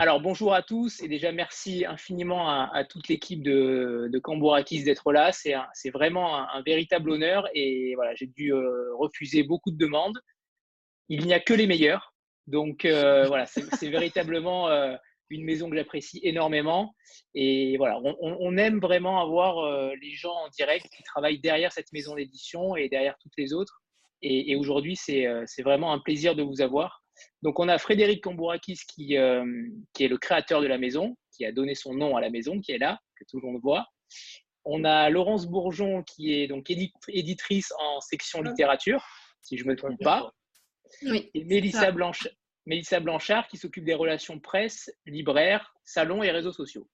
Alors, bonjour à tous et déjà merci infiniment à, toute l'équipe de, Cambourakis d'être là. C'est vraiment un, véritable honneur et voilà, j'ai dû euh, refuser beaucoup de demandes. Il n'y a que les meilleurs. Donc, euh, voilà, c'est véritablement euh, une maison que j'apprécie énormément. Et voilà, on, aime vraiment avoir les gens en direct qui travaillent derrière cette maison d'édition et derrière toutes les autres. Et aujourd'hui, c'est vraiment un plaisir de vous avoir. Donc, on a Frédéric Cambourakis qui, euh, qui est le créateur de la maison, qui a donné son nom à la maison, qui est là, que tout le monde voit. On a Laurence Bourgeon, qui est donc éditrice en section littérature, si je ne me trompe pas. Oui, et Mélissa, Mélissa Blanchard, qui s'occupe des relations presse, libraires, salons et réseaux sociaux.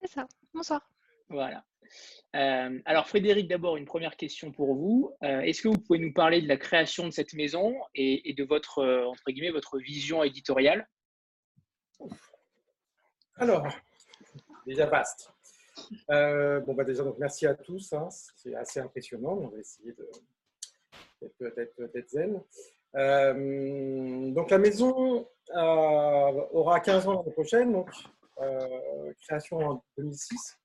C'est ça. Bonsoir. Voilà. Euh, alors Frédéric, d'abord une première question pour vous. Euh, est-ce que vous pouvez nous parler de la création de cette maison et, de votre euh, entre guillemets votre vision éditoriale? Alors, déjà vaste. bon bah déjà donc merci à tous. Hein. c'est assez impressionnant. On va essayer d'être zen. donc la maison aura 15 ans l'année prochaine, donc création en 2006.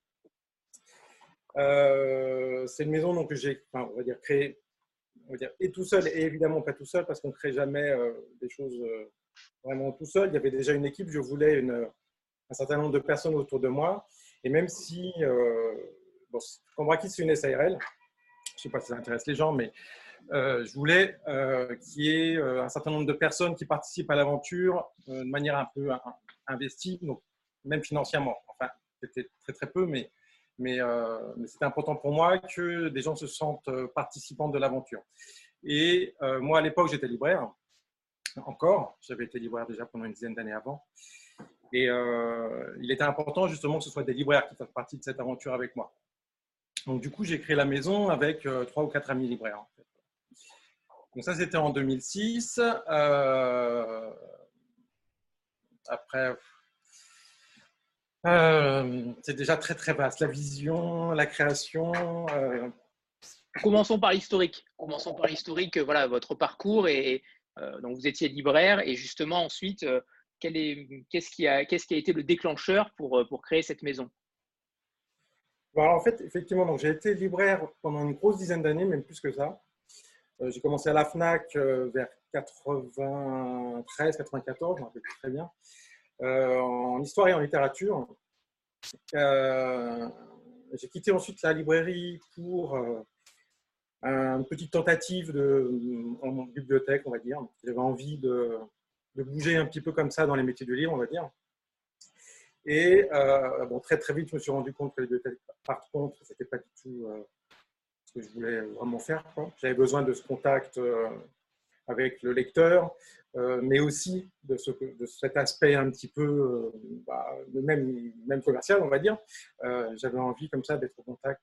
Euh, c'est une maison donc, que j'ai, on va dire, créée on va dire, et tout seul, et évidemment pas tout seul, parce qu'on ne crée jamais euh, des choses euh, vraiment tout seul. Il y avait déjà une équipe, je voulais un certain nombre de personnes autour de moi. Et même si, bon, c'est une SARL, je ne sais pas si ça intéresse les gens, mais je voulais qu'il y ait un certain nombre de personnes qui participent à l'aventure de manière un peu investie, donc même financièrement. Enfin, c'était très très peu, mais euh, mais, c'était important pour moi que des gens se sentent euh, participants de l'aventure. Et euh, moi, à l'époque, j'étais libraire, encore. J'avais été libraire déjà pendant une dizaine d'années avant. Et il était important justement que ce soit des libraires qui fassent partie de cette aventure avec moi. Donc du coup, j'ai créé la maison avec trois ou quatre amis libraires. Donc ça, c'était en 2006. après, euh, c'est déjà très très vaste. La vision, la création. Euh. Commençons par l'historique. Commençons par l'historique. Voilà votre parcours et euh, donc vous étiez libraire et justement ensuite qu'est-ce qui a qu'est-ce qui a été le déclencheur pour pour créer cette maison? En fait, effectivement, donc j'ai été libraire pendant une grosse dizaine d'années, même plus que ça. j'ai commencé à la Fnac vers 93, 94, je me rappelle très bien. Euh, en histoire et en littérature. Euh, j'ai quitté ensuite la librairie pour euh, une petite tentative de, en bibliothèque, on va dire. J'avais envie de, bouger un petit peu comme ça dans les métiers du livre, on va dire. Et bon, très très vite, je me suis rendu compte que les bibliothèques, par contre, c'était pas du tout ce que je voulais vraiment faire. J'avais besoin de ce contact avec le lecteur, euh, mais aussi de, ce, de, cet aspect un petit peu euh, bah, même, commercial, on va dire. Euh, j'avais envie comme ça d'être au contact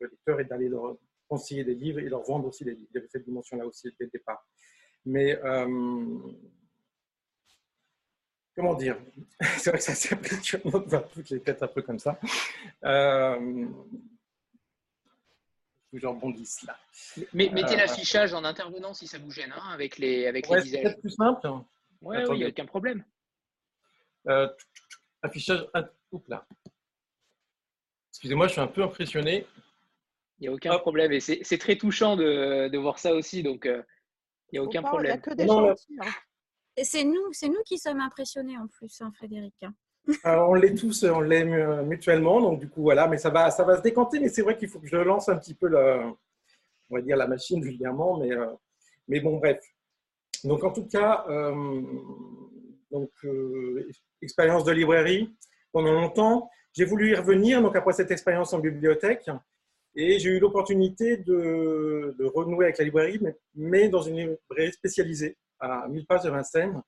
le lecteur et d'aller leur conseiller des livres et leur vendre aussi des livres. Il y avait cette dimension-là aussi dès le départ. Mais comment dire? C'est vrai que ça de voir toutes les têtes un peu comme ça je rebondisse là. Mais mettez euh, l'affichage en intervenant si ça vous gêne, hein, avec les, avec les visages. C'est plus simple. Oui, il n'y a aucun problème. Euh, affichage. Oups là. Excusez-moi, je suis un peu impressionné. Il n'y a aucun problème. Et c'est très touchant de, de, voir ça aussi. Donc, euh, il n'y a aucun problème. Il n'y a que des gens hein. C'est nous, nous qui sommes impressionnés en plus, hein, Frédéric. Hein. On l'est tous, on l'est mutuellement, donc du coup voilà, mais ça va, ça va se décanter, mais c'est vrai qu'il faut que je lance un petit peu la, on va dire la machine vulgairement, mais, euh, mais bon bref. Donc en tout cas, euh, donc euh, expérience de librairie pendant longtemps. J'ai voulu y revenir, donc après cette expérience en bibliothèque, et j'ai eu l'opportunité de, de, renouer avec la librairie, mais, mais dans une librairie spécialisée à 1000 pages de Vincennes,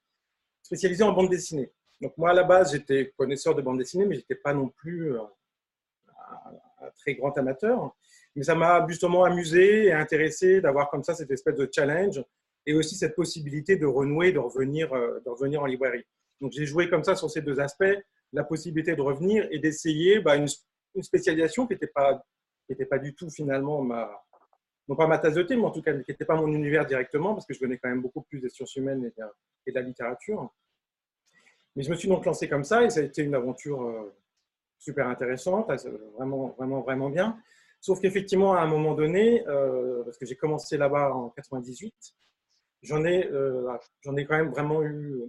spécialisée en bande dessinée. Donc moi, à la base, j'étais connaisseur de bande dessinée, mais je n'étais pas non plus euh, un, très grand amateur. Mais ça m'a justement amusé et intéressé d'avoir comme ça cette espèce de challenge et aussi cette possibilité de renouer, de revenir, euh, de revenir en librairie. Donc j'ai joué comme ça sur ces deux aspects, la possibilité de revenir et d'essayer bah, une, spécialisation qui n'était pas, pas du tout finalement ma, non pas ma tasse de thé, mais en tout cas qui n'était pas mon univers directement, parce que je venais quand même beaucoup plus des sciences humaines et de, et de la littérature. Mais je me suis donc lancé comme ça et ça a été une aventure super intéressante, vraiment, vraiment, vraiment bien. Sauf qu'effectivement, à un moment donné, parce que j'ai commencé là-bas en 98, j'en ai, j'en ai quand même vraiment eu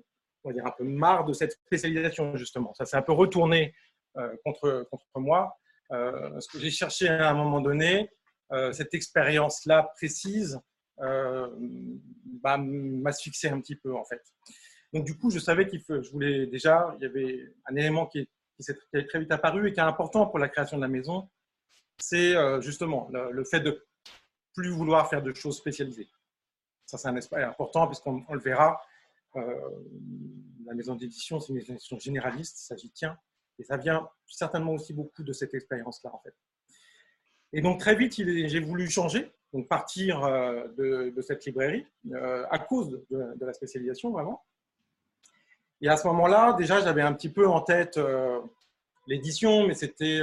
on va dire, un peu marre de cette spécialisation, justement. Ça s'est un peu retourné contre, contre moi. parce que j'ai cherché à un moment donné cette expérience-là précise euh, bah, m'asphyxier un petit peu en fait. Donc du coup, je savais qu'il je voulais déjà, il y avait un élément qui, qui s'est très vite apparu et qui est important pour la création de la maison, c'est euh, justement le, fait de plus vouloir faire de choses spécialisées. Ça, c'est important puisqu'on le verra. Euh, la maison d'édition, c'est une édition généraliste, ça j'y tiens. Et ça vient certainement aussi beaucoup de cette expérience-là, en fait. Et donc, très vite, j'ai voulu changer donc partir euh, de, cette librairie à cause de, la spécialisation vraiment. Et à ce moment-là, déjà, j'avais un petit peu en tête euh, l'édition, mais c'était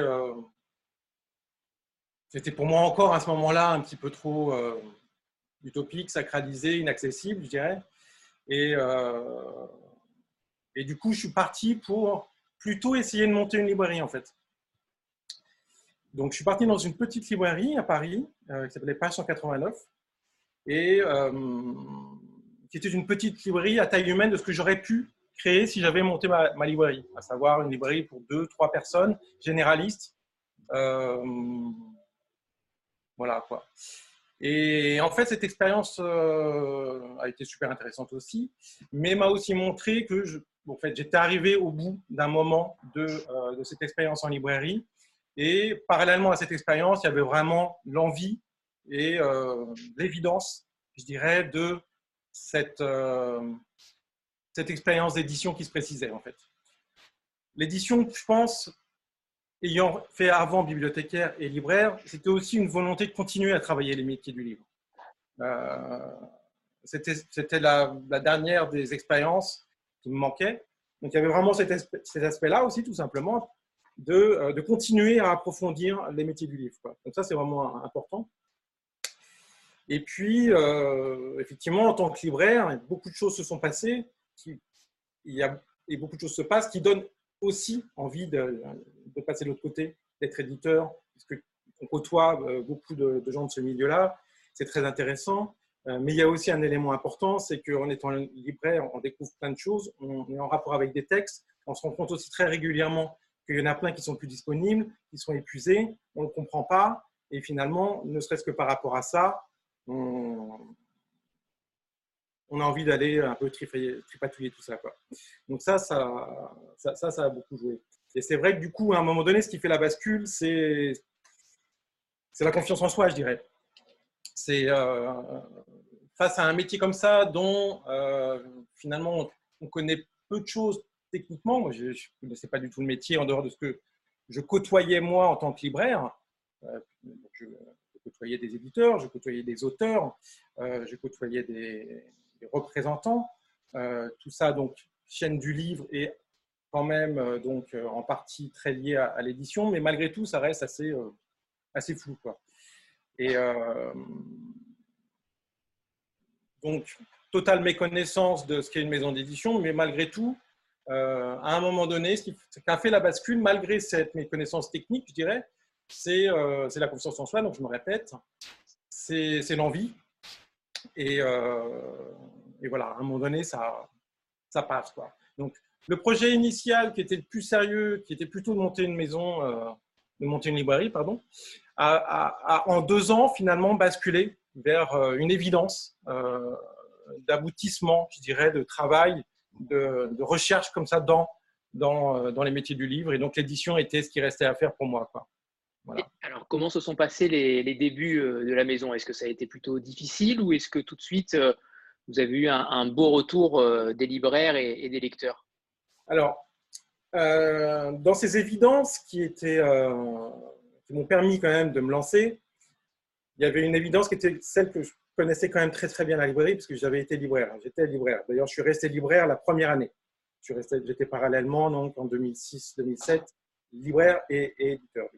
c'était pour moi encore à ce moment-là un petit peu trop utopique, sacralisé, inaccessible, je dirais. Et, et du coup, je suis parti pour plutôt essayer de monter une librairie en fait. Donc, je suis parti dans une petite librairie à Paris euh, qui s'appelait Page 189 et euh, qui était une petite librairie à taille humaine de ce que j'aurais pu créer si j'avais monté ma, librairie, à savoir une librairie pour deux, trois personnes, généralistes. Euh, voilà quoi. Et en fait, cette expérience a été super intéressante aussi, mais m'a aussi montré que je, en fait, j'étais arrivé au bout d'un moment de, de, cette expérience en librairie et parallèlement à cette expérience, il y avait vraiment l'envie et euh, l'évidence, je dirais, de cette, euh, cette expérience d'édition qui se précisait en fait. L'édition, je pense, ayant fait avant bibliothécaire et libraire, c'était aussi une volonté de continuer à travailler les métiers du livre. Euh, c'était la, la, dernière des expériences qui me manquait. Donc il y avait vraiment cet aspect-là aussi, tout simplement, euh, de, continuer à approfondir les métiers du livre. Donc ça, c'est vraiment important. Et puis, euh, effectivement, en tant que libraire, beaucoup de choses se sont passées, il y a, et beaucoup de choses se passent qui donnent aussi envie de, passer de l'autre côté, d'être éditeur, parce qu'on côtoie euh, beaucoup de, gens de ce milieu-là. C'est très intéressant. Mais il y a aussi un élément important, c'est qu'en étant libraire, on découvre plein de choses, on est en rapport avec des textes, on se rend compte aussi très régulièrement qu'il y en a plein qui sont plus disponibles, qui sont épuisés, on ne comprend pas. Et finalement, ne serait-ce que par rapport à ça, on, a envie d'aller un peu tripatouiller tout ça. Quoi. Donc ça ça, ça, ça, a beaucoup joué. Et c'est vrai que du coup, à un moment donné, ce qui fait la bascule, c'est la confiance en soi, je dirais. C'est euh, face à un métier comme ça, dont euh, finalement on connaît peu de choses techniquement, je ne connaissais pas du tout le métier en dehors de ce que je côtoyais moi en tant que libraire. Euh, je, côtoyais des éditeurs, je côtoyais des auteurs, je côtoyais des, représentants. Euh, tout ça, donc, chaîne du livre est quand même donc, en partie très lié à, l'édition, mais malgré tout, ça reste assez, assez flou. Quoi. Et donc, totale méconnaissance de ce qu'est une maison d'édition, mais malgré tout, euh, à un moment donné, ce qui a fait la bascule, malgré cette méconnaissance technique, je dirais, euh, c'est la confiance en soi, donc je me répète, c'est l'envie. Et, euh, et, voilà, à un moment donné, ça, passe. Quoi. Donc, le projet initial qui était le plus sérieux, qui était plutôt de monter une maison, de monter une librairie, pardon, a, en deux ans finalement basculé vers une évidence d'aboutissement, je dirais, de travail de, recherche comme ça dans, dans, euh, dans, les métiers du livre. Et donc, l'édition était ce qui restait à faire pour moi. Quoi. Alors, comment se sont passés les, les débuts euh, de la maison? Est-ce que ça a été plutôt difficile ou est-ce que tout de suite, euh, vous avez eu un, beau retour des libraires et, des lecteurs? Alors, dans ces évidences qui, étaient, qui m'ont permis quand même de me lancer, il y avait une évidence qui était celle que je connaissais quand même très très bien la librairie parce que j'avais été libraire. J'étais libraire. D'ailleurs, je suis resté libraire la première année. J'étais parallèlement donc en 2006-2007 libraire et, éditeur.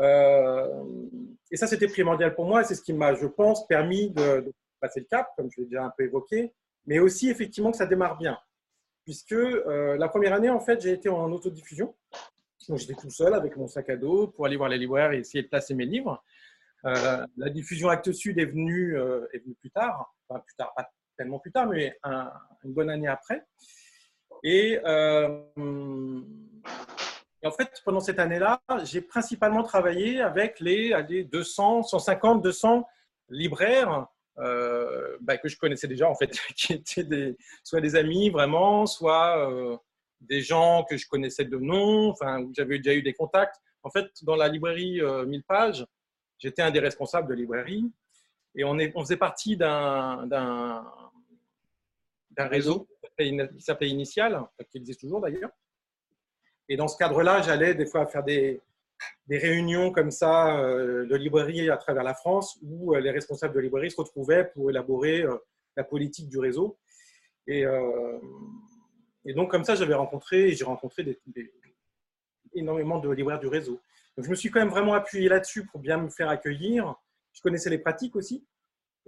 Euh, et ça, c'était primordial pour moi. C'est ce qui m'a, je pense, permis de, passer le cap, comme je l'ai déjà un peu évoqué, mais aussi effectivement que ça démarre bien. puisque la première année, en fait, j'ai été en autodiffusion. Donc, j'étais tout seul avec mon sac à dos pour aller voir les libraires et essayer de placer mes livres. la diffusion Actes Sud est venue, plus tard, pas tellement plus tard, mais une bonne année après. Et, et en fait, pendant cette année-là, j'ai principalement travaillé avec les, les 200, 150, 200 libraires euh, bah, que je connaissais déjà, en fait, qui étaient soit des amis vraiment, soit euh, des gens que je connaissais de nom, enfin, où j'avais déjà eu des contacts. En fait, dans la librairie 1000 euh, pages, j'étais un des responsables de librairie et on, est, on faisait partie d'un réseau qui s'appelait Initial, qui existe toujours d'ailleurs. Et dans ce cadre-là, j'allais des fois faire des, réunions comme ça euh, de librairie à travers la France où euh, les responsables de librairie se retrouvaient pour élaborer euh, la politique du réseau. Et, donc, comme ça, j'avais rencontré, j'ai rencontré énormément de libraires du réseau. Je me suis quand même vraiment appuyé là-dessus pour bien me faire accueillir. Je connaissais les pratiques aussi,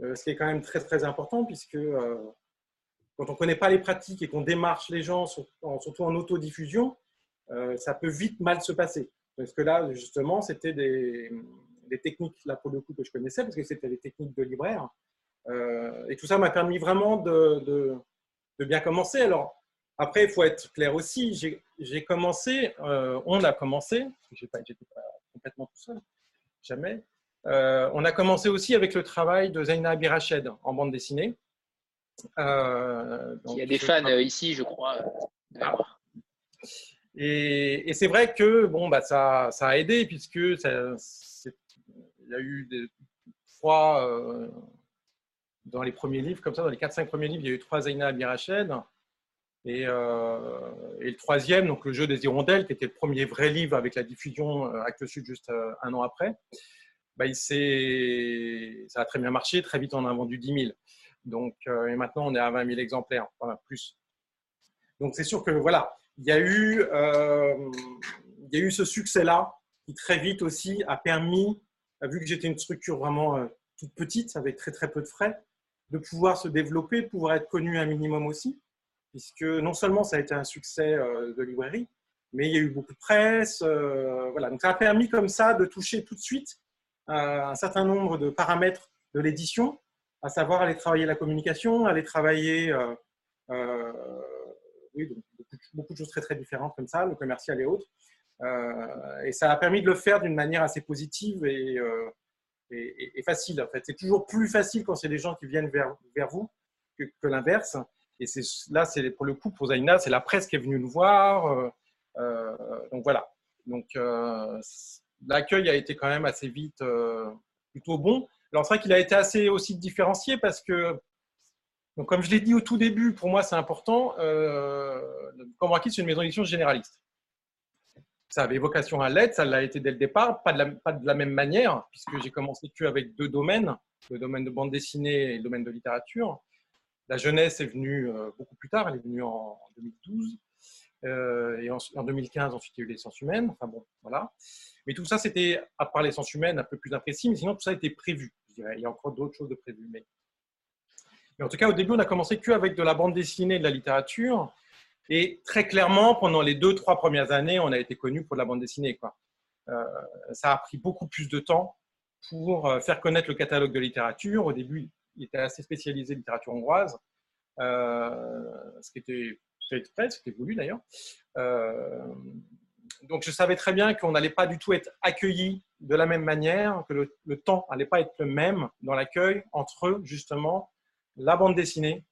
ce qui est quand même très, très important puisque quand on ne connaît pas les pratiques et qu'on démarche les gens, surtout en autodiffusion, ça peut vite mal se passer. Parce que là, justement, c'était des, techniques, là pour le coup, que je connaissais, parce que c'était des techniques de libraire. Euh, et tout ça m'a permis vraiment de, de, bien commencer. Alors, après, il faut être clair aussi, j'ai commencé, euh, on a commencé, je n'étais pas complètement tout seul, jamais. on a commencé aussi avec le travail de Zaina Abirached en bande dessinée. il y a des fans ici, je crois. Et, c'est vrai que bon, bah, ça, ça a aidé puisque il y a eu trois, euh, dans les premiers livres, comme ça, dans les 4-5 premiers livres, il y a eu trois Zaina Abirached. Et, euh, et, le troisième, donc le jeu des hirondelles, qui était le premier vrai livre avec la diffusion euh, Actes Sud juste un an après, bah, il ça a très bien marché. Très vite, on a vendu 10 000. Donc, et maintenant, on est à 20 000 exemplaires, enfin plus. Donc, c'est sûr que voilà, il y a eu, euh, il y a eu ce succès-là qui très vite aussi a permis, vu que j'étais une structure vraiment euh, toute petite, avec très très peu de frais, de pouvoir se développer, pouvoir être connu un minimum aussi, puisque non seulement ça a été un succès euh, de librairie, mais il y a eu beaucoup de presse. voilà. Donc ça a permis comme ça de toucher tout de suite un certain nombre de paramètres de l'édition, à savoir aller travailler la communication, aller travailler oui, donc beaucoup, de choses très très différentes comme ça, le commercial et autres. Euh, et ça a permis de le faire d'une manière assez positive et, euh, et, facile. En fait, c'est toujours plus facile quand c'est des gens qui viennent vers, vers vous que, l'inverse. Et c'est là, c'est pour le coup pour Zaina, c'est la presse qui est venue nous voir. Euh, donc voilà. Donc l'accueil a été quand même assez vite plutôt bon. Alors c'est vrai qu'il a été assez aussi différencié parce que donc, comme je l'ai dit au tout début, pour moi, c'est important. Euh, c'est une maison d'édition généraliste. Ça avait vocation à l'être, ça l'a été dès le départ, pas de la, même manière, puisque j'ai commencé que avec deux domaines, le domaine de bande dessinée et le domaine de littérature. La jeunesse est venue euh, beaucoup plus tard, elle est venue en, 2012. Euh, et en, 2015, ensuite, il y a eu l'essence humaine. Enfin bon, voilà. Mais tout ça, c'était, à part l'essence humaine, un peu plus imprécis, mais sinon, tout ça était prévu. Il y a encore d'autres choses de prévues. Mais en tout cas, au début, on a commencé qu'avec de la bande dessinée et de la littérature. Et très clairement, pendant les deux, trois premières années, on a été connu pour de la bande dessinée. Euh, ça a pris beaucoup plus de temps pour euh, faire connaître le catalogue de littérature. Au début, il était assez spécialisé littérature hongroise, euh, ce qui était fait exprès, ce qui était voulu d'ailleurs. donc, je savais très bien qu'on n'allait pas du tout être accueillis de la même manière, que le, temps n'allait pas être le même dans l'accueil entre justement la bande dessinée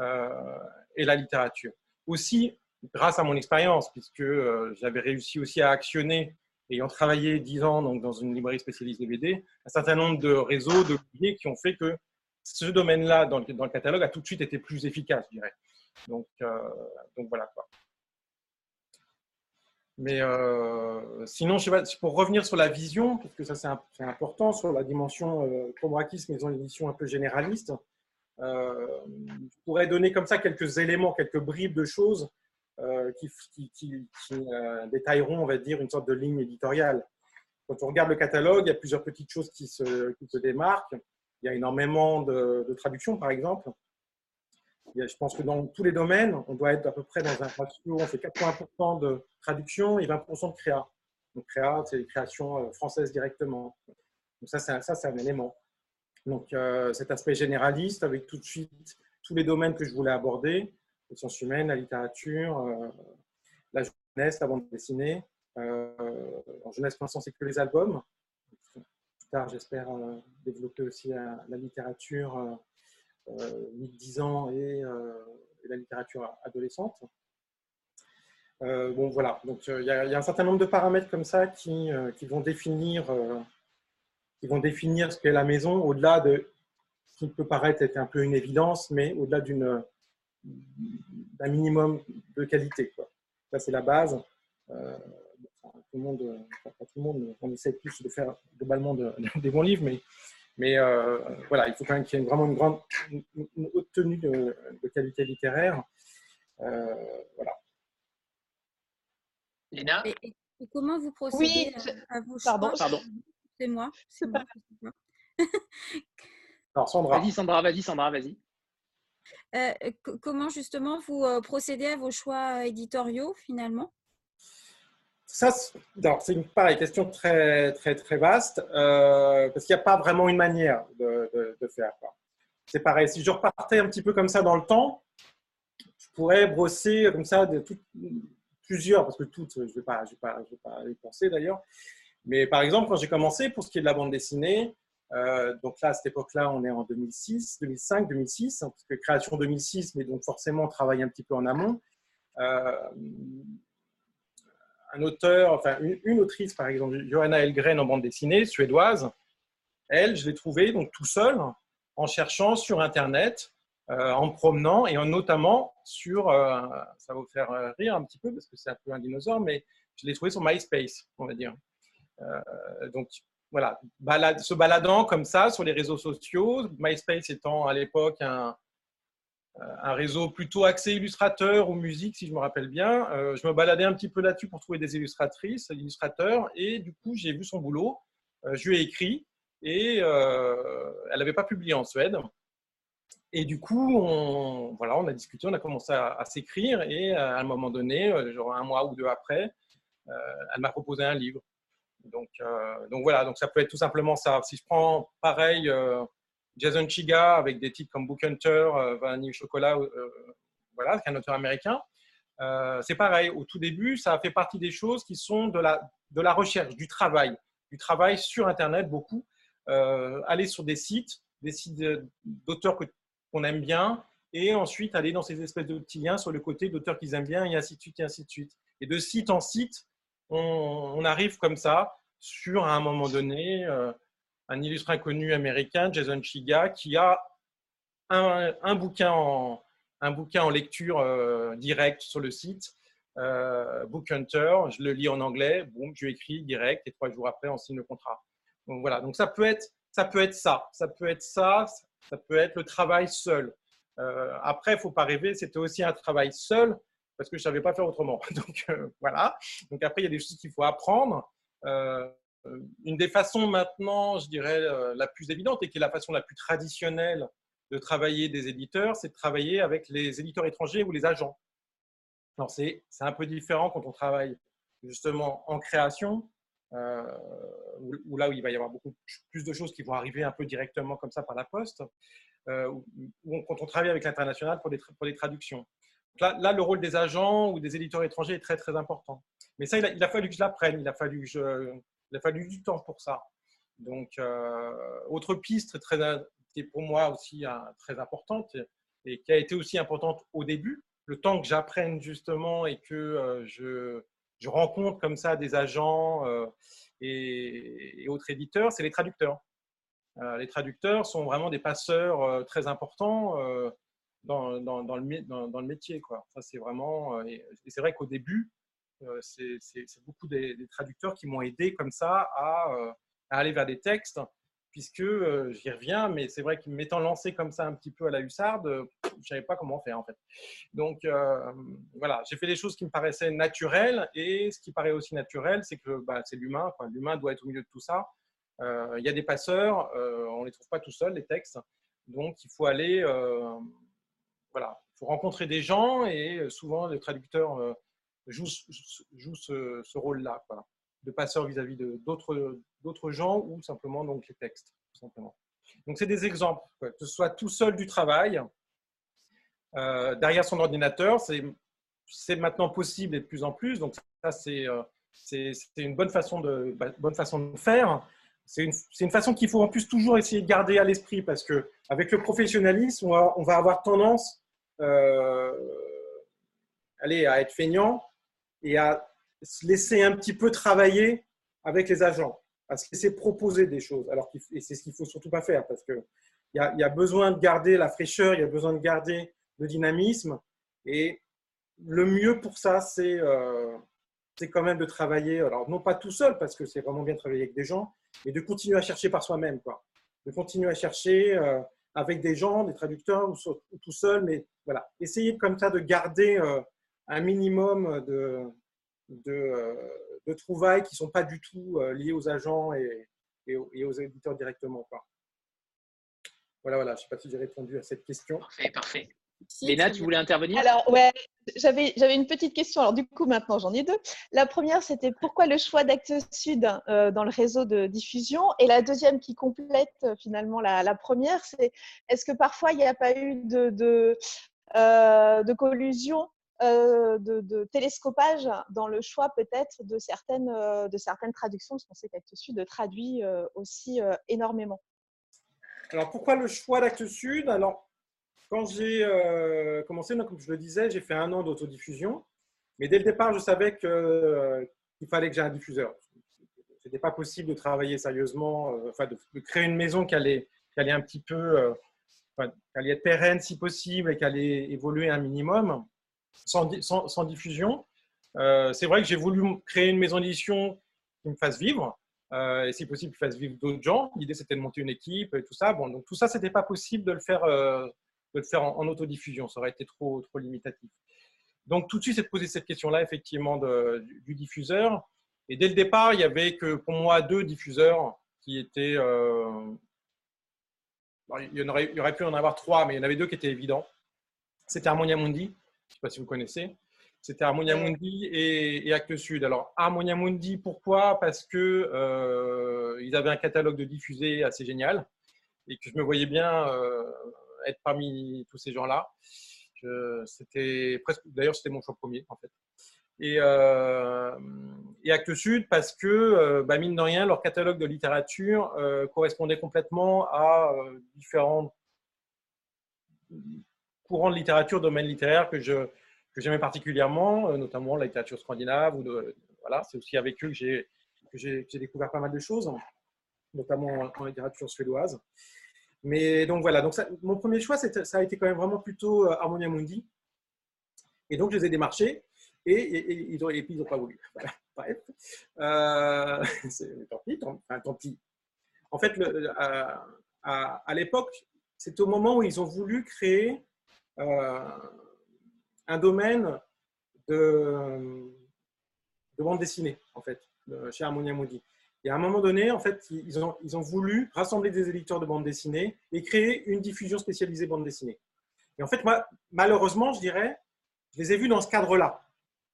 euh, et la littérature. Aussi, grâce à mon expérience, puisque euh, j'avais réussi aussi à actionner, ayant travaillé dix ans donc, dans une librairie spécialisée BD, un certain nombre de réseaux, de liens qui ont fait que ce domaine-là, dans, le catalogue, a tout de suite été plus efficace, je dirais. Donc, euh, donc voilà. Mais sinon, pour revenir sur la vision, parce que ça c'est important, sur la dimension euh, maison d'édition un peu généraliste, je pourrais donner comme ça quelques éléments, quelques bribes de choses euh, qui, euh, détailleront, on va dire, une sorte de ligne éditoriale. Quand on regarde le catalogue, il y a plusieurs petites choses qui se, démarquent. Il y a énormément de, traductions, par exemple. je pense que dans tous les domaines, on doit être à peu près dans un ratio, on fait 80% de traduction et 20% de créa. Donc créa, c'est les créations françaises directement. Donc ça, c'est un élément. Donc cet aspect généraliste avec tout de suite tous les domaines que je voulais aborder, les sciences humaines, la littérature, la jeunesse, la bande dessinée. en jeunesse, pour l'instant, c'est que les albums. Plus tard, j'espère développer aussi la, la littérature 8-10 ans et, la littérature adolescente. bon, voilà. Donc, il y, a un certain nombre de paramètres comme ça qui vont définir qui vont définir ce qu'est la maison au-delà de ce qui peut paraître être un peu une évidence, mais au-delà d'un minimum de qualité. Quoi. Ça, c'est la base. Euh, tout le monde, pas tout le monde, on essaie tous de faire globalement des bons livres, mais, mais euh, voilà, il faut quand même qu'il y ait vraiment une grande, une haute tenue de, qualité littéraire. Euh, voilà. Léna? Et, comment vous procédez à, vos pardon, Pardon. C'est moi. C'est moi. Alors, Sandra. Vas-y, Sandra, vas-y, Sandra, vas-y. Euh, comment justement vous euh, procédez à vos choix éditoriaux finalement? Ça, c'est une pareille, question très, très, très vaste, euh, parce qu'il n'y a pas vraiment une manière de, de, faire. C'est pareil, si je repartais un petit peu comme ça dans le temps, je pourrais brosser comme ça de plusieurs, parce que toutes, je ne vais, pas, je vais, pas, je vais pas y penser d'ailleurs, mais par exemple, quand j'ai commencé, pour ce qui est de la bande dessinée, euh, donc là, à cette époque-là, on est en 2006, 2005, 2006, parce que création 2006, mais donc forcément, on travaille un petit peu en amont. Euh, un auteur, enfin une, autrice, par exemple, Johanna Elgren en bande dessinée, suédoise, elle, je l'ai trouvée donc tout seul en cherchant sur Internet, euh, en promenant et en notamment sur, ça va vous faire rire un petit peu parce que c'est un peu un dinosaure, mais je l'ai trouvée sur MySpace, on va dire. Euh, donc voilà, se baladant comme ça sur les réseaux sociaux, MySpace étant à l'époque un, euh, réseau plutôt axé illustrateur ou musique, si je me rappelle bien. Euh, je me baladais un petit peu là-dessus pour trouver des illustratrices, illustrateurs, et du coup, j'ai vu son boulot. je lui ai écrit, et elle n'avait pas publié en Suède. Et du coup, on, voilà, on a discuté, on a commencé à, à s'écrire, et à un moment donné, genre un mois ou deux après, elle m'a proposé un livre. Donc, euh, donc voilà, donc ça peut être tout simplement ça. Si je prends pareil euh, Jason Chiga avec des titres comme Book Hunter, euh, Vanille Chocolat, voilà, qui est un auteur américain, c'est pareil. Au tout début, ça fait partie des choses qui sont de la, de la recherche, du travail, du travail sur Internet beaucoup. aller sur des sites, des sites d'auteurs qu'on aime bien, et ensuite aller dans ces espèces de petits liens sur le côté d'auteurs qu'ils aiment bien, et ainsi de suite, et ainsi de suite. Et de site en site, on, arrive comme ça sur, un moment donné, euh, un illustre inconnu américain, Jason Chiga, qui a un, bouquin, en, un bouquin en lecture euh, directe sur le site, euh, Book Hunter. Je le lis en anglais, boum, je écris direct et trois jours après, on signe le contrat. Donc voilà, donc ça peut être ça, peut être ça, ça peut être ça, ça peut être le travail seul. après, il ne faut pas rêver, c'était aussi un travail seul, parce que je ne savais pas faire autrement. Donc euh, voilà. Donc après, il y a des choses qu'il faut apprendre. Euh, une des façons maintenant, je dirais, euh, la plus évidente et qui est la façon la plus traditionnelle de travailler des éditeurs, c'est de travailler avec les éditeurs étrangers ou les agents. Alors c'est un peu différent quand on travaille justement en création, où, là où il va y avoir beaucoup plus de choses qui vont arriver un peu directement comme ça par la poste, euh, ou quand on travaille avec l'international pour, pour les traductions là, le rôle des agents ou des éditeurs étrangers est très, très important. Mais ça, il a, fallu que je l'apprenne, il, a fallu je, il a fallu du temps pour ça. Donc, euh, autre piste très, qui est pour moi aussi euh, très importante et qui a été aussi importante au début, le temps que j'apprenne justement et que euh, je, je, rencontre comme ça des agents et, et, autres éditeurs, c'est les traducteurs. les traducteurs sont vraiment des passeurs très importants dans, le, métier. Quoi. Ça, c'est vraiment. Euh, et, c'est vrai qu'au début, euh, c'est beaucoup des, traducteurs qui m'ont aidé comme ça à, euh, aller vers des textes, puisque j'y reviens, mais c'est vrai qu'en m'étant lancé comme ça un petit peu à la hussarde, je ne savais pas comment faire en fait. Donc voilà, j'ai fait des choses qui me paraissaient naturelles, et ce qui paraît aussi naturel, c'est que bah, c'est l'humain. L'humain doit être au milieu de tout ça. Il y a des passeurs, on ne les trouve pas tout seuls, les textes. Donc, il faut aller voilà, il faut rencontrer des gens et souvent les traducteurs jouent, jouent ce, rôle-là, de passeur vis-à-vis d'autres gens ou simplement donc les textes, simplement. Donc c'est des exemples, que ce soit tout seul du travail, euh, derrière son ordinateur, c'est maintenant possible et de plus en plus. Donc ça c'est euh, une bonne façon de bah, bonne façon de faire. C'est une, une, façon qu'il faut en plus toujours essayer de garder à l'esprit parce que avec le professionnalisme, on va, avoir tendance euh, allez, à être feignant et à se laisser un petit peu travailler avec les agents, à se laisser proposer des choses. Alors et c'est ce qu'il faut surtout pas faire parce que il y, a, y, a, besoin de garder la fraîcheur, il y a besoin de garder le dynamisme. Et le mieux pour ça, c'est euh, quand même de travailler, alors non pas tout seul, parce que c'est vraiment bien de travailler avec des gens, mais de continuer à chercher par soi-même. De continuer à chercher euh, avec des gens, des traducteurs ou, tout seul, mais voilà. Essayer comme ça de garder euh, un minimum de, de, euh, trouvailles qui ne sont pas du tout euh, liées aux agents et, et, aux, éditeurs directement. Voilà, voilà, je ne sais pas si j'ai répondu à cette question. Parfait, parfait. Léna, tu voulais intervenir? Alors, ouais, j'avais, j'avais une petite question. Alors, du coup, maintenant, j'en ai deux. La première, c'était pourquoi le choix d'Actes Sud euh, dans le réseau de diffusion? Et la deuxième, qui complète finalement la, la première, c'est est-ce que parfois, il n'y a pas eu de, de, euh, de collusion euh, de, télescopage dans le choix peut-être de certaines, euh, de certaines traductions, parce qu'on sait qu'Actes Sud traduit euh, aussi énormément. Alors pourquoi le choix d'Actes Sud? Alors quand j'ai commencé, comme je le disais, j'ai fait un an d'autodiffusion, mais dès le départ, je savais qu'il fallait que j'ai un diffuseur. Ce n'était pas possible de travailler sérieusement, enfin de, créer une maison qui allait, qui allait un petit peu, qui allait être pérenne si possible et qui allait évoluer un minimum sans, diffusion. Euh, c'est vrai que j'ai voulu créer une maison d'édition qui me fasse vivre, euh, et si possible, qui fasse vivre d'autres gens. L'idée, c'était de monter une équipe et tout ça. Bon, donc tout ça, c'était pas possible de le faire, euh, de faire en, autodiffusion. Ça aurait été trop, trop limitatif. Donc tout de suite, c'est de poser cette question-là, effectivement, du, diffuseur. Et dès le départ, il y avait que pour moi deux diffuseurs qui étaient. il, y aurait, il y aurait pu en avoir trois, mais il y en avait deux qui étaient évidents. C'était Harmonia Mundi, je ne sais pas si vous connaissez. C'était Harmonia Mundi et, et, Actes Sud. Alors, Harmonia Mundi, pourquoi? Parce que euh, ils avaient un catalogue de diffusés assez génial et que je me voyais bien euh, être parmi tous ces gens-là. C'était presque, d'ailleurs, c'était mon choix premier en fait. Et, euh, Sud parce que, bah, mine de rien, leur catalogue de littérature correspondait complètement à différents courant de littérature, domaine littéraire que je que j'aimais particulièrement, euh, notamment la littérature scandinave. Voilà, c'est aussi avec eux que j'ai que j'ai découvert pas mal de choses, notamment en, littérature suédoise. Mais donc voilà, donc mon premier choix, ça a été quand même vraiment plutôt euh, Harmonia Mundi. Et donc je les ai démarchés et, ils puis ils n'ont pas voulu. Voilà. Bref, euh, tant pis, tant, enfin, tant pis. En fait, à, l'époque, c'est au moment où ils ont voulu créer euh, un domaine de, de, bande dessinée, en fait, chez Harmonia Moody. Et à un moment donné, en fait, ils ont, voulu rassembler des éditeurs de bande dessinée et créer une diffusion spécialisée bande dessinée. Et en fait, moi, malheureusement, je dirais, je les ai vus dans ce cadre-là.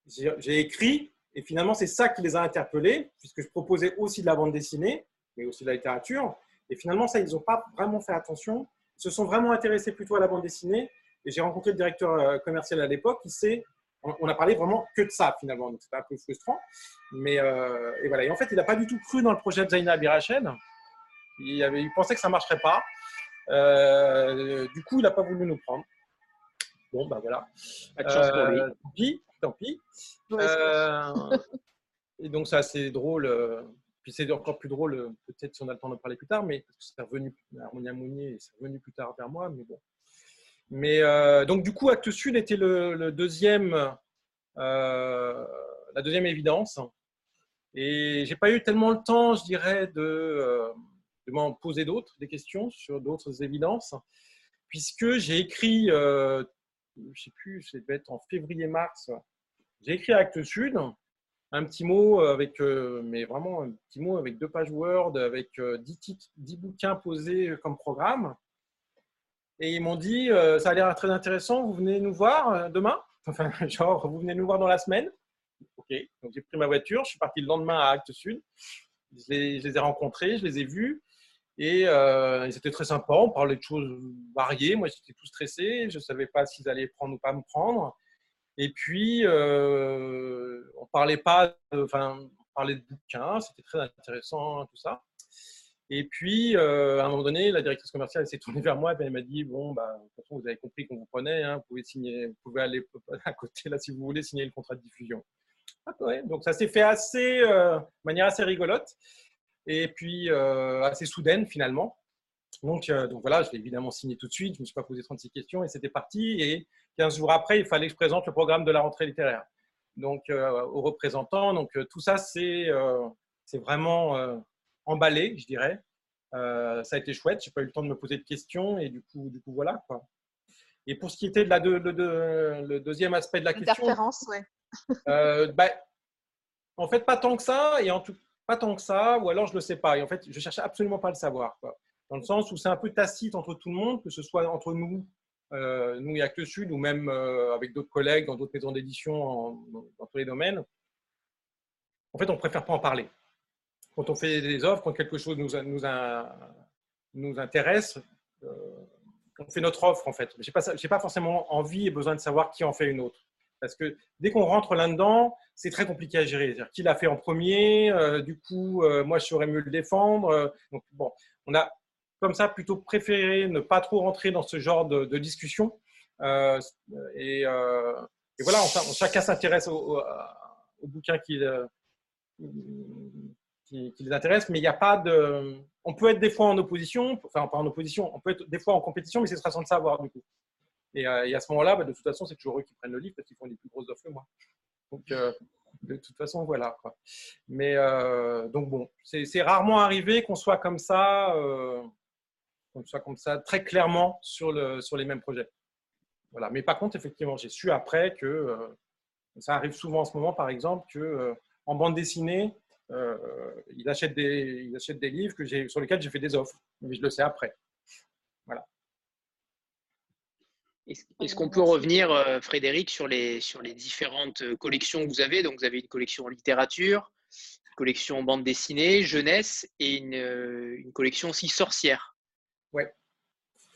J'ai écrit, et finalement, c'est ça qui les a interpellés, puisque je proposais aussi de la bande dessinée, mais aussi de la littérature. Et finalement, ça, ils n'ont pas vraiment fait attention. Ils se sont vraiment intéressés plutôt à la bande dessinée et j'ai rencontré le directeur euh, commercial à l'époque qui sait, on a parlé vraiment que de ça finalement, donc c'était un peu frustrant. Mais euh, et voilà. Et en fait, il n'a pas du tout cru dans le projet de Zaina Birachen. Il, avait, il pensait que ça ne marcherait pas. Euh, du coup, il n'a pas voulu nous prendre. Bon, ben voilà. Euh, tant pis, tant pis. et donc, c'est assez drôle. Puis c'est encore plus drôle, peut-être si on a le temps de parler plus tard, mais parce que c'est revenu, Harmonia Mounier, c'est revenu plus tard vers moi, mais bon. Mais euh, donc, du coup, Actes Sud était deuxième, euh, la deuxième évidence. Et j'ai pas eu tellement le temps, je dirais, de, euh, de m'en poser d'autres, des questions sur d'autres évidences, puisque j'ai écrit, je sais plus, ça devait être en février-mars, j'ai écrit Actes Sud, un petit mot avec, mais vraiment un petit mot avec deux pages Word, avec dix, dix bouquins posés comme programme. Et ils m'ont dit euh, ça a l'air très intéressant, vous venez nous voir euh, demain? Enfin, genre, vous venez nous voir dans la semaine Ok, donc j'ai pris ma voiture, je suis parti le lendemain à Actes Sud. Je les, ai rencontrés, je les ai vus. Et euh, ils étaient très sympas, on parlait de choses variées. Moi, j'étais tout stressé, je ne savais pas s'ils allaient prendre ou pas me prendre. Et puis, euh, on parlait pas, enfin, on parlait de bouquins, c'était très intéressant, tout ça. Et puis, euh, à un moment donné, la directrice commerciale s'est tournée vers moi et elle m'a dit Bon, bah, de toute façon, vous avez compris qu'on vous prenait, hein, vous, pouvez signer, vous pouvez aller à côté là si vous voulez signer le contrat de diffusion. Ah, ouais. Donc, ça s'est fait assez, euh, de manière assez rigolote et puis euh, assez soudaine finalement. Donc, donc voilà, je l'ai évidemment signé tout de suite, je ne me suis pas posé 36 questions et c'était parti. Et 15 jours après, il fallait que je présente le programme de la rentrée littéraire. Donc, aux représentants, donc tout ça, c'est c'est vraiment emballé, je dirais. ça a été chouette, je n'ai pas eu le temps de me poser de questions et du coup, du coup voilà. Quoi. Et pour ce qui était de la de, le deuxième aspect de la question. Ouais. bah, en fait, pas tant que ça. Et en tout, pas tant que ça, ou alors je ne le sais pas. Et en fait, je cherchais absolument pas à le savoir. Quoi. Dans le sens où c'est un peu tacite entre tout le monde, que ce soit entre nous, euh, nous et Actes Sud, ou même euh, avec d'autres collègues dans d'autres maisons d'édition dans tous les domaines. En fait, on préfère pas en parler. Quand on fait des offres, quand quelque chose nous, nous, nous intéresse, euh, on fait notre offre en fait. Je n'ai pas, pas forcément envie et besoin de savoir qui en fait une autre. Parce que dès qu'on rentre là-dedans, c'est très compliqué à gérer. Qui l'a fait en premier euh, Du coup, euh, moi, je saurais mieux le défendre. Donc, bon, on a comme ça plutôt préféré ne pas trop rentrer dans ce genre de, discussion. Et, voilà, chacun s'intéresse au, bouquin qui, les intéresse, mais il n'y a pas de. On peut être des fois en opposition, enfin pas en opposition, on peut être des fois en compétition, mais c'est sans le savoir du coup. Et, à ce moment-là, bah, de toute façon, c'est toujours eux qui prennent le livre parce qu'ils font des plus grosses offres que moi. Donc, euh, de toute façon, voilà. Mais euh, donc, bon, c'est rarement arrivé qu'on soit comme ça, euh, qu'on soit comme ça très clairement sur, sur les mêmes projets. Voilà. Mais par contre, effectivement, j'ai su après que ça arrive souvent en ce moment, par exemple, que en bande dessinée, il, achète des, il achète des livres que sur lesquels j'ai fait des offres. Mais je le sais après. Voilà. Est-ce qu'on peut revenir, euh, Frédéric, sur les, sur les différentes euh, collections que vous avez? Donc, vous avez une collection littérature, une collection bande dessinée, jeunesse et une, euh, une collection aussi sorcière. Ouais.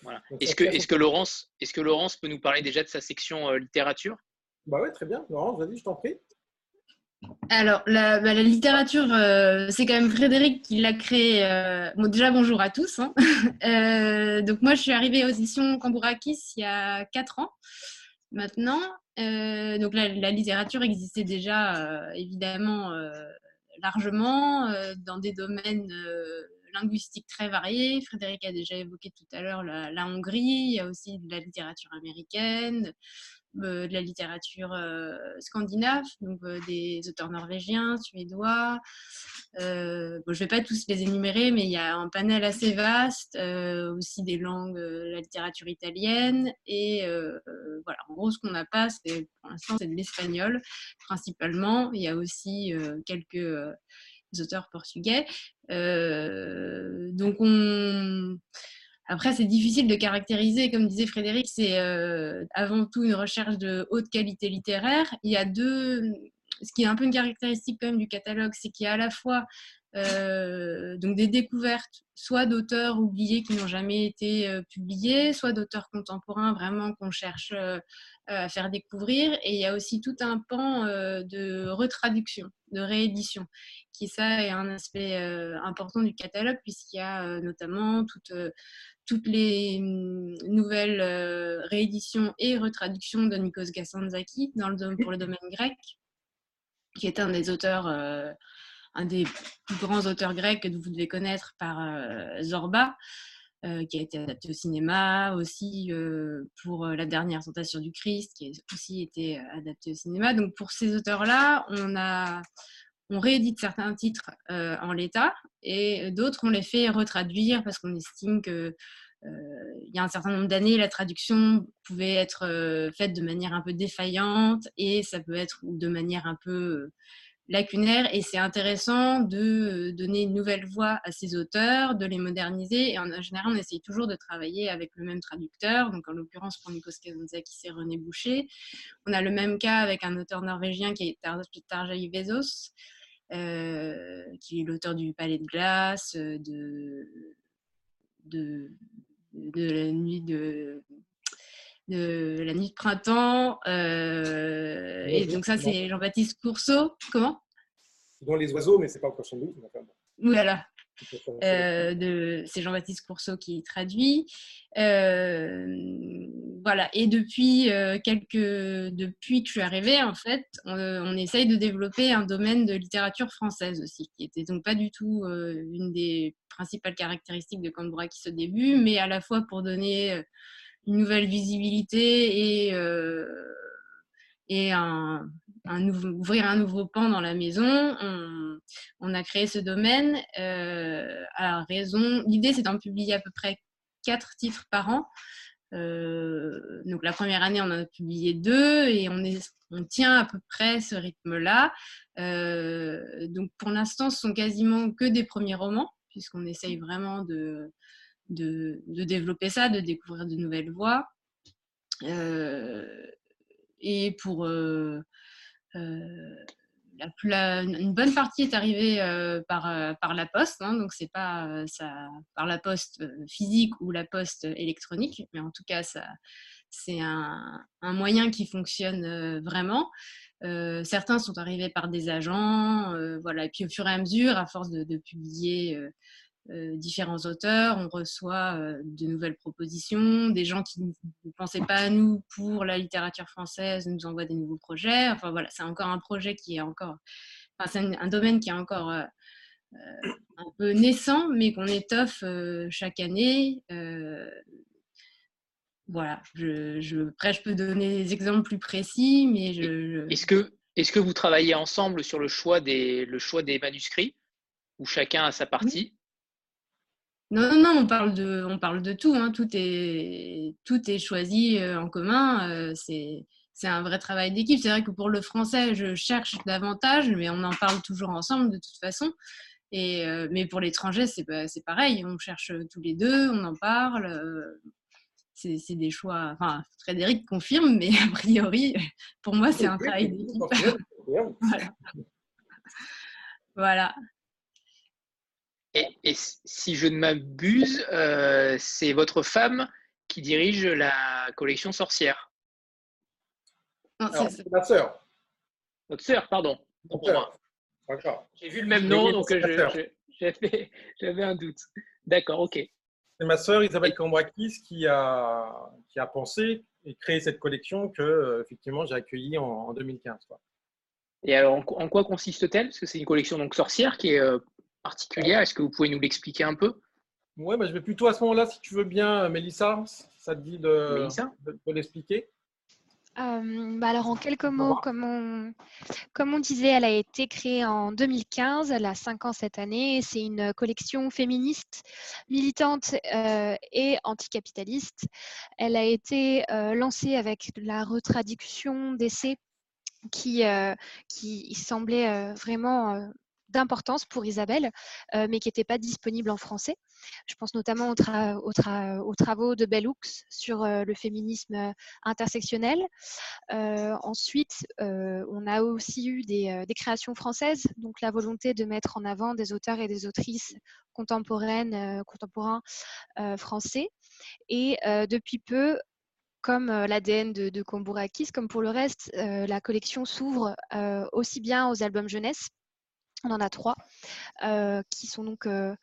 Voilà. Est-ce que, est que, Laurence, est que Laurence peut nous parler déjà de sa section littérature? Bah oui, très bien. Laurence, vas-y, je t'en prie. Alors, la, bah, littérature, euh, c'est quand même Frédéric qui l'a créée. Euh, déjà, bonjour à tous. Hein. Euh, donc, moi, je suis arrivée aux éditions Cambourakis il y a 4 ans maintenant. donc, la, littérature existait déjà, évidemment, largement dans des domaines linguistiques très variés. Frédéric a déjà évoqué tout à l'heure la, la, Hongrie. Il y a aussi de la littérature américaine, de la littérature euh, scandinave, donc euh, des auteurs norvégiens, suédois. bon, je ne vais pas tous les énumérer, mais il y a un panel assez vaste, aussi des langues, la littérature italienne. Et voilà, en gros, ce qu'on n'a pas, c'est pour l'instant, c'est de l'espagnol principalement. Il y a aussi quelques auteurs portugais. donc, on après, c'est difficile de caractériser, comme disait Frédéric, c'est euh, avant tout une recherche de haute qualité littéraire. Il y a deux, ce qui est un peu une caractéristique quand même du catalogue, c'est qu'il y a à la fois euh, donc des découvertes, soit d'auteurs oubliés qui n'ont jamais été euh, publiés, soit d'auteurs contemporains vraiment qu'on cherche à faire découvrir. Et il y a aussi tout un pan de retraduction, de réédition, qui ça est un aspect important du catalogue puisqu'il y a notamment toute toutes les hum, nouvelles euh, rééditions et retraductions de Nikos Gassanzaki dans pour le domaine grec, qui est un des auteurs, euh, un des plus grands auteurs grecs que vous devez connaître par euh, Zorba. qui a été adapté au cinéma, aussi pour La dernière tentation du Christ, qui a aussi été adapté au cinéma. Donc pour ces auteurs-là, on réédite certains titres euh, en l'état et d'autres, on les fait retraduire parce qu'on estime que euh, il y a un certain nombre d'années, la traduction pouvait être euh, faite de manière un peu défaillante et ça peut être de manière un peu lacunaires et c'est intéressant de donner une nouvelle voix à ces auteurs, de les moderniser et en général on essaye toujours de travailler avec le même traducteur, donc en l'occurrence pour Nikos Kazantzakis c'est René Boucher. On a le même cas avec un auteur norvégien qui est Tarjei Vezos, euh, qui est l'auteur du Palais de glace, de, de, de la nuit de de la nuit de printemps. Euh, et donc ça, c'est Jean-Baptiste Courceau. Comment? Dans les oiseaux, mais c'est pas encore son doute. Voilà. Euh, c'est Jean-Baptiste Courceau qui traduit. Euh, voilà. Et depuis quelques, depuis que je suis arrivée, en fait, on, essaye de développer un domaine de littérature française aussi, qui était donc pas du tout une des principales caractéristiques de Cambourakis au début, mais à la fois pour donner une nouvelle visibilité et, euh, et ouvrir un nouveau pan dans la maison. On, a créé ce domaine euh, à raison. L'idée, c'est d'en publier à peu près quatre titres par an. Euh, donc la première année, on en a publié deux et on, est, on tient à peu près ce rythme-là. donc pour l'instant, ce sont quasiment que des premiers romans, puisqu'on essaye vraiment de, de, développer ça, de découvrir de nouvelles voies. Euh, et pour euh, euh, une bonne partie est arrivée par, par la poste, hein, donc c'est pas ça, par la poste physique ou la poste électronique, mais en tout cas ça, c'est un, un, moyen qui fonctionne vraiment. certains sont arrivés par des agents, voilà. Et puis au fur et à mesure, à force de, publier différents auteurs, on reçoit euh, de nouvelles propositions, des gens qui ne pensaient pas à nous pour la littérature française nous envoient des nouveaux projets. Enfin voilà, c'est encore un projet qui est encore, enfin, c'est un, domaine qui est encore euh, un peu naissant, mais qu'on étoffe chaque année. voilà, je, je, après je peux donner des exemples plus précis, mais je. Est-ce que, est que vous travaillez ensemble sur le choix des, le choix des manuscrits, où chacun a sa partie? Non, non, non, on parle de, on parle de tout. Hein. Tout, est, tout est choisi euh, en commun. Euh, c'est, c'est un vrai travail d'équipe. C'est vrai que pour le français, je cherche davantage, mais on en parle toujours ensemble de toute façon. Et, euh, mais pour l'étranger, c'est, c'est pareil. On cherche tous les deux, on en parle. c'est, c'est des choix. Enfin, Frédéric confirme, mais a priori, pour moi, c'est un travail d'équipe. voilà. voilà. Et, si je ne m'abuse, euh, c'est votre femme qui dirige la collection sorcière. c'est ma sœur. Votre sœur, pardon. J'ai vu le même nom, donc j'avais un doute. D'accord, ok. C'est ma sœur Isabelle Cambrakis qui a, qui a pensé et créé cette collection que euh, effectivement j'ai accueillie en, 2015. Et alors, en, quoi consiste-t-elle? Parce que c'est une collection donc sorcière qui est euh, particulière. Est-ce que vous pouvez nous l'expliquer un peu? Oui, bah, je vais plutôt à ce moment-là, si tu veux bien, Mélissa, ça te dit de, de, l'expliquer euh, bah alors en quelques mots, comme on, comme on, disait, elle a été créée en 2015, elle a 5 ans cette année. C'est une collection féministe, militante euh, et anticapitaliste. Elle a été euh, lancée avec la retraduction d'essais qui, qui semblait vraiment d'importance pour Isabelle, euh, mais qui n'était pas disponible en français. Je pense notamment aux, travaux de Bellux sur euh, le féminisme euh, intersectionnel. ensuite, on a aussi eu des, créations françaises, donc la volonté de mettre en avant des auteurs et des autrices contemporaines, contemporains français. Et depuis peu, comme l'ADN de, de Kombourakis, comme pour le reste, la collection s'ouvre aussi bien aux albums jeunesse on en a trois euh, qui sont donc euh,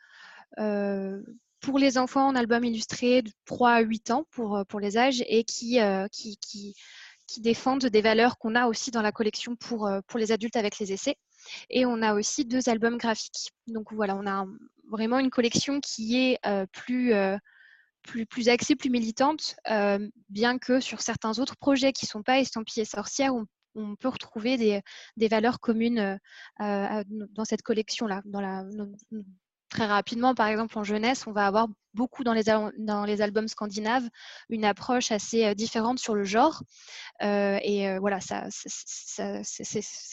euh, pour les enfants en album illustré de 3 à 8 ans pour, pour les âges et qui, qui, qui, défendent des valeurs qu'on a aussi dans la collection pour, pour les adultes avec les essais. Et on a aussi deux albums graphiques. Donc voilà, on a vraiment une collection qui est plus, plus, plus axée, plus militante, bien que sur certains autres projets qui ne sont pas estampillés sorcières, on on peut retrouver des, valeurs communes euh, dans cette collection-là, très rapidement, par exemple en jeunesse, on va avoir beaucoup dans les, albums scandinaves une approche assez différente sur le genre. et voilà, ça,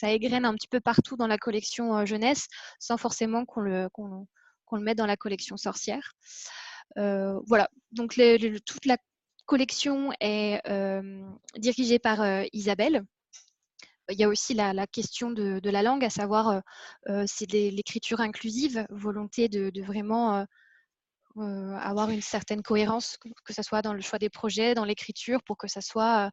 égrène un petit peu partout dans la collection jeunesse sans forcément qu'on, le mette dans la collection sorcière. voilà, donc toute la collection est dirigée par Isabelle il y a aussi la, question de, la langue, à savoir, c'est l'écriture inclusive, volonté de, vraiment avoir une certaine cohérence, que, ce soit dans le choix des projets, dans l'écriture, pour que ça soit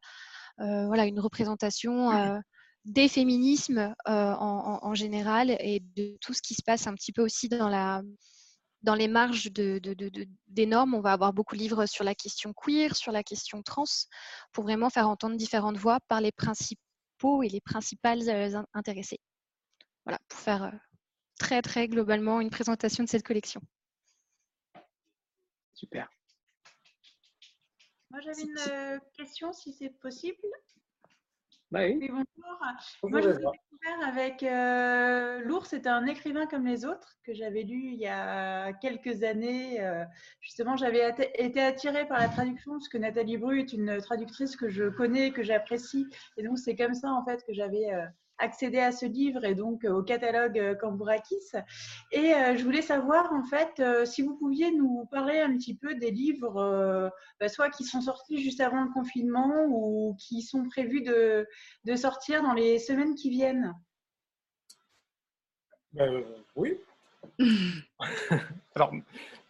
voilà, une représentation des féminismes en, général et de tout ce qui se passe un petit peu aussi dans la dans les marges de, des normes, on va avoir beaucoup de livres sur la question queer, sur la question trans, pour vraiment faire entendre différentes voix par les principes et les principales euh, intéressées. Voilà, pour faire euh, très très globalement une présentation de cette collection. Super. Moi j'avais une euh, question si c'est possible. Bah oui. bonjour. Moi, je suis découvert avec euh, L'ours, c'était un écrivain comme les autres que j'avais lu il y a quelques années. justement, j'avais été attirée par la traduction parce que Nathalie Bru est une traductrice que je connais, que j'apprécie. Et donc, c'est comme ça, en fait, que j'avais accéder à ce livre et donc euh, au catalogue euh, Cambourakis. Et euh, je voulais savoir en fait si vous pouviez nous parler un petit peu des livres, bah, soit qui sont sortis juste avant le confinement ou qui sont prévus de, de sortir dans les semaines qui viennent. oui. Alors,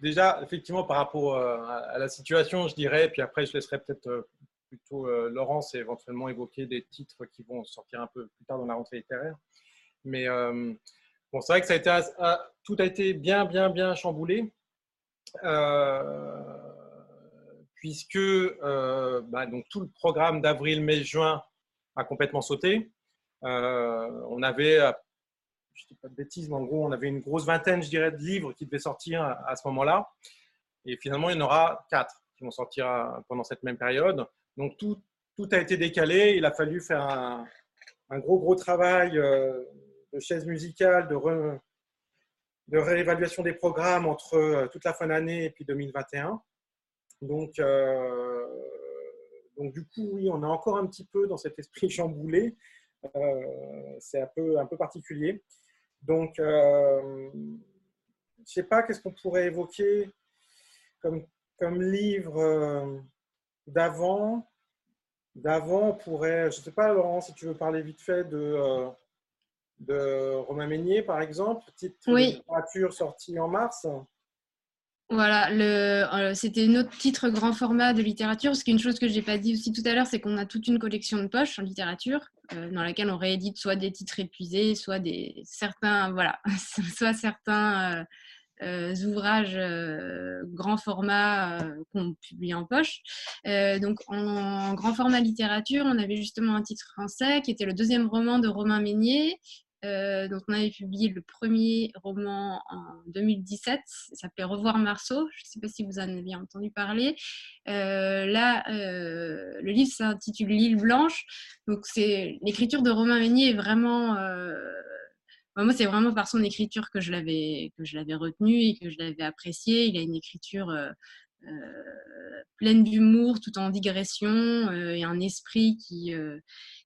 déjà, effectivement, par rapport à la situation, je dirais, puis après, je laisserai peut-être plutôt euh, Laurence et éventuellement évoquer des titres qui vont sortir un peu plus tard dans la rentrée littéraire. Mais euh, bon, c'est vrai que tout a été bien, bien, bien chamboulé. Euh, puisque bah, donc, tout le programme d'avril, mai, juin a complètement sauté. on avait, je ne dis pas de bêtises, mais en gros, on avait une grosse vingtaine, je dirais, de livres qui devaient sortir à ce moment-là. Et finalement, il y en aura quatre qui vont sortir pendant cette même période. Donc tout, tout a été décalé. Il a fallu faire un, gros, gros travail euh, de chaise musicale, de, réévaluation des programmes entre euh, toute la fin d'année et puis 2021. Donc, euh, donc du coup, oui, on est encore un petit peu dans cet esprit chamboulé. c'est un peu, un peu particulier. Donc, je ne sais pas, qu'est-ce qu'on pourrait évoquer comme, comme livre d'avant, d'avant, on pourrait, je ne sais pas, Laurent, si tu veux parler vite fait de, euh, de Romain Meignier, par exemple, petite littérature sortie en mars. Voilà, euh, c'était notre titre grand format de littérature. Parce qu'une chose que je n'ai pas dit aussi tout à l'heure, c'est qu'on a toute une collection de poches en littérature, euh, dans laquelle on réédite soit des titres épuisés, soit des certains, voilà, soit certains euh, ouvrages euh, grand format euh, qu'on publie en poche. donc en, grand format littérature, on avait justement un titre français qui était le deuxième roman de Romain Meignier, donc on avait publié le premier roman en 2017, ça s'appelait Revoir Marceau, je ne sais pas si vous en avez entendu parler. là, le livre s'intitule L'île blanche, donc c'est l'écriture de Romain Meignier est vraiment moi, c'est vraiment par son écriture que je l'avais que je l'avais retenu et que je l'avais apprécié. Il a une écriture euh, euh, pleine d'humour, tout en digression, euh, et un esprit qui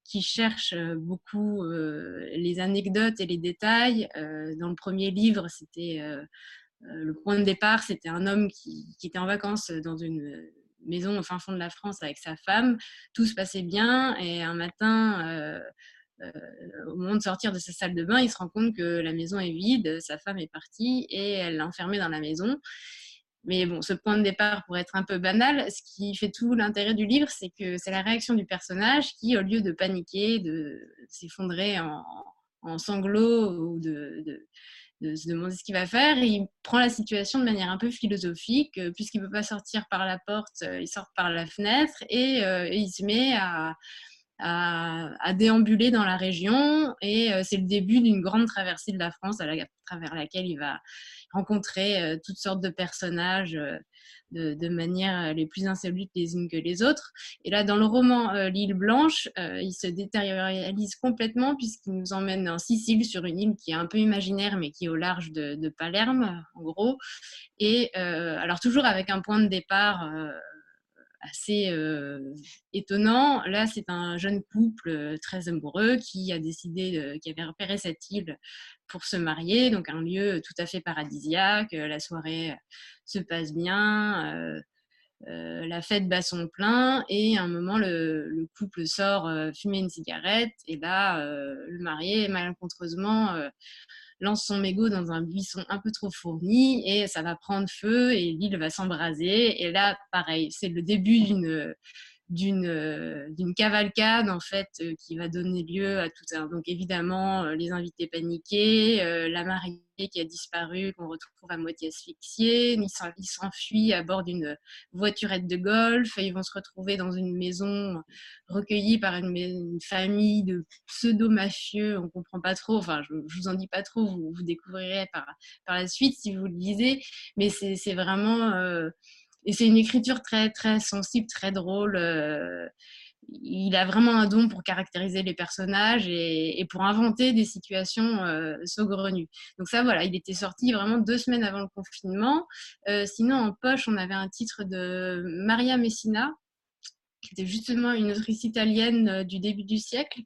qui cherche beaucoup les anecdotes et les détails. dans le premier livre, c'était le point de départ, c'était un homme qui, qui, était en vacances dans une maison au fin fond de la France avec sa femme. Tout se passait bien et un matin, au moment de sortir de sa salle de bain, il se rend compte que la maison est vide, sa femme est partie et elle l'a enfermé dans la maison. Mais bon, ce point de départ pourrait être un peu banal. Ce qui fait tout l'intérêt du livre, c'est que c'est la réaction du personnage qui, au lieu de paniquer, de s'effondrer en, sanglots ou de, se demander ce qu'il va faire, il prend la situation de manière un peu philosophique. Puisqu'il ne peut pas sortir par la porte, il sort par la fenêtre et il se met à, à, déambuler dans la région et c'est le début d'une grande traversée de la France à, travers laquelle il va rencontrer toutes sortes de personnages de, manière les plus insolites les unes que les autres. Et là, dans le roman L'île Blanche, il se détérialise complètement puisqu'il nous emmène en Sicile sur une île qui est un peu imaginaire mais qui est au large de, de Palerme, en gros. Et alors toujours avec un point de départ assez étonnant. Là, c'est un jeune couple très amoureux qui a décidé, qui avait repéré cette île pour se marier, donc un lieu tout à fait paradisiaque. La soirée se passe bien. la fête bat son plein et à un moment le, couple sort fumer une cigarette et là le marié malencontreusement lance son mégot dans un buisson un peu trop fourni et ça va prendre feu et l'île va s'embraser. Et là, pareil, c'est le début d'une d'une euh, d'une cavalcade en fait euh, qui va donner lieu à tout ça. Donc évidemment euh, les invités paniqués, la mariée qui a disparu qu'on retrouve à moitié asphyxiée, ils s'enfuient à bord d'une voiturette de golf ils vont se retrouver dans une maison recueillie par une, famille de pseudo mafieux. On comprend pas trop. Enfin je, je, vous en dis pas trop. Vous, vous découvrirez par par la suite si vous le lisez. Mais c'est vraiment et c'est une écriture très, très sensible, très drôle. Euh, il a vraiment un don pour caractériser les personnages et, pour inventer des situations euh, saugrenues. Donc ça, voilà, il était sorti vraiment deux semaines avant le confinement. Euh, sinon, en poche, on avait un titre de Maria Messina, qui était justement une autrice italienne du début du siècle.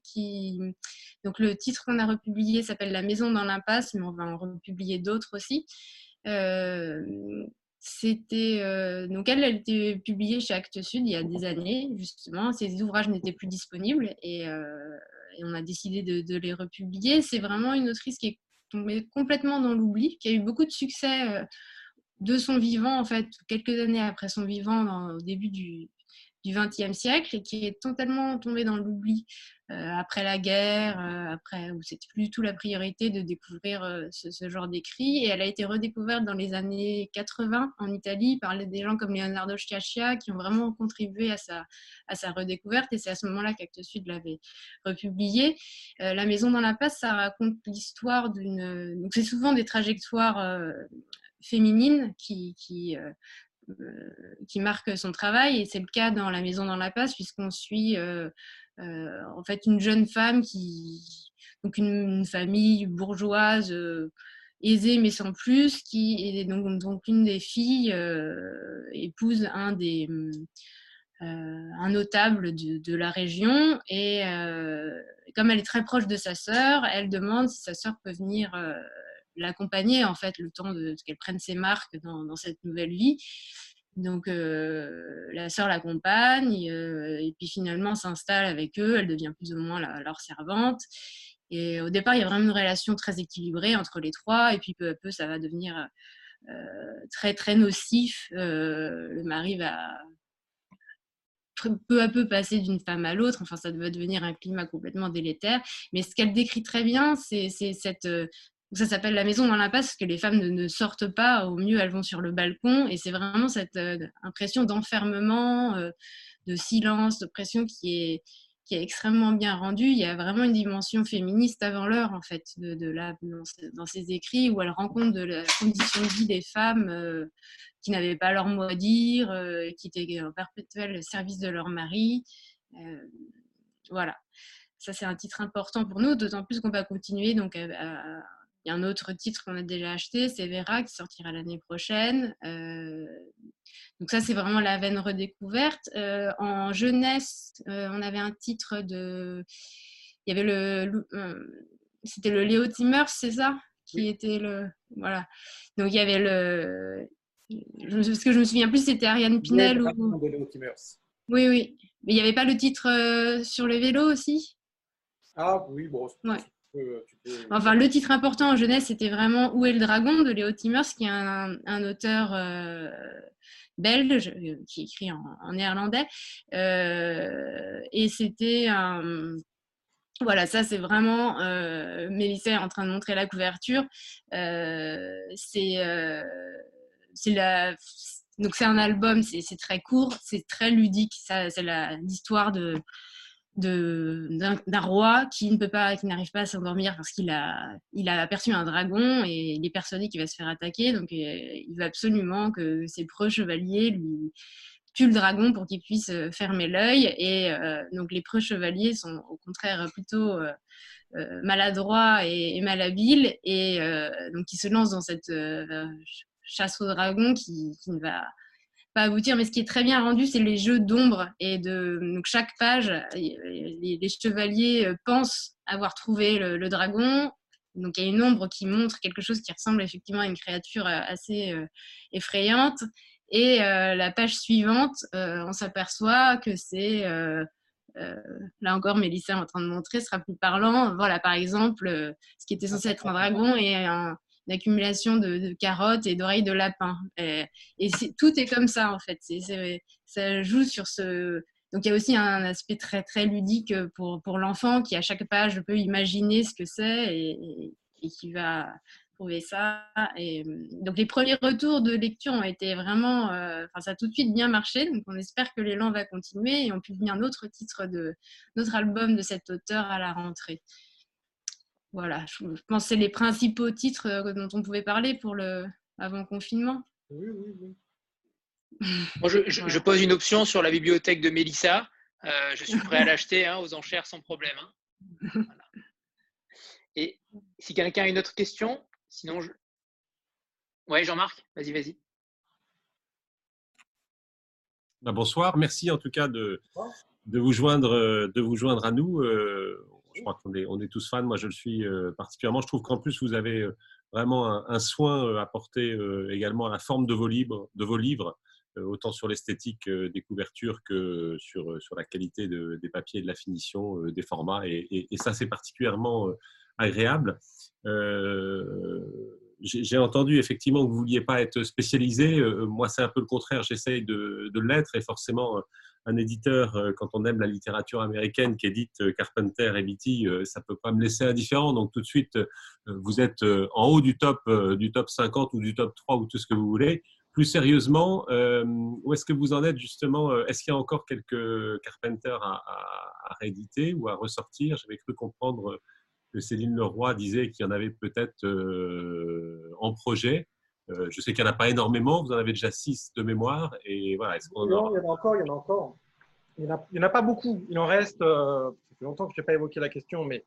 Donc le titre qu'on a republié s'appelle La maison dans l'impasse, mais on va en republier d'autres aussi. C'était euh, donc elle, elle était publiée chez Actes Sud il y a des années justement. Ces ouvrages n'étaient plus disponibles et, euh, on a décidé de, les republier. C'est vraiment une autrice qui est tombée complètement dans l'oubli, qui a eu beaucoup de succès euh, de son vivant en fait quelques années après son vivant au début du, du XXe siècle et qui est totalement tombée dans l'oubli euh, après la guerre, euh, après où c'était plus du tout la priorité de découvrir euh, ce, genre d'écrit. Et elle a été redécouverte dans les années 80 en Italie par des gens comme Leonardo Sciascia qui ont vraiment contribué à sa, à sa redécouverte. Et c'est à ce moment-là qu'Actes Sud l'avait republié. la Maison dans la Passe, ça raconte l'histoire d'une. Donc c'est souvent des trajectoires féminines qui qui marquent son travail. Et c'est le cas dans La Maison dans la Passe puisqu'on suit euh, en fait une jeune femme qui donc une, famille bourgeoise euh, aisée mais sans plus qui est donc, donc une des filles euh, épouse un des un notable de, la région. Et comme elle est très proche de sa sœur, elle demande si sa sœur peut venir l'accompagner en fait le temps de, qu'elle prenne ses marques dans, cette nouvelle vie. Donc euh, la sœur l'accompagne euh, et puis finalement s'installe avec eux, elle devient plus ou moins leur servante. Et au départ, il y a vraiment une relation très équilibrée entre les trois et puis peu à peu, ça va devenir euh, très très nocif. le mari va peu à peu passer d'une femme à l'autre. Enfin, ça va devenir un climat complètement délétère. Mais ce qu'elle décrit très bien, c'est cette, ça s'appelle la maison dans l'impasse parce que les femmes ne, sortent pas. Au mieux, elles vont sur le balcon. Et c'est vraiment cette euh, impression d'enfermement, euh, de silence, de pression qui est, qui est extrêmement bien rendue. Il y a vraiment une dimension féministe avant l'heure, en fait, de, de dans, ses écrits, où elle rend compte de la condition de vie des femmes euh, qui n'avaient pas leur mot à dire, qui étaient en perpétuel service de leur mari. voilà. Ça, c'est un titre important pour nous, d'autant plus qu'on va continuer donc, à il y a un autre titre qu'on a déjà acheté, c'est Vera, qui sortira l'année prochaine. Euh, donc ça, c'est vraiment la veine redécouverte. Euh, en jeunesse, euh, on avait un titre de... Il y avait le... C'était le Léo Timmers, c'est ça Qui était le... Voilà. Donc il y avait le... Ce que je me souviens plus, c'était Ariane Pinel. Ou... Oui, oui. Mais il n'y avait pas le titre sur le vélo aussi? Ah oui, bon. Ouais. Enfin, le titre important en jeunesse, c'était vraiment Où est le dragon de Léo Timmers, qui est un, auteur euh, belge euh, qui écrit en, néerlandais. Euh, et c'était un. Voilà, ça c'est vraiment. Mélissa est en train de montrer la couverture. c'est la. Donc c'est un album, c'est très court, c'est très ludique. C'est l'histoire de d'un roi qui ne peut pas, qui n'arrive pas à s'endormir parce qu'il a, il a aperçu un dragon et il est persuadé qu'il va se faire attaquer. Donc, il veut absolument que ses preux chevaliers lui tuent le dragon pour qu'il puisse fermer l'œil. Et donc, les preux chevaliers sont au contraire plutôt maladroits et, et, malhabiles. Et donc, ils se lancent dans cette chasse au dragon qui, qui ne va pas aboutir. Mais ce qui est très bien rendu, c'est les jeux d'ombre et de donc chaque page, les, chevaliers euh, pensent avoir trouvé le, dragon. Donc il y a une ombre qui montre quelque chose qui ressemble effectivement à une créature euh, assez euh, effrayante. Et la page suivante, on s'aperçoit que c'est là encore, Mélissa est en train de montrer, sera plus parlant. Voilà, par exemple, ce qui était censé être un dragon et un, d'accumulation de, carottes et d'oreilles de lapin. Et, tout est comme ça, en fait. ça joue sur ce. Donc, il y a aussi un aspect très, très ludique pour, pour l'enfant qui, à chaque page, peut imaginer ce que c'est et, qui va trouver ça. Et donc, les premiers retours de lecture ont été vraiment. Euh, ça a tout de suite bien marché. Donc, on espère que l'élan va continuer et on publie un autre titre de notre album de cet auteur à la rentrée voilà, je pense que c'est les principaux titres euh, dont on pouvait parler pour le avant confinement. Oui, oui, oui. je, pose une option sur la bibliothèque de Mélissa. Euh, je suis prêt à l'acheter hein, aux enchères sans problème. Hein. Et si quelqu'un a une autre question, sinon je. Oui, Jean-Marc, vas-y, vas-y. Bah, bonsoir, merci en tout cas de, de, vous, joindre, euh, de vous joindre à nous je crois qu'on est, tous fans. Moi, je le suis euh, particulièrement. Je trouve qu'en plus, vous avez euh, vraiment un, soin euh, apporté également à la forme de vos livres, de vos livres autant sur l'esthétique des couvertures que sur, sur la qualité des papiers, de la finition, des formats. Et, ça, c'est particulièrement agréable. J'ai entendu effectivement que vous ne vouliez pas être spécialisé. moi, c'est un peu le contraire. J'essaye de, l'être et forcément, un éditeur, euh, quand on aime la littérature américaine qui édite euh, Carpenter et Beatty, euh, ça peut pas me laisser indifférent. Donc tout de suite, vous êtes en haut du top, du top 50 ou du top 3 ou tout ce que vous voulez. Plus sérieusement, où est-ce que vous en êtes justement Est-ce qu'il y a encore quelques Carpenter à, rééditer ou à ressortir? J'avais cru comprendre que Céline Leroy disait qu'il y en avait peut-être en projet. Euh, je sais qu'il n'y en a pas énormément, vous en avez déjà six de mémoire. Et voilà, non, il y en a encore, il y en a encore. Il n'y en, a pas beaucoup. Il en reste, euh, ça fait longtemps que je n'ai pas évoqué la question, mais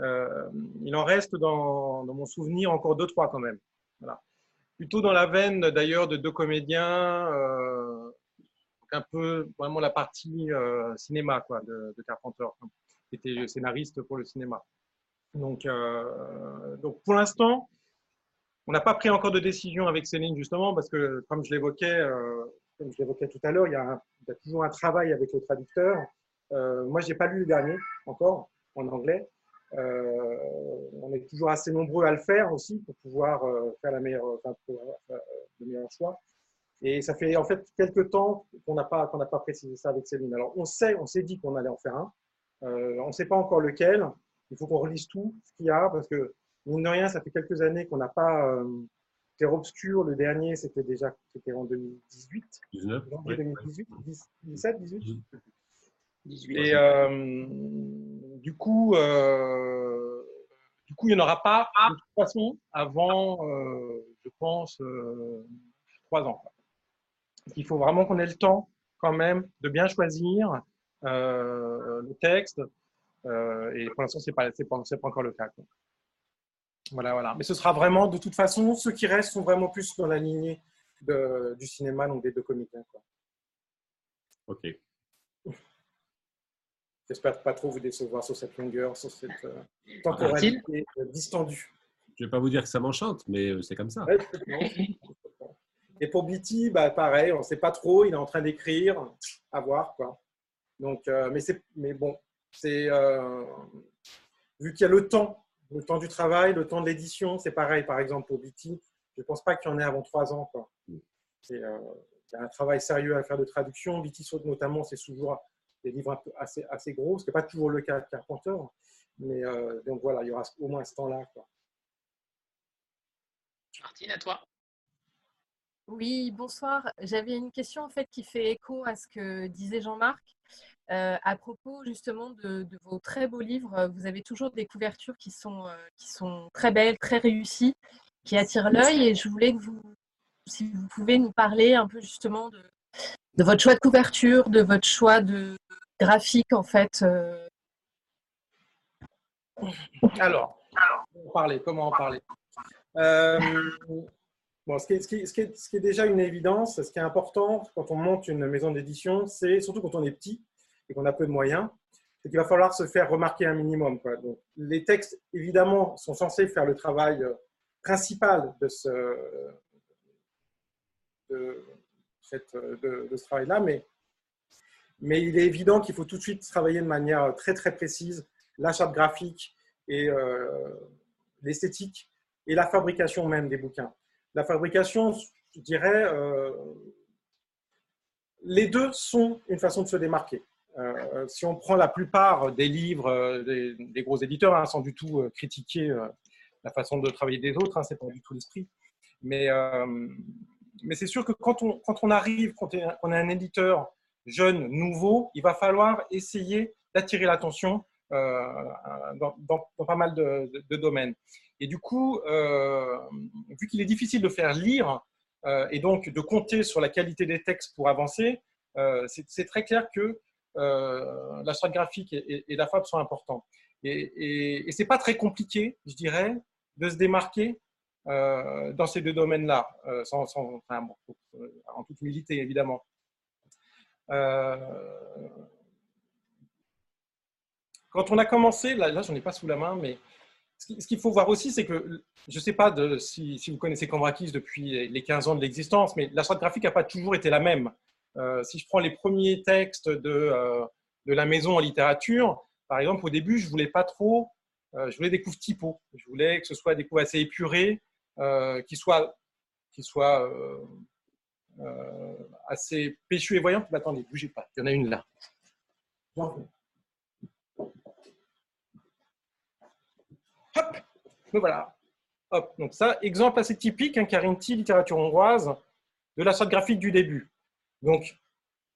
euh, il en reste dans, mon souvenir encore deux, trois quand même. Voilà. Plutôt dans la veine d'ailleurs de deux comédiens, un peu vraiment la partie cinéma quoi, de, de Carpenter, qui était scénariste pour le cinéma. Donc, donc pour l'instant, on n'a pas pris encore de décision avec Céline justement parce que, comme je l'évoquais, euh, comme je l'évoquais tout à l'heure, il, y a toujours un travail avec le traducteur. Euh, moi, j'ai pas lu le dernier encore en anglais. Euh, on est toujours assez nombreux à le faire aussi pour pouvoir euh, faire la meilleure, enfin, le meilleur choix. Et ça fait en fait quelques temps qu'on n'a pas qu'on n'a pas précisé ça avec Céline. Alors on sait, on s'est dit qu'on allait en faire un. on ne sait pas encore lequel. Il faut qu'on relise tout ce qu'il y a parce que Mine de rien, ça fait quelques années qu'on n'a pas. Euh, Terre Obscur, le dernier, c'était déjà c'était en 2018. 19, 2018, 17, 18 18. Et euh, du coup, euh, du coup, il n'y en aura pas de toute façon avant, euh, je pense, euh, trois ans. Il faut vraiment qu'on ait le temps quand même de bien choisir euh, le texte. Et pour l'instant, ce n'est pas, pas, pas, encore le cas. Quoi. Voilà, voilà. Mais ce sera vraiment, de toute façon, ceux qui restent sont vraiment plus dans la lignée du cinéma, donc des deux comédiens. Quoi. Ok. J'espère pas trop vous décevoir sur cette longueur, sur cette euh, temporalité euh, distendue. Je ne vais pas vous dire que ça m'enchante, mais euh, c'est comme ça. Et pour Bitty, bah, pareil, on ne sait pas trop, il est en train d'écrire, à voir. Quoi. Donc, mais, mais bon, c'est vu qu'il y a le temps le temps du travail, le temps de l'édition, c'est pareil. Par exemple, pour BT, je ne pense pas qu'il y en ait avant trois ans. Quoi. C'est, euh, il y a un travail sérieux à faire de traduction. BT, notamment, c'est toujours des livres un peu assez, assez gros, ce qui n'est pas toujours le cas de Carpenter. Mais euh, donc voilà, il y aura au moins ce temps-là. Martine, à toi. Oui, bonsoir. J'avais une question en fait qui fait écho à ce que disait Jean-Marc. À propos justement de, vos très beaux livres, vous avez toujours des couvertures qui sont, qui sont très belles, très réussies, qui attirent l'œil. Et je voulais que vous, si vous pouvez nous parler un peu justement de, de votre choix de couverture, de votre choix de graphique en fait. Alors, parler, comment en parler? Euh, bon, ce, qui est, ce, qui est, ce, qui est, déjà une évidence, ce qui est important quand on monte une maison d'édition, c'est surtout quand on est petit et qu'on a peu de moyens, c'est qu'il va falloir se faire remarquer un minimum. Donc, les textes, évidemment, sont censés faire le travail euh, principal de ce, de, ce travail-là, mais, il est évident qu'il faut tout de suite travailler de manière très très précise la charte graphique et euh, l'esthétique et la fabrication même des bouquins. La fabrication, je dirais, euh, les deux sont une façon de se démarquer. Euh, si on prend la plupart des livres des, gros éditeurs, hein, sans du tout critiquer la façon de travailler des autres, hein, c'est pas du tout l'esprit, mais, c'est sûr que quand on, arrive, quand on est un éditeur jeune, nouveau, il va falloir essayer d'attirer l'attention euh, dans, pas mal de, domaines. Et du coup, euh, vu qu'il est difficile de faire lire euh, et donc de compter sur la qualité des textes pour avancer, c'est très clair que la charte graphique et, la FAB sont importants. Et, et, c'est pas très compliqué, je dirais, de se démarquer dans ces deux domaines-là, sans, en toute humilité évidemment. Quand on a commencé, là, là j'en ai pas sous la main, mais ce qu'il faut voir aussi, c'est que, je ne sais pas si, vous connaissez Cambrakis depuis les 15 ans de l'existence, mais la graphique n'a pas toujours été la même. Euh, si je prends les premiers textes de, euh, de, la maison en littérature, par exemple, au début, je voulais pas trop, euh, je voulais des coups typos. Je voulais que ce soit des coups assez épurés, qui soient, soient assez péchus et voyants. Mais attendez, bougez pas, il y en a une là. Hop, me voilà. Hop, donc ça, exemple assez typique, hein, Carinti, littérature hongroise, de la sorte graphique du début. Donc,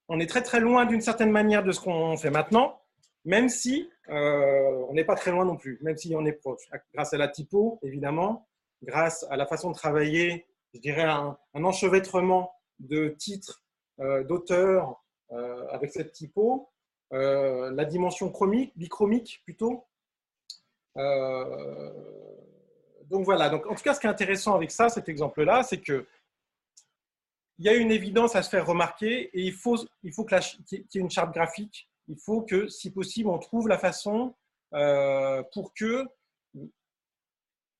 on est très très loin d'une certaine manière de ce qu'on fait maintenant, même si euh, on n'est pas très loin non plus, même si on est proche. Grâce à la typo, évidemment, grâce à la façon de travailler, je dirais un, enchevêtrement de titres, euh, d'auteurs euh, avec cette typo, la dimension chromique, bichromique plutôt, donc voilà, donc en tout cas, ce qui est intéressant avec ça, cet exemple-là, c'est que il y a une évidence à se faire remarquer et il faut, il faut qu'il y ait une charte graphique. Il faut que, si possible, on trouve la façon euh, pour que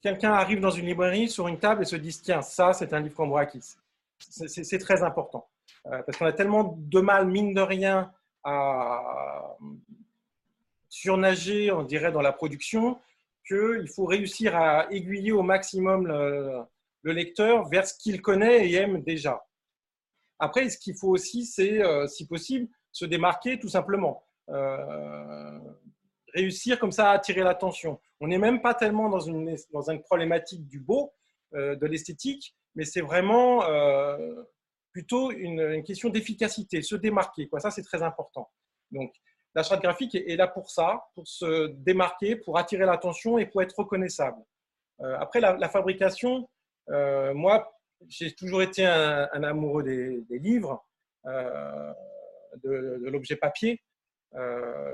quelqu'un arrive dans une librairie sur une table et se dise tiens, ça, c'est un livre Cambourakis. C'est très important. Euh, parce qu'on a tellement de mal, mine de rien, à surnager, on dirait, dans la production, qu'il faut réussir à aiguiller au maximum le, lecteur vers ce qu'il connaît et aime déjà. Après, ce qu'il faut aussi, c'est, euh, si possible, se démarquer tout simplement. Euh, réussir comme ça à attirer l'attention. On n'est même pas tellement dans une, dans une problématique du beau, euh, de l'esthétique, mais c'est vraiment plutôt une, question d'efficacité, se démarquer. Ça, c'est très important. Donc, la charte graphique est là pour ça, pour se démarquer, pour attirer l'attention et pour être reconnaissable. Après, la, fabrication, moi, j'ai toujours été un, amoureux des, livres, euh, de, l'objet papier.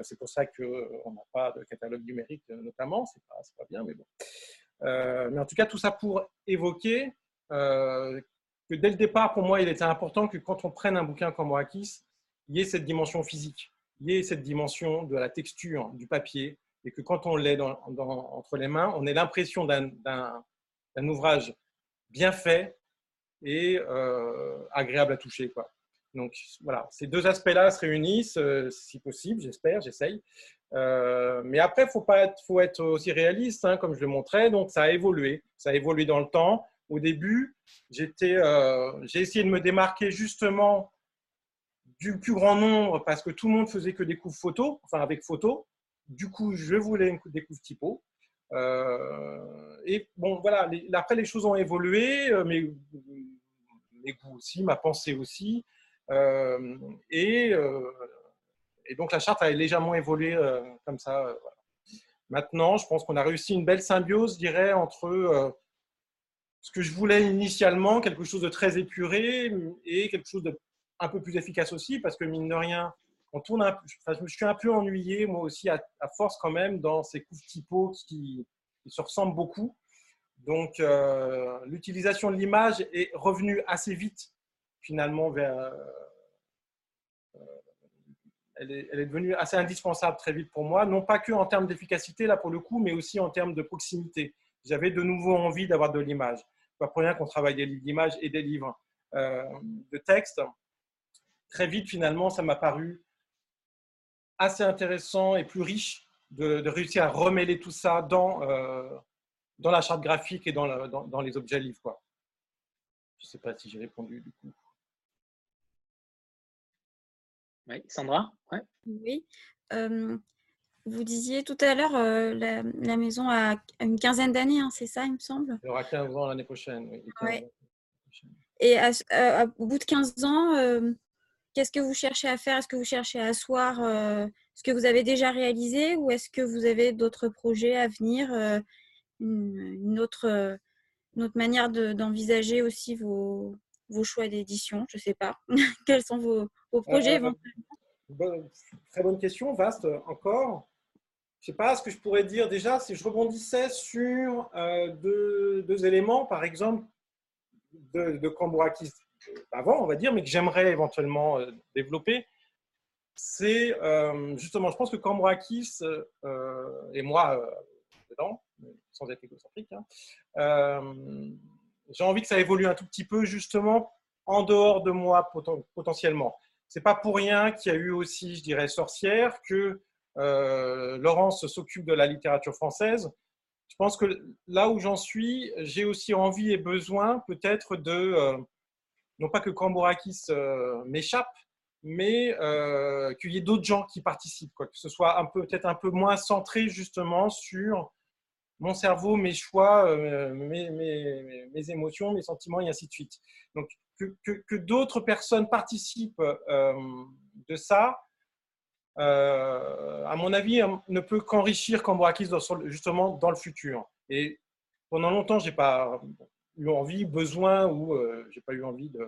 c'est pour ça qu'on n'a pas de catalogue numérique, notamment. C'est pas, pas bien, mais bon. mais en tout cas, tout ça pour évoquer que dès le départ, pour moi, il était important que quand on prenne un bouquin comme Moakis, il y ait cette dimension physique il y ait cette dimension de la texture du papier et que quand on l'est entre les mains, on ait l'impression d'un ouvrage bien fait et euh, agréable à toucher. Quoi. Donc voilà, ces deux aspects-là se réunissent, euh, si possible, j'espère, j'essaye. Euh, mais après, faut, faut être aussi réaliste, hein, comme je le montrais. Donc ça a évolué, ça a évolué dans le temps. Au début, j'ai essayé de me démarquer justement du plus grand nombre parce que tout le monde faisait que des coups photos, enfin avec photo. Du coup, je voulais des coups typo. Et bon, voilà, après les choses ont évolué, mais mes goûts aussi, ma pensée aussi. Euh, et et donc la charte a légèrement évolué comme ça. Maintenant, je pense qu'on a réussi une belle symbiose, je dirais, entre ce que je voulais initialement, quelque chose de très épuré et quelque chose de un peu plus efficace aussi, parce que mine de rien, on tourne je suis un peu ennuyé, moi aussi, à, force quand même, dans ces coups typos qui, qui se ressemblent beaucoup. Donc, euh, l'utilisation de l'image est revenue assez vite, finalement, vers. Euh, elle, est, devenue assez indispensable très vite pour moi, non pas que en termes d'efficacité, là pour le coup, mais aussi en termes de proximité. J'avais de nouveau envie d'avoir de l'image. Pas pour rien qu'on travaille des livres d'image et des livres euh, de texte. Très vite, finalement, ça m'a paru assez intéressant et plus riche de, réussir à remêler tout ça dans, euh, dans la charte graphique et dans, dans, les objets livres. Quoi. Je ne sais pas si j'ai répondu du coup. Oui, Sandra Oui. Euh, vous disiez tout à l'heure, euh, la, maison a une quinzaine d'années, hein, c'est ça, il me semble? Elle aura 15 ans l'année prochaine. Oui. Et au bout de 15 ans, Qu'est-ce que vous cherchez à faire? Est-ce que vous cherchez à asseoir euh, ce que vous avez déjà réalisé ou est-ce que vous avez d'autres projets à venir euh, une, autre, euh, une, autre, manière d'envisager aussi vos, vos choix d'édition Je ne sais pas. Quels sont vos, vos projets éventuellement? Très bonne question, vaste encore. Je ne sais pas ce que je pourrais dire déjà si je rebondissais sur deux, deux, éléments, par exemple, de, de Cambourakis avant, on va dire, mais que j'aimerais éventuellement euh, développer, c'est euh, justement, je pense que Cambrakis euh, et moi dedans, sans être égocentrique, hein, j'ai envie que ça évolue un tout petit peu justement en dehors de moi potentiellement. C'est pas pour rien qu'il y a eu aussi, je dirais, Sorcière, que Laurence s'occupe de la littérature française. Je pense que là où j'en suis, j'ai aussi envie et besoin peut-être de non pas que Cambourakis euh, m'échappe, mais euh, qu'il y ait d'autres gens qui participent, que ce soit peu peut-être un peu moins centré justement sur mon cerveau, mes choix, euh, mes, émotions, mes sentiments et ainsi de suite. Donc que, d'autres personnes participent de ça, à mon avis, ne peut qu'enrichir Cambourakis justement dans le futur. Et pendant longtemps, j'ai pas eu envie, besoin ou euh, j'ai pas eu envie de,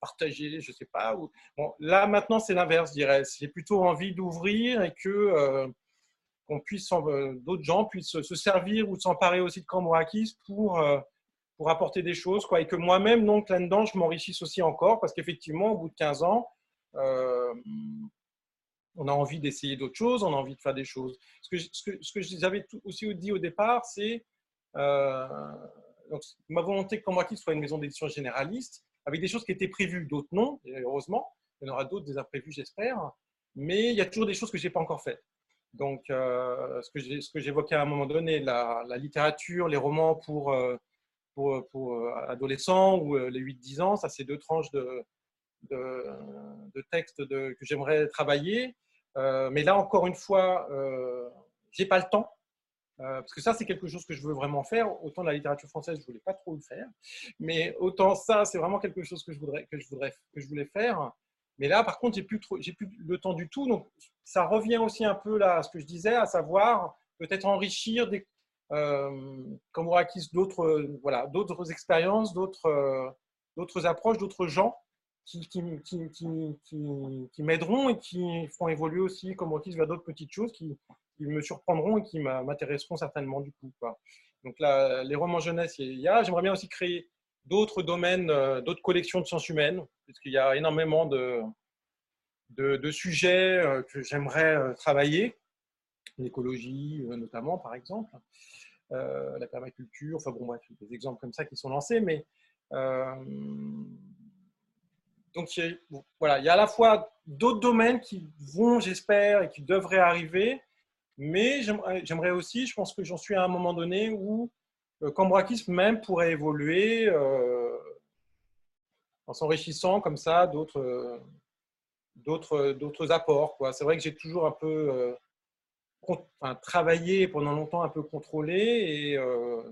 partager, je sais pas. Bon, là maintenant c'est l'inverse, je dirais. J'ai plutôt envie d'ouvrir et que euh, qu'on puisse, euh, d'autres gens puissent se servir ou s'emparer aussi de Cambourakis pour pour apporter des choses, quoi, et que moi-même donc là-dedans je m'enrichisse aussi encore parce qu'effectivement au bout de 15 ans on a envie d'essayer d'autres choses, on a envie de faire des choses. Ce que, ce que, ce que j'avais aussi dit au départ, c'est ma volonté que Cambourakis soit une maison d'édition généraliste, avec des choses qui étaient prévues, d'autres non, heureusement. Il y en aura d'autres des imprévus, j'espère. Mais il y a toujours des choses que je n'ai pas encore faites. Donc, euh, ce que j'évoquais à un moment donné, la, littérature, les romans pour, euh, euh, adolescents ou les 8-10 ans, ça, c'est deux tranches de, textes que j'aimerais travailler. mais là, encore une fois, je n'ai pas le temps. Euh, parce que ça, c'est quelque chose que je veux vraiment faire. Autant la littérature française, je voulais pas trop le faire, mais autant ça, c'est vraiment quelque chose que je voudrais, que je voudrais, que je voulais faire. Mais là, par contre, j'ai plus j'ai plus le temps du tout. Ça revient aussi un peu là à ce que je disais, à savoir peut-être enrichir des, euh, comme acquis d'autres, voilà, d'autres expériences, d'autres, euh, d'autres approches, d'autres gens qui, qui, qui, qui, m'aideront et qui font évoluer aussi comme acquis vers d'autres petites choses qui, qui me surprendront et qui m'intéresseront certainement du coup. Quoi. Donc là, les romans jeunesse, il y a. J'aimerais bien aussi créer d'autres domaines, euh, d'autres collections de sciences humaines, puisqu'il y a énormément de, de, sujets euh, que j'aimerais euh, travailler, l'écologie notamment par exemple, la permaculture, enfin bon bref, des exemples comme ça qui sont lancés, mais donc voilà, il y a à la fois d'autres domaines qui vont, j'espère, et qui devraient arriver, mais j'aimerais aussi, je pense que j'en suis à un moment donné où le euh, cambrakisme même pourrait évoluer euh, en s'enrichissant comme ça d'autres d'autres apports. C'est vrai que j'ai toujours un peu euh, travaillé pendant longtemps, un peu contrôlé, et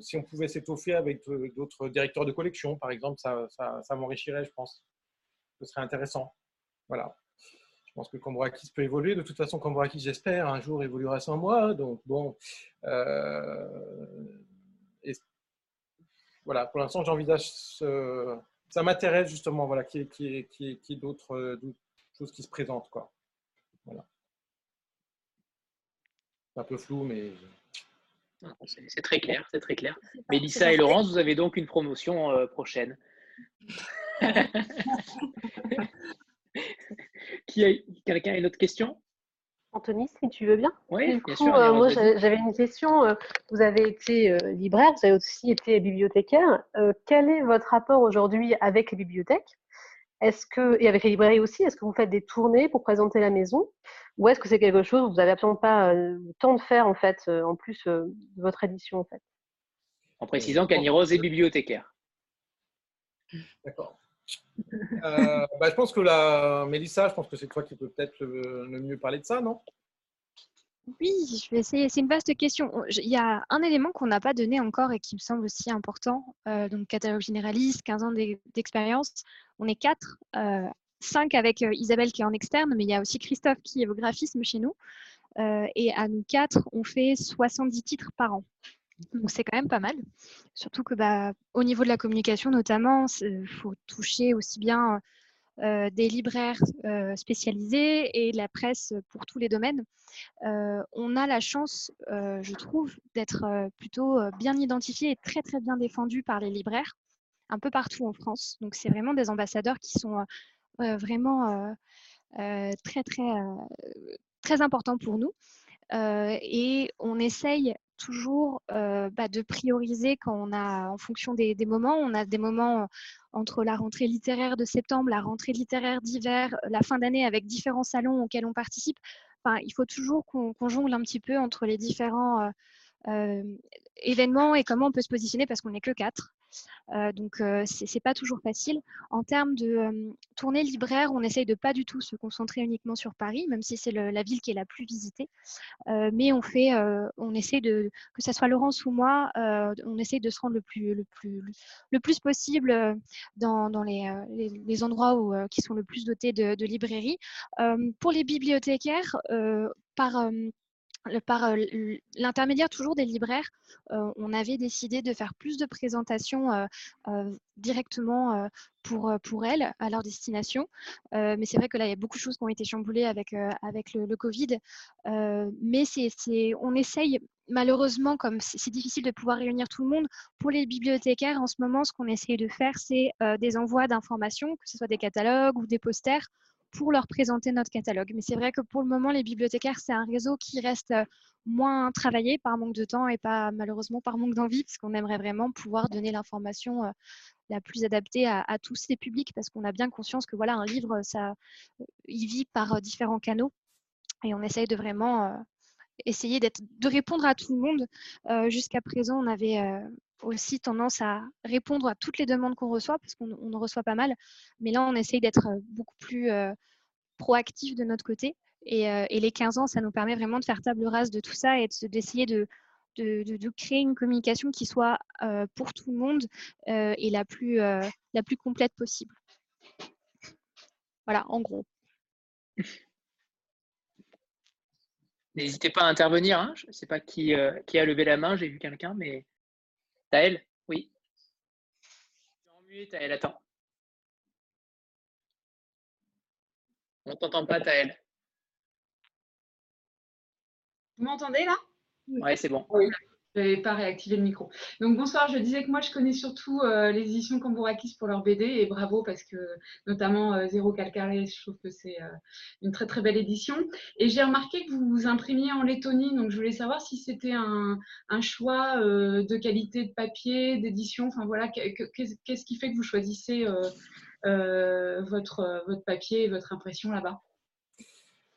si on pouvait s'étoffer avec d'autres directeurs de collection, par exemple, ça, ça, m'enrichirait, je pense. Ce serait intéressant. Voilà je pense que Cambourakis peut évoluer. De toute façon, Cambourakis, j'espère, un jour évoluera sans moi. Donc, bon. Euh, voilà, pour l'instant, j'envisage. Ce, ça m'intéresse justement, voilà, qu'il y ait, d'autres choses qui se présentent. Quoi. Voilà. C'est un peu flou, mais. C'est très clair, c'est très clair. Mélissa et Laurence, vous avez donc une promotion euh, prochaine. Qui a, quelqu'un a une autre question? Anthony, si tu veux bien. Oui, bien sûr. Euh, moi, j'avais une question. Euh, vous avez été libraire, vous avez aussi été bibliothécaire. quel est votre rapport aujourd'hui avec les bibliothèques? Est-ce que et avec les librairies aussi, est-ce que vous faites des tournées pour présenter la maison, ou est-ce que c'est quelque chose où vous n'avez absolument pas le temps de faire en fait, en plus de votre édition en fait? En précisant qu'Annie Rose est bibliothécaire. D'accord. Euh, bah, je pense que la Mélissa, je pense que c'est toi qui peux peut-être le, mieux parler de ça, non? Oui, je vais essayer. C'est une vaste question. Il y a un élément qu'on n'a pas donné encore et qui me semble aussi important. Euh, donc, catalogue généraliste, 15 ans d'expérience. On est quatre. Euh, cinq avec Isabelle qui est en externe, mais il y a aussi Christophe qui est au graphisme chez nous. et à nous quatre, on fait 70 titres par an. Donc c'est quand même pas mal. Surtout que bah, au niveau de la communication notamment, il faut toucher aussi bien euh, des libraires euh, spécialisés et la presse pour tous les domaines. Euh, on a la chance, je trouve, d'être plutôt bien identifié et très très bien défendu par les libraires un peu partout en France. Donc c'est vraiment des ambassadeurs qui sont vraiment très très très importants pour nous. et on essaye toujours euh, bah, de prioriser quand on a, en fonction des, moments, on a des moments euh, entre la rentrée littéraire de septembre, la rentrée littéraire d'hiver, la fin d'année avec différents salons auxquels on participe. Enfin, il faut toujours qu'on jongle un petit peu entre les différents euh, événements et comment on peut se positionner parce qu'on n'est que quatre. Euh, donc, euh, ce n'est pas toujours facile. En termes de euh, tournée libraire, on essaye de pas du tout se concentrer uniquement sur Paris, même si c'est la ville qui est la plus visitée. mais on fait, on essaie de, que ce soit Laurence ou moi, on essaye de se rendre le plus, le plus, le plus possible dans, les, endroits où, qui sont le plus dotés de librairies. pour les bibliothécaires, par par l'intermédiaire toujours des libraires, on avait décidé de faire plus de présentations directement pour, pour elles, à leur destination. mais c'est vrai que là, il y a beaucoup de choses qui ont été chamboulées avec, avec le, Covid. mais c'est, on essaye, malheureusement, comme c'est difficile de pouvoir réunir tout le monde, pour les bibliothécaires, en ce moment, ce qu'on essaye de faire, c'est des envois d'informations, que ce soit des catalogues ou des posters, pour leur présenter notre catalogue. Mais c'est vrai que pour le moment, les bibliothécaires, c'est un réseau qui reste euh, moins travaillé par manque de temps et pas malheureusement par manque d'envie, parce qu'on aimerait vraiment pouvoir donner l'information euh, la plus adaptée à, tous ces publics, parce qu'on a bien conscience que voilà, un livre, ça, euh, il vit par différents canaux, et on essaye de vraiment essayer de répondre à tout le monde. Jusqu'à présent, on avait aussi tendance à répondre à toutes les demandes qu'on reçoit, parce qu'on en reçoit pas mal. Mais là, on essaye d'être euh, beaucoup plus euh, proactif de notre côté. Euh, et, les 15 ans, ça nous permet vraiment de faire table rase de tout ça et d'essayer de, de, créer une communication qui soit pour tout le monde et la plus, la plus complète possible. Voilà, en gros. N'hésitez pas à intervenir. Hein. Je ne sais pas qui, qui, a levé la main. J'ai vu quelqu'un, mais Taël Oui. Taël, attends. On t'entend pas, Taël. Vous m'entendez là? Oui, c'est bon. Oui. Je n'avais pas réactivé le micro. Donc bonsoir, je disais que moi je connais surtout euh, les éditions Cambourakis pour leur BD et bravo parce que notamment euh, Zéro Calcaré, je trouve que c'est euh, une très très belle édition. Et j'ai remarqué que vous vous imprimiez en Lettonie, donc je voulais savoir si c'était un, choix de qualité de papier, d'édition, enfin voilà, qu'est-ce qui fait que vous choisissez votre, votre papier et votre impression là-bas?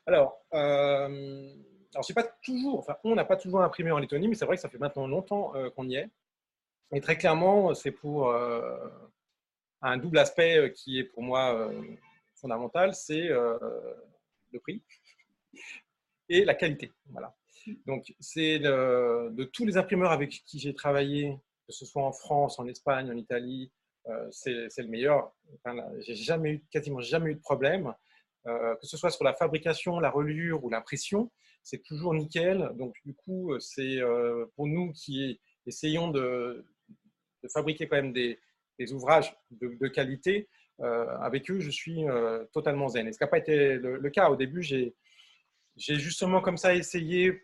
Alors, alors, c'est pas toujours, enfin, on n'a pas toujours imprimé en Lettonie, mais c'est vrai que ça fait maintenant longtemps euh, qu'on y est. Et très clairement, c'est pour euh, un double aspect euh, qui est pour moi fondamental, c'est le prix et la qualité. Voilà. Donc, c'est de, tous les imprimeurs avec qui j'ai travaillé, que ce soit en France, en Espagne, en Italie, c'est le meilleur. Enfin, j'ai jamais eu, quasiment jamais eu de problème. que ce soit sur la fabrication, la reliure ou l'impression, c'est toujours nickel. Donc, du coup, c'est pour nous qui essayons de, fabriquer quand même des, ouvrages de, qualité, avec eux, je suis totalement zen. Et ce n'a pas été le, cas. Au début, j'ai justement comme ça essayé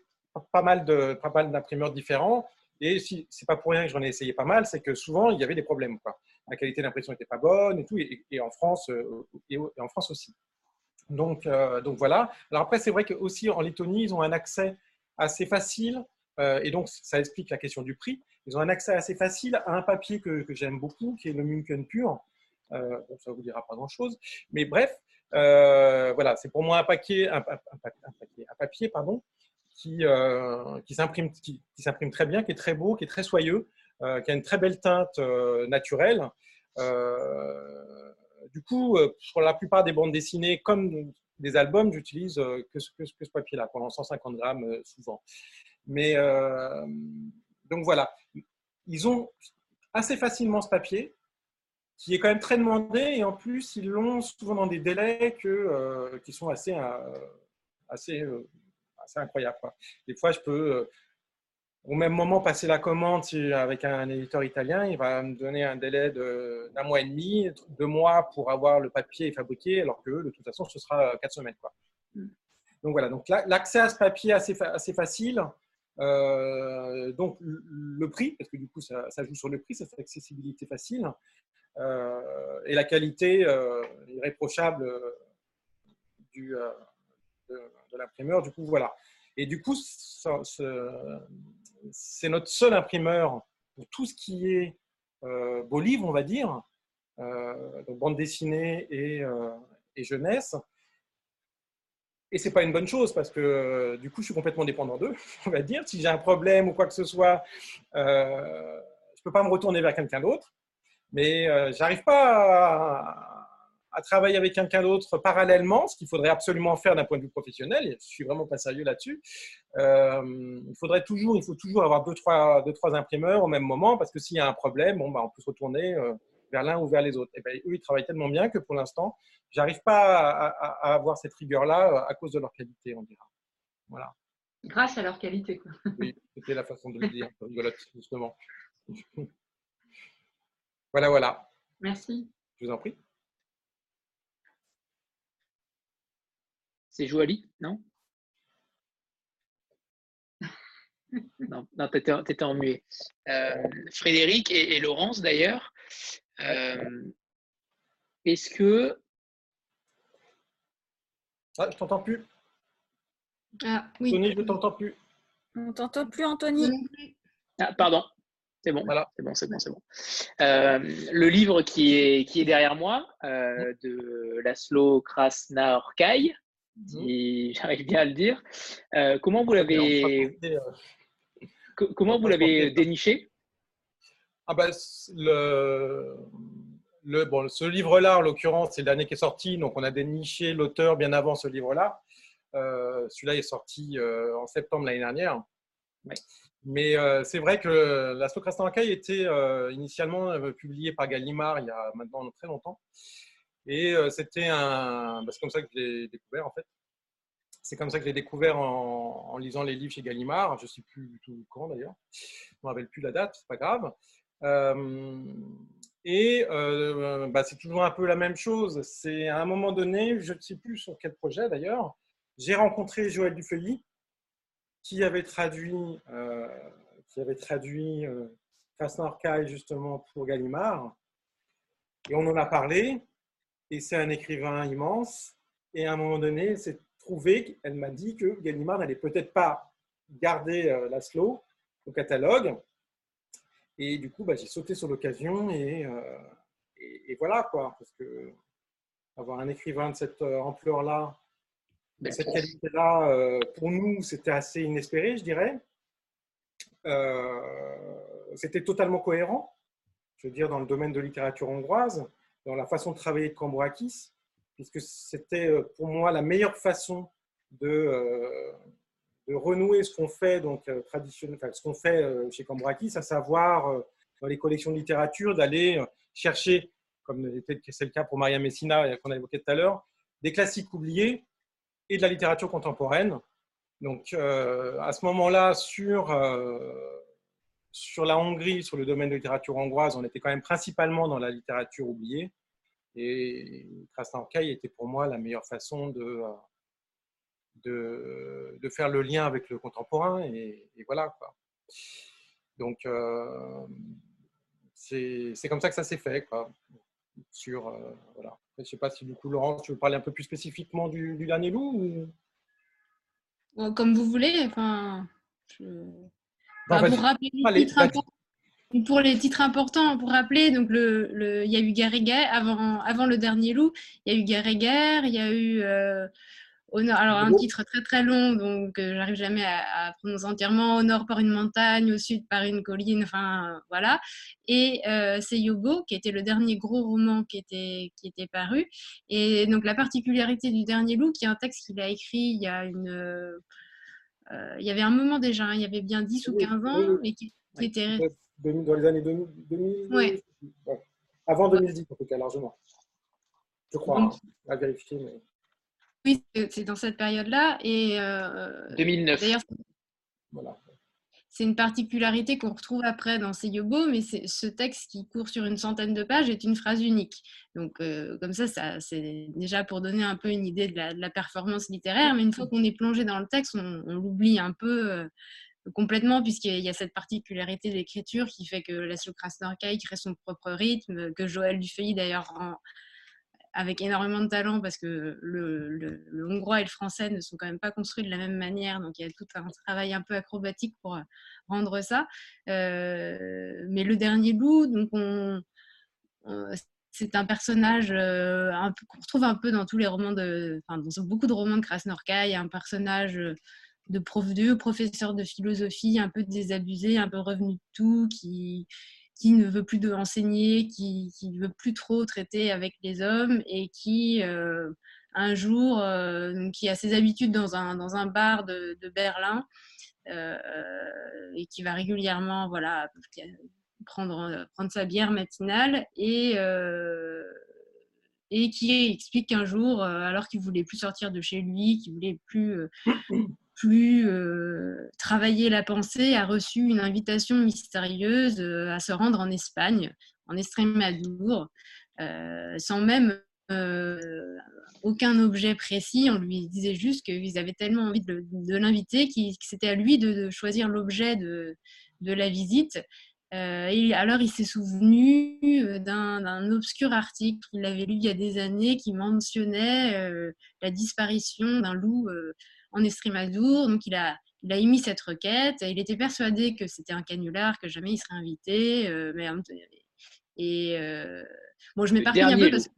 pas mal d'imprimeurs différents. Et si c'est pas pour rien que j'en ai essayé pas mal, c'est que souvent il y avait des problèmes. La qualité d'impression n'était pas bonne et tout, et, en France euh, et, en France aussi. Donc, euh, donc voilà. Alors après, c'est vrai que aussi en Lettonie, ils ont un accès assez facile, euh, et donc ça explique la question du prix. Ils ont un accès assez facile à un papier que, j'aime beaucoup, qui est le Munken Pur. bon, ça vous dira pas grand-chose, mais bref, voilà, c'est pour moi un papier, qui, euh, s'imprime très bien, qui est très beau, qui est très soyeux, euh, qui a une très belle teinte euh, naturelle. Du coup, pour la plupart des bandes dessinées, comme des albums, j'utilise que, ce, que, ce papier-là, pendant 150 grammes souvent. Mais donc voilà, ils ont assez facilement ce papier, qui est quand même très demandé, et en plus, ils l'ont souvent dans des délais qui sont assez, assez c'est incroyable. Des fois, je peux euh, au même moment passer la commande avec un éditeur italien, il va me donner un délai d'un mois et demi, deux mois pour avoir le papier fabriqué, alors que de toute façon, ce sera quatre semaines. Quoi. Mm. Donc voilà, donc l'accès à ce papier est assez, assez facile. Euh, donc le prix, parce que du coup ça, joue sur le prix, cette accessibilité facile, euh, et la qualité irréprochable du, de, l'imprimeur. Du coup, voilà. Et du coup, c'est notre seul imprimeur pour tout ce qui est euh, beau livre, on va dire, euh, donc bande dessinée et, euh, et jeunesse. Et c'est pas une bonne chose parce que du coup, je suis complètement dépendant d'eux, on va dire. Si j'ai un problème ou quoi que ce soit, euh, je peux pas me retourner vers quelqu'un d'autre. Mais j'arrive pas à, à travailler avec quelqu'un d'autre parallèlement, ce qu'il faudrait absolument faire d'un point de vue professionnel. Je suis vraiment pas sérieux là-dessus. Euh, il faudrait toujours, il faut toujours avoir deux trois, deux, trois imprimeurs au même moment parce que s'il y a un problème, bon, bah, on peut se retourner euh, vers l'un ou vers les autres. Et ben, eux, ils travaillent tellement bien que pour l'instant, j'arrive pas à, avoir cette rigueur-là euh, à cause de leur qualité, on dira. Voilà. Grâce à leur qualité, quoi. Oui, c'était la façon de le dire, rigolote, justement. voilà, voilà. Merci. Je vous en prie. C'est Joali, non? Non, tu étais, en muet. Euh, Frédéric et, Laurence, d'ailleurs, euh, est-ce que. Ah, je t'entends plus. Ah, oui. Anthony, je t'entends plus. On t'entend plus, Anthony. Ah, pardon. C'est bon, voilà. c'est bon, c'est bon, c'est bon. Euh, le livre qui est, qui est derrière moi, de Laszlo Krasna-Orkai, si j'arrive bien à le dire. Euh, comment vous l'avez euh, comment vous l'avez déniché? Ah bah, le, le, bon, Ce livre-là, en l'occurrence, c'est l'année qui est sorti, donc on a déniché l'auteur bien avant ce livre-là. Euh, celui-là est sorti en septembre l'année dernière. Mais c'est vrai que la Socrastankai était initialement publié par Gallimard il y a maintenant très longtemps. Et euh, c'était un. Bah, c'est comme ça que je l'ai découvert en fait. C'est comme ça que j'ai découvert en, lisant les livres chez Gallimard. Je ne sais plus du tout quand d'ailleurs. Je ne me rappelle plus la date, c'est pas grave. Euh, et euh, bah, c'est toujours un peu la même chose. C'est à un moment donné, je ne sais plus sur quel projet d'ailleurs, j'ai rencontré Joël Dufeuilly qui avait traduit, qui avait traduit Krasnarkai justement pour Gallimard. Et on en a parlé et c'est un écrivain immense. Et à un moment donné, c'est trouvé, elle m'a dit que Gallimard n'allait peut-être pas garder euh, Laszlo au catalogue. Et du coup, bah, j'ai sauté sur l'occasion euh, et, et, voilà quoi, parce que avoir un écrivain de cette euh, ampleur-là, de ben, cette qualité-là, pour nous, c'était assez inespéré, je dirais. c'était totalement cohérent, je veux dire, dans le domaine de littérature hongroise dans la façon de travailler de Cambourakis, puisque c'était euh, pour moi la meilleure façon de, euh, de renouer ce qu'on fait, donc, euh, traditionnel, ce qu'on fait chez Cambourakis, à savoir dans les collections de littérature, d'aller chercher, comme c'est le cas pour Maria Messina qu'on a évoqué tout à l'heure, des classiques oubliés et de la littérature contemporaine. Donc, à ce moment-là, sur, sur la Hongrie, sur le domaine de littérature hongroise, on était quand même principalement dans la littérature oubliée. Et Krasnahorkai était pour moi la meilleure façon de, de, faire le lien avec le contemporain. Et, voilà. Donc, euh, c'est comme ça que ça s'est fait. Quoi. Sur, euh, voilà. Je ne sais pas si du coup, Laurence, tu veux parler un peu plus spécifiquement du, dernier loup Comme vous voulez. Enfin. Bah, pour rappeler les titres importants, pour les titres importants, pour rappeler, donc le, le, il y a eu Guerre et Guerre avant, avant le dernier loup. Il y a eu Guerre et Guerre. Il y a eu euh, alors un titre très très long, donc euh, j'arrive jamais à, prononcer entièrement. Au nord par une montagne, au sud par une colline, enfin voilà. Et euh, c'est Yogo qui était le dernier gros roman qui était qui était paru. Et donc la particularité du dernier loup, qui est un texte qu'il a écrit il y a une, il y avait un moment déjà, hein, il y avait bien 10 ou 15 ans, et qui, était dans les années 2000, Avant 2010 en tout cas largement. Je crois, hein, à vérifier. Mais... Oui, c'est dans cette période-là. Et 2009. Euh, d'ailleurs, c'est une particularité qu'on retrouve après dans Seyobo, mais ce texte qui court sur une centaine de pages est une phrase unique. Donc, euh, comme ça, ça c'est déjà pour donner un peu une idée de la, performance littéraire. Mais une fois qu'on est plongé dans le texte, on, l'oublie un peu. Euh, complètement puisqu'il y a cette particularité d'écriture qui fait que Laszlo Krasnorkai crée son propre rythme, que Joël Dufeuilly d'ailleurs avec énormément de talent parce que le, hongrois et le français ne sont quand même pas construits de la même manière. Donc il y a tout un travail un peu acrobatique pour euh, rendre ça. Euh, mais le dernier loup, donc on, c'est un personnage euh, qu'on retrouve un peu dans tous les romans de, enfin, dans beaucoup de romans de Krasnorkai, un personnage de prof de professeur de philosophie, un peu désabusé, un peu revenu de tout, qui qui ne veut plus de enseigner, qui ne veut plus trop traiter avec les hommes et qui, euh, un jour, euh, qui a ses habitudes dans un, dans un bar de, Berlin euh, et qui va régulièrement voilà, prendre, prendre sa bière matinale et, et qui explique qu'un jour, alors qu'il voulait plus sortir de chez lui, qu'il voulait plus plus euh, travailler la pensée, a reçu une invitation mystérieuse euh, à se rendre en Espagne, en Estrémadure, euh, sans même aucun objet précis. On lui disait juste qu'ils avaient tellement envie de, l'inviter que c'était à lui de, choisir l'objet de, de, la visite. et alors, il s'est souvenu d'un obscur article qu'il avait lu il y a des années qui mentionnait la disparition d'un loup en Estrémadour. Donc, il a, il a émis cette requête. Il était persuadé que c'était un canular, que jamais il serait invité. Euh, mais, et euh, bon, je m'éparpille un peu parce que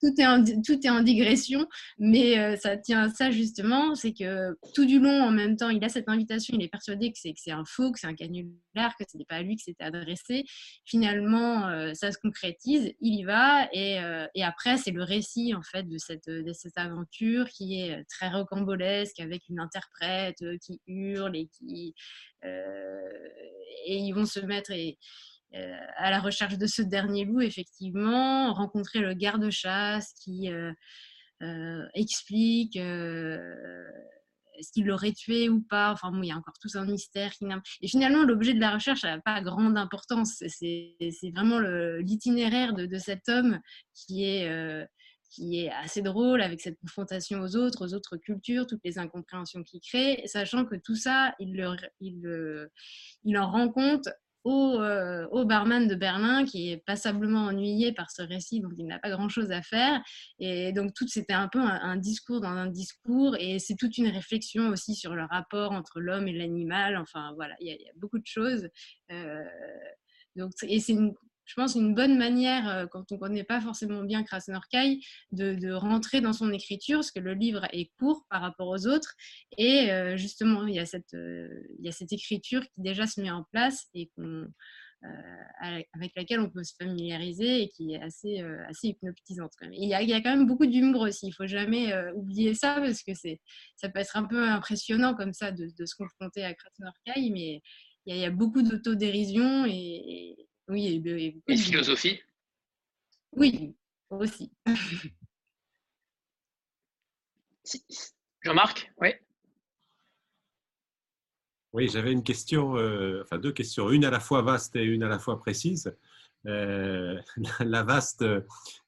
tout est, en, tout est en digression, mais euh, ça tient à ça justement, c'est que tout du long, en même temps, il a cette invitation, il est persuadé que c'est, que c'est un faux, que c'est un canular, que ce n'est pas à lui que c'était adressé. Finalement, euh, ça se concrétise, il y va, et, euh, et, après, c'est le récit en fait de cette, de cette aventure qui est très rocambolesque, avec une interprète qui hurle et qui... et ils vont se mettre... Et, à la recherche de ce dernier loup, effectivement, rencontrer le garde-chasse qui euh, euh, explique est-ce qu'il l'aurait tué ou pas Enfin, bon, il y a encore tout un mystère. Et finalement, l'objet de la recherche n'a pas grande importance. C'est vraiment l'itinéraire de, cet homme qui est, qui est assez drôle avec cette confrontation aux autres, aux autres cultures, toutes les incompréhensions qu'il crée, sachant que tout ça, il, il, le, il en rend compte euh, au, barman de Berlin qui est passablement ennuyé par ce récit dont il n'a pas grand-chose à faire. Et donc tout c'était un peu un, discours dans un discours et c'est toute une réflexion aussi sur le rapport entre l'homme et l'animal. Enfin voilà, il y, a beaucoup de choses. Euh, donc, et c'est une, je pense, une bonne manière, euh, quand on ne connaît pas forcément bien Krasnorkai, de, de, rentrer dans son écriture, parce que le livre est court par rapport aux autres. Et euh, justement, il y, a cette, euh, il y a cette écriture qui déjà se met en place et avec laquelle on peut se familiariser et qui est assez, hypnotisante. Quand même. il, y a, il, y a, quand même beaucoup d'humour aussi, il ne faut jamais oublier ça parce que ça peut être un peu impressionnant comme ça de, de se confronter à Krasnorkai, mais il y a, il y a beaucoup d'autodérision et, oui, et, philosophie? Oui, aussi. Jean-Marc, oui. Oui, j'avais une question, euh, enfin deux questions, une à la fois vaste et une à la fois précise. Euh, la vaste,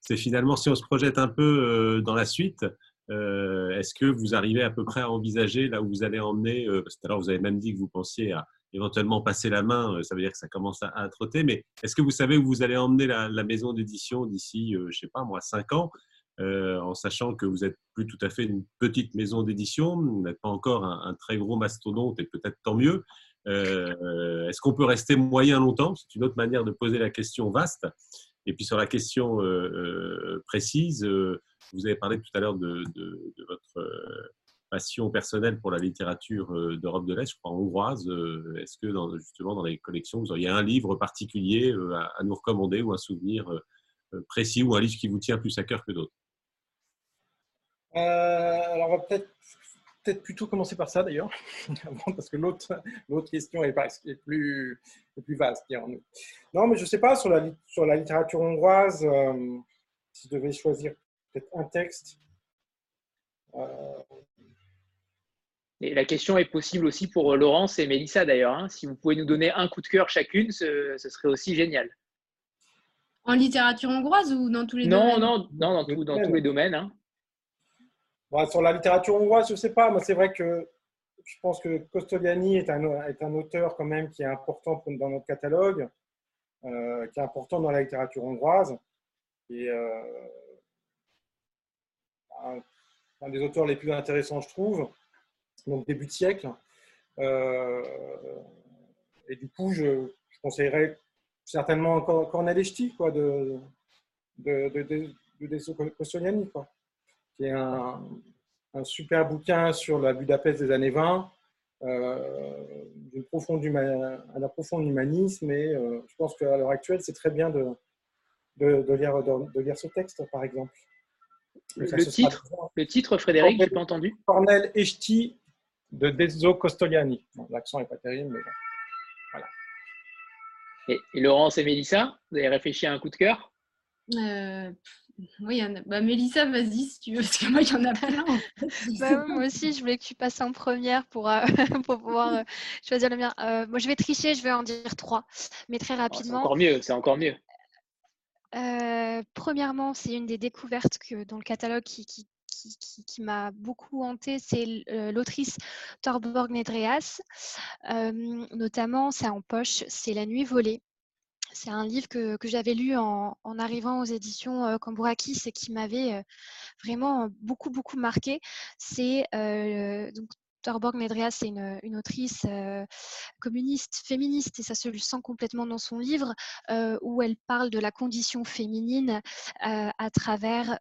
c'est finalement si on se projette un peu euh, dans la suite, est-ce que vous arrivez à peu près à envisager là où vous allez emmener Parce que tout à l'heure, vous avez même dit que vous pensiez à éventuellement passer la main, ça veut dire que ça commence à, trotter, mais est-ce que vous savez où vous allez emmener la, maison d'édition d'ici, je ne sais pas moi, cinq ans euh, en sachant que vous n'êtes plus tout à fait une petite maison d'édition, vous n'êtes pas encore un, très gros mastodonte et peut-être tant mieux. Euh, est-ce qu'on peut rester moyen longtemps? C'est une autre manière de poser la question vaste. Et puis sur la question euh, précise, vous avez parlé tout à l'heure de, votre passion personnelle pour la littérature d'Europe de l'Est, je crois hongroise. Est-ce que dans, justement dans les collections, vous auriez un livre particulier à, nous recommander ou un souvenir précis ou un livre qui vous tient plus à cœur que d'autres? Euh, alors, on va peut-être peut-être plutôt commencer par ça d'ailleurs, parce que l'autre question est, plus, est plus vaste. Non, mais je ne sais pas, sur la, sur la littérature hongroise, euh, si je devais choisir peut-être un texte. Euh, et la question est possible aussi pour Laurence et Mélissa d'ailleurs. Hein. Si vous pouvez nous donner un coup de cœur chacune, ce, serait aussi génial. En littérature hongroise ou dans tous les non, domaines? Non, non, dans, tout, dans tous les domaines. Hein sur la littérature hongroise, je ne sais pas, mais c'est vrai que je pense que Costoliani est un, est un auteur quand même qui est important dans notre catalogue, euh, qui est important dans la littérature hongroise. Et euh, un, des auteurs les plus intéressants, je trouve, donc début de siècle. Euh, et du coup, je, conseillerais certainement Cornel quoi, de, de, de, de, de Costoliani. Quoi qui est un, super bouquin sur la Budapest des années 20, euh, d'un profond, profond humanisme. Et euh, je pense qu'à l'heure actuelle, c'est très bien de, de, lire, de, lire ce texte, par exemple. Le, titre, le titre, Frédéric, je n'ai pas entendu. Cornel Echti de Dezzo Costoliani. L'accent n'est pas terrible, mais voilà. Et, et, Laurence et Mélissa, vous avez réfléchi à un coup de cœur? Euh, oui, bah, Mélissa, vas-y si tu veux, parce que moi, il y en a plein. bah, moi aussi, je voulais que tu passes en première pour, euh, pour pouvoir euh, choisir le mien. Euh, moi, je vais tricher, je vais en dire trois, mais très ah, rapidement. c'est encore mieux, c'est encore mieux. premièrement, c'est une des découvertes que, dans le catalogue qui, qui, qui, m'a beaucoup hantée, c'est l'autrice Thorborg Nedreas. notamment, c'est en poche, c'est La nuit volée. C'est un livre que, j'avais lu en, arrivant aux éditions euh, Cambourakis et qui m'avait euh, vraiment beaucoup, beaucoup marqué. C'est euh, donc Thorborg Nedrea, c'est une, autrice communiste, féministe, et ça se sent complètement dans son livre, où elle parle de la condition féminine à travers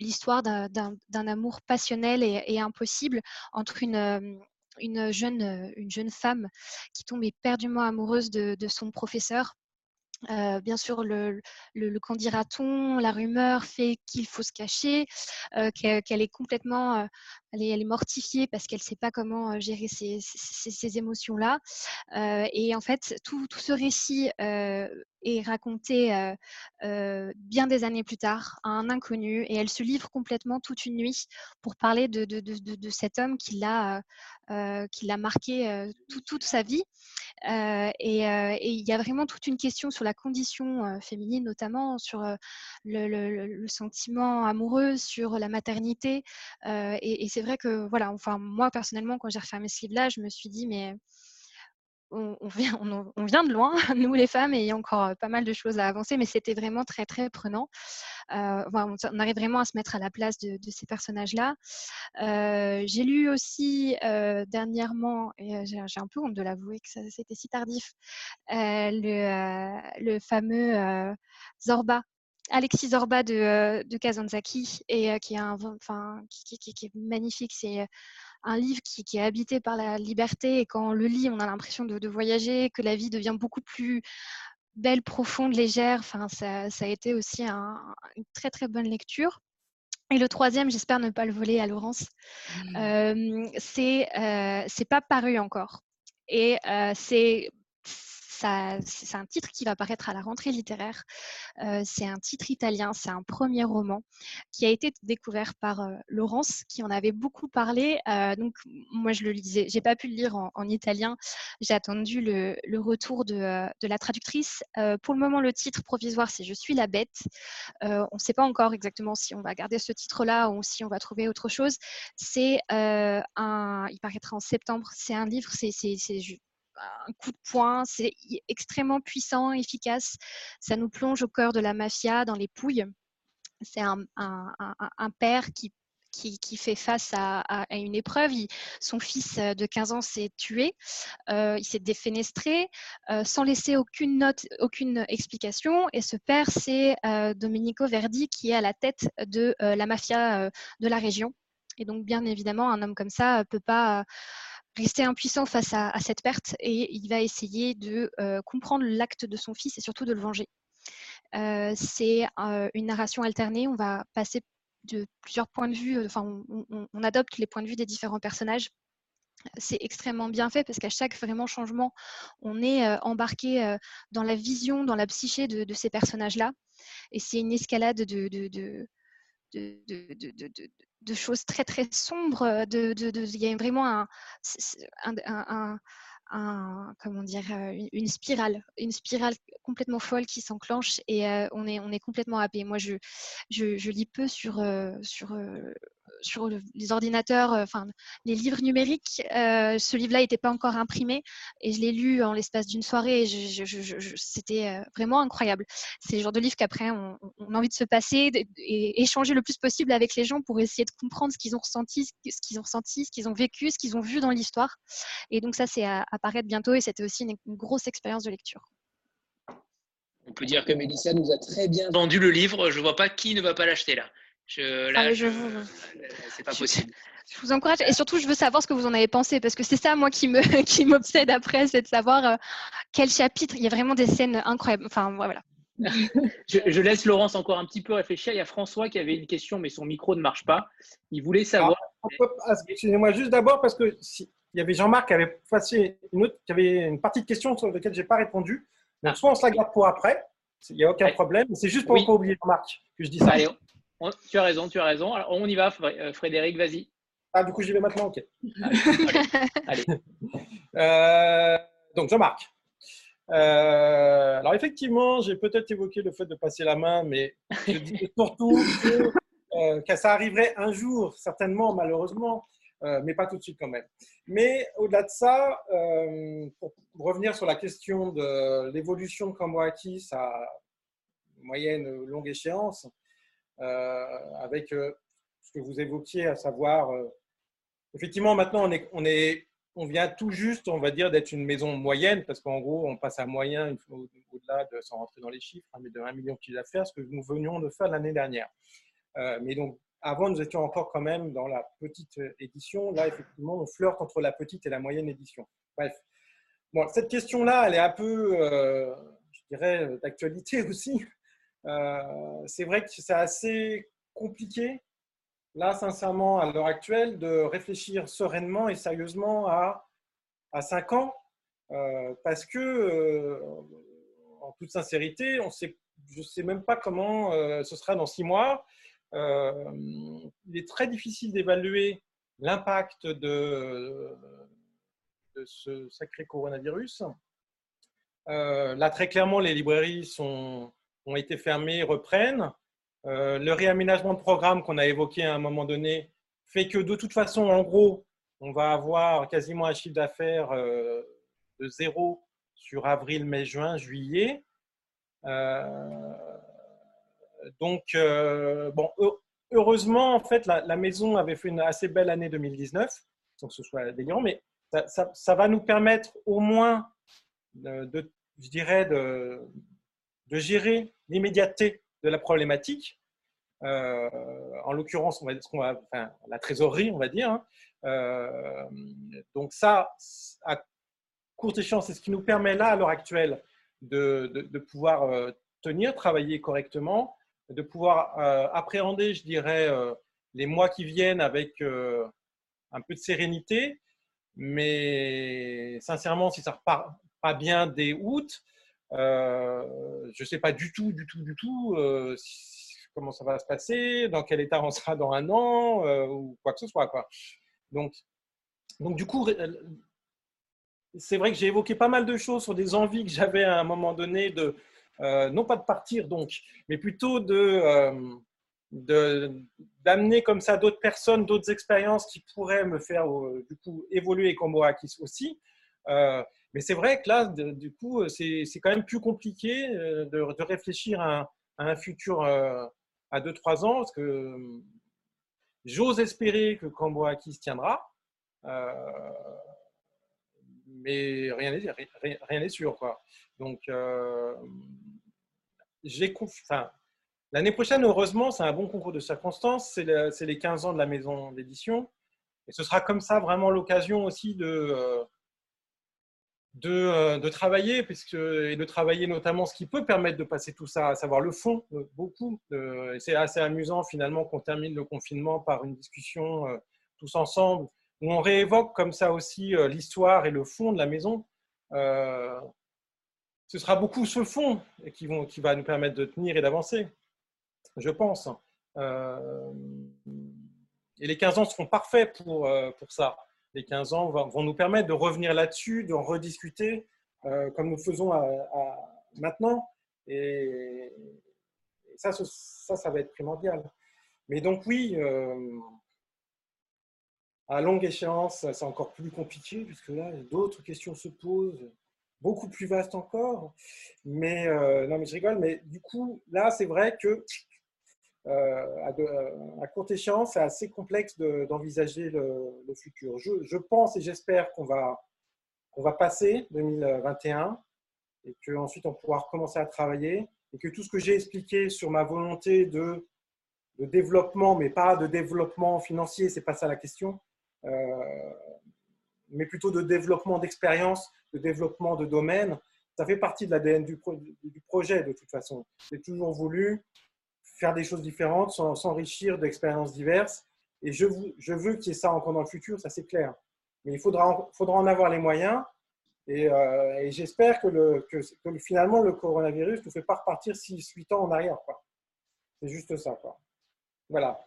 l'histoire d'un amour passionnel et, impossible entre une jeune femme qui tombe éperdument amoureuse de son professeur euh, bien sûr, le, le, qu'en dira-t-on, la rumeur fait qu'il faut se cacher, euh, qu'elle, est complètement, euh, elle, est, mortifiée parce qu'elle ne sait pas comment gérer ces, ces, émotions-là. et en fait, tout, tout ce récit est raconté bien des années plus tard à un inconnu et elle se livre complètement toute une nuit pour parler de, de, de, cet homme qui l'a, marqué toute sa vie. et il y a vraiment toute une question sur la condition féminine, notamment sur le, sentiment amoureux, sur la maternité. et, c'est vrai que, voilà, enfin, moi personnellement, quand j'ai refermé ce livre-là, je me suis dit, mais on, vient, de loin, nous les femmes, et il y a encore pas mal de choses à avancer, mais c'était vraiment très, très prenant. on arrive vraiment à se mettre à la place de, ces personnages-là. j'ai lu aussi dernièrement, et j'ai un peu honte de l'avouer que c'était si tardif, le, fameux Zorba Alexis Zorba de, de Kazanzaki et qui, est un, qui, est magnifique. C'est un livre qui, est habité par la liberté et quand on le lit, on a l'impression de, voyager, que la vie devient beaucoup plus belle, profonde, légère. Enfin, ça, a été aussi une très très bonne lecture. Et le troisième, j'espère ne pas le voler à Laurence, mmh. euh, c'est euh, c'est pas paru encore. Et euh, c'est c'est un titre qui va paraître à la rentrée littéraire. c'est un titre italien, c'est un premier roman qui a été découvert par Laurence, qui en avait beaucoup parlé. donc, moi, je le lisais. J'ai pas pu le lire en, italien. J'ai attendu le, retour de, la traductrice. pour le moment, le titre provisoire, c'est Je suis la bête. on ne sait pas encore exactement si on va garder ce titre-là ou si on va trouver autre chose. C'est il paraîtra en septembre. C'est un livre, c'est un coup de poing, c'est extrêmement puissant, efficace. Ça nous plonge au cœur de la mafia, dans les pouilles. C'est un, père qui, qui, fait face à, une épreuve. son fils de 15 ans s'est tué, euh, il s'est défenestré euh, sans laisser aucune note, aucune explication. Et ce père, c'est euh, Domenico Verdi qui est à la tête de la mafia de la région. Et donc, bien évidemment, un homme comme ça ne peut pas rester impuissant face à, cette perte et il va essayer de euh, comprendre l'acte de son fils et surtout de le venger. Euh, c'est euh, une narration alternée, on va passer de plusieurs points de vue, enfin on, adopte les points de vue des différents personnages. C'est extrêmement bien fait parce qu'à chaque vraiment changement, on est embarqué dans la vision, dans la psyché de, ces personnages-là. Et c'est une escalade de, choses très très sombres. De, il y a vraiment un, comment dire, une, spirale, une spirale complètement folle qui s'enclenche et on, est, on est complètement happé. Moi, je, je, je lis peu sur, sur sur les ordinateurs, euh, enfin les livres numériques. Euh, ce livre-là n'était pas encore imprimé et je l'ai lu en l'espace d'une soirée. Et c'était euh, vraiment incroyable. C'est le genre de livre qu'après on, a envie de se passer et échanger le plus possible avec les gens pour essayer de comprendre ce qu'ils ont ressenti, ce qu'ils ont ressenti, ce qu'ils ont vécu, ce qu'ils ont vu dans l'histoire. Et donc ça, c'est à apparaître bientôt et c'était aussi une, grosse expérience de lecture. On peut dire que Mélissa nous a très bien vendu le livre. Je ne vois pas qui ne va pas l'acheter là. Je, là, ah, je, c'est pas possible. Je vous encourage et surtout je veux savoir ce que vous en avez pensé parce que c'est ça moi qui me qui m'obsède après, c'est de savoir euh, quel chapitre. Il y a vraiment des scènes incroyables. Enfin voilà. je, laisse Laurence encore un petit peu réfléchir. Il y a François qui avait une question mais son micro ne marche pas. Il voulait savoir. Ah, excusez-moi juste d'abord parce que si, il y avait Jean-Marc qui avait passé une autre, qui avait une partie de question sur laquelle j'ai pas répondu. Donc ah. soit on se la garde pour après. Il n'y a aucun problème. C'est juste pour ne pas oublier Jean-Marc que je dis ça. Allez, tu as raison, tu as raison. Alors, on y va, euh, Frédéric, vas-y. Ah, du coup, j'y vais maintenant, ok. Allez. Euh, donc, Jean-Marc. Euh, alors, effectivement, j'ai peut-être évoqué le fait de passer la main, mais je dis surtout que, ça arriverait un jour, certainement, malheureusement, mais pas tout de suite quand même. Mais au-delà de ça, pour revenir sur la question de l'évolution de Cambourakis à moyenne longue échéance, avec euh, ce que vous évoquiez, à savoir, euh, effectivement, maintenant, on, est, on, est, on vient tout juste, on va dire, d'être une maison moyenne, parce qu'en gros, on passe à moyen au-delà de, sans rentrer dans les chiffres, hein, mais de 1 million de chiffre d'affaires, ce que nous venions de faire l'année dernière. mais donc, avant, nous étions encore quand même dans la petite édition. Là, effectivement, on flirte entre la petite et la moyenne édition. Bref. Bon, cette question-là, elle est un peu, je dirais, d'actualité aussi, euh, c'est vrai que c'est assez compliqué, là, sincèrement, à l'heure actuelle, de réfléchir sereinement et sérieusement à, à 5 ans, euh, parce que, euh, en toute sincérité, on je ne sais même pas comment ce sera dans 6 mois. il est très difficile d'évaluer l'impact de, ce sacré coronavirus. là, très clairement, les librairies sont, ont été fermés reprennent. Euh, le réaménagement de programme qu'on a évoqué à un moment donné fait que de toute façon, en gros, on va avoir quasiment un chiffre d'affaires euh, de zéro sur avril, mai, juin, juillet. Euh, donc, bon, heureusement, en fait, la, maison avait fait une assez belle année 2019, sans que ce soit délirant, mais ça, ça va nous permettre au moins, de, je dirais, de, de gérer l'immédiateté de la problématique, euh, en l'occurrence, on va, la trésorerie, on va dire. Hein. Euh, donc ça, à courte échéance, c'est ce qui nous permet là, à l'heure actuelle, de, de, pouvoir euh, tenir, travailler correctement, de pouvoir appréhender, je dirais, les mois qui viennent avec un peu de sérénité. Mais sincèrement, si ça repart pas bien dès août. Je ne sais pas du tout, du tout, du tout comment ça va se passer, dans quel état on sera dans un an, ou quoi que ce soit. Quoi. Donc, donc, du coup, c'est vrai que j'ai évoqué pas mal de choses sur des envies que j'avais à un moment donné de, non pas de partir donc, mais plutôt de, d'amener comme ça d'autres personnes, d'autres expériences qui pourraient me faire euh, du coup évoluer comme Oakis aussi. Euh, mais c'est vrai que là, du coup, c'est quand même plus compliqué euh, de, réfléchir à un, futur à 2-3 ans, parce que j'ose espérer que Camboakis tiendra, mais rien n'est sûr. Quoi. Donc, confiance L'année prochaine, heureusement, c'est un bon concours de circonstances. C'est les 15 ans de la maison d'édition. Et ce sera comme ça vraiment l'occasion aussi de, euh, euh, de, travailler, puisque, et de travailler notamment ce qui peut permettre de passer tout ça, à savoir le fond, euh, beaucoup. et c'est assez amusant finalement qu'on termine le confinement par une discussion tous ensemble, où on réévoque comme ça aussi l'histoire et le fond de la maison. ce sera beaucoup ce fond qui, vont, qui va nous permettre de tenir et d'avancer je pense. Euh, et les 15 ans seront parfaits pour, euh, pour ça. Les 15 ans vont, nous permettre de revenir là-dessus, de rediscuter, euh, comme nous faisons maintenant. Et, ça, ça, ça va être primordial. Mais donc oui, à longue échéance, c'est encore plus compliqué, puisque là, d'autres questions se posent, beaucoup plus vastes encore. Mais non, mais je rigole. Mais du coup, là, c'est vrai que euh, à, courte échéance, c'est assez complexe d'envisager le, futur. Je, pense et j'espère qu'on va, va passer 2021 et qu'ensuite on pourra recommencer à travailler et que tout ce que j'ai expliqué sur ma volonté de, de, développement, mais pas de développement financier, c'est pas ça la question, euh, mais plutôt de développement d'expérience, de développement de domaine, ça fait partie de l'ADN du, du, projet de toute façon. J'ai toujours voulu faire des choses différentes, s'enrichir d'expériences diverses. Et je, je veux qu'il y ait ça encore dans le futur, ça c'est clair. Mais il faudra, faudra en avoir les moyens. Et, euh, j'espère que, le, que, finalement le coronavirus ne fait pas repartir 6-8 ans en arrière. C'est juste ça. Quoi. Voilà.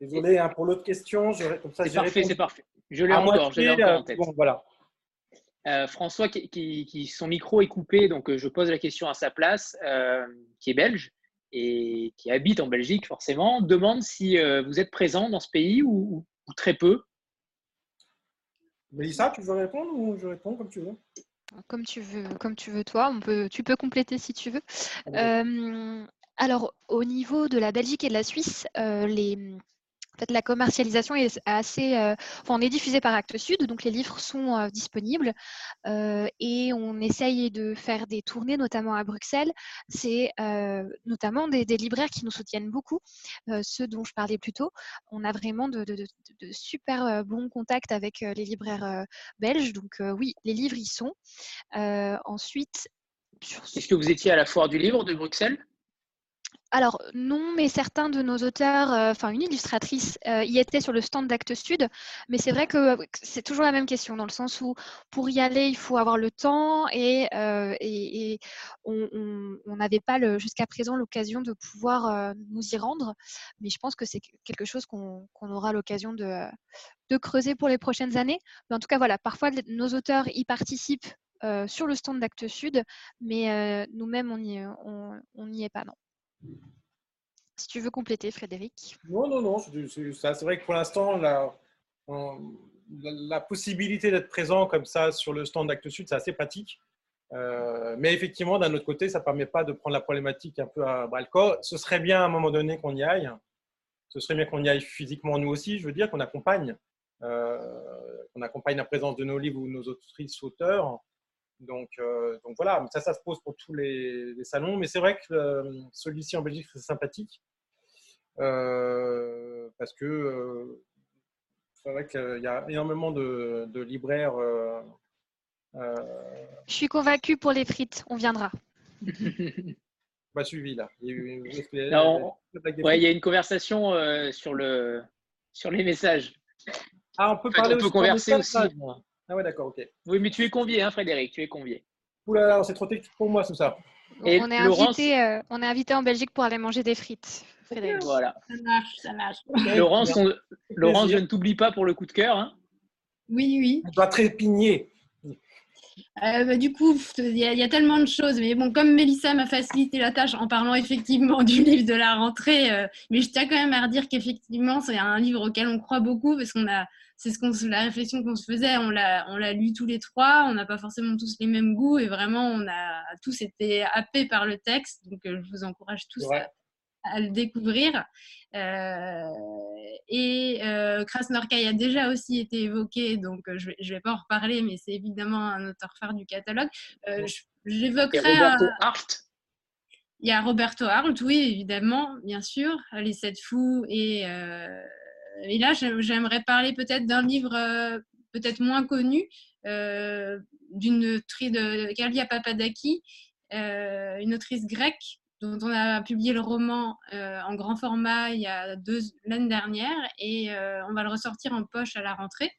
Désolé hein, pour l'autre question. C'est parfait, c'est parfait. Je l'ai encore, je encore en tête. Bon, voilà. Euh, François, qui, qui, son micro est coupé, donc euh, je pose la question à sa place, qui est belge et qui habite en Belgique forcément, demande si euh, vous êtes présent dans ce pays ou, très peu. Mélissa, tu veux répondre ou je réponds comme tu veux? Comme tu veux, comme tu veux toi. On peut, tu peux compléter si tu veux. Euh, alors, au niveau de la Belgique et de la Suisse, euh, les, la commercialisation est assez. Euh, on est diffusé par Actes Sud, donc les livres sont euh, disponibles euh, et on essaye de faire des tournées, notamment à Bruxelles. C'est notamment des, libraires qui nous soutiennent beaucoup, ceux dont je parlais plus tôt. On a vraiment de, super bons contacts avec les libraires belges. Donc oui, les livres y sont. ensuite. Est-ce que vous étiez à la foire du livre de Bruxelles? Alors non, mais certains de nos auteurs, euh, enfin une illustratrice, euh, y était sur le stand d'Actes Sud, mais c'est vrai que c'est toujours la même question, dans le sens où pour y aller, il faut avoir le temps et, euh, on n'avait pas jusqu'à présent l'occasion de pouvoir nous y rendre, mais je pense que c'est quelque chose qu'on aura l'occasion de, creuser pour les prochaines années. Mais en tout cas, voilà, parfois nos auteurs y participent sur le stand d'Actes Sud, mais nous-mêmes, on n'y est pas, non. Si tu veux compléter, Frédéric. Non, non, non, c'est vrai que pour l'instant, la, possibilité d'être présent comme ça sur le stand d'Actes Sud, c'est assez pratique. Euh, mais effectivement, d'un autre côté, ça ne permet pas de prendre la problématique un peu à bras le corps. Ce serait bien à un moment donné qu'on y aille. Ce serait bien qu'on y aille physiquement, nous aussi, je veux dire, qu'on accompagne, euh, qu'on accompagne la présence de nos livres ou nos autrices auteurs. Donc, euh, donc voilà, ça, ça se pose pour tous les, salons. Mais c'est vrai que euh, celui-ci en Belgique, c'est sympathique. Euh, parce que c'est vrai qu'il y a énormément de, libraires. Je suis convaincu pour les frites, on viendra. Pas suivi là. Il y a, il y a une conversation sur, le, sur les messages. Ah, on peut parler on peut converser aussi. Ah ouais, d'accord, ok. Oui, mais tu es convié, hein, Frédéric, tu es convié. Ouh là là, c'est trop technique pour moi tout ça. Et on, est Laurence- invité, euh, on est invité en Belgique pour aller manger des frites. Frédéric. Voilà. Ça marche, ça marche. Laurence, on- Laurence, je ne t'oublie pas pour le coup de cœur. hein. Oui, oui. Je dois trépigner. Euh, bah, du coup, pff, il y, a- il y a tellement de choses. Mais bon, comme Mélissa m'a facilité la tâche en parlant effectivement du livre de la rentrée, euh, mais je tiens quand même à redire qu'effectivement, c'est un livre auquel on croit beaucoup parce qu'on a, c'est ce qu'on, la réflexion qu'on se faisait. On l'a, on l'a lu tous les trois. On n'a pas forcément tous les mêmes goûts et vraiment, on a tous été happés par le texte. Donc, euh, je vous encourage tous Ouais. à, à le découvrir. Euh, et euh, Krasnorka a déjà aussi été évoqué, donc euh, je ne vais, pas en reparler, mais c'est évidemment un auteur phare du catalogue. Euh, je- Il y J'évoquerai. a Roberto Hart. il y a Roberto Arlt, oui, évidemment, bien sûr, Les Sept Fous. Et, euh, et là, j'ai- j'aimerais parler peut-être d'un livre euh, peut-être moins connu, euh, d'une autrice de Kalia Papadaki, euh, une autrice grecque dont on a publié le roman en grand format il y a deux l'année dernière et on va le ressortir en poche à la rentrée.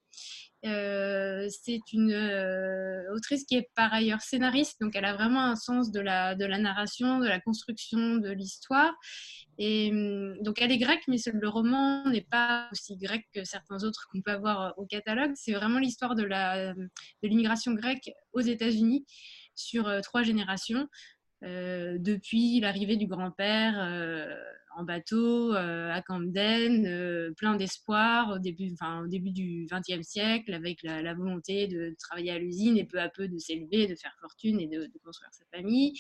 Euh, c'est une euh, autrice qui est par ailleurs scénariste, donc elle a vraiment un sens de la, de la narration, de la construction de l'histoire. Et hum, donc elle est grecque, mais le roman n'est pas aussi grec que certains autres qu'on peut avoir au catalogue. C'est vraiment l'histoire de la- de l'immigration grecque aux États-Unis sur euh, trois générations. Euh, depuis l'arrivée du grand-père euh, en bateau euh, à Camden, euh, plein d'espoir au début, enfin, au début du XXe siècle, avec la, volonté de travailler à l'usine et peu à peu de s'élever, de faire fortune et de, de construire sa famille.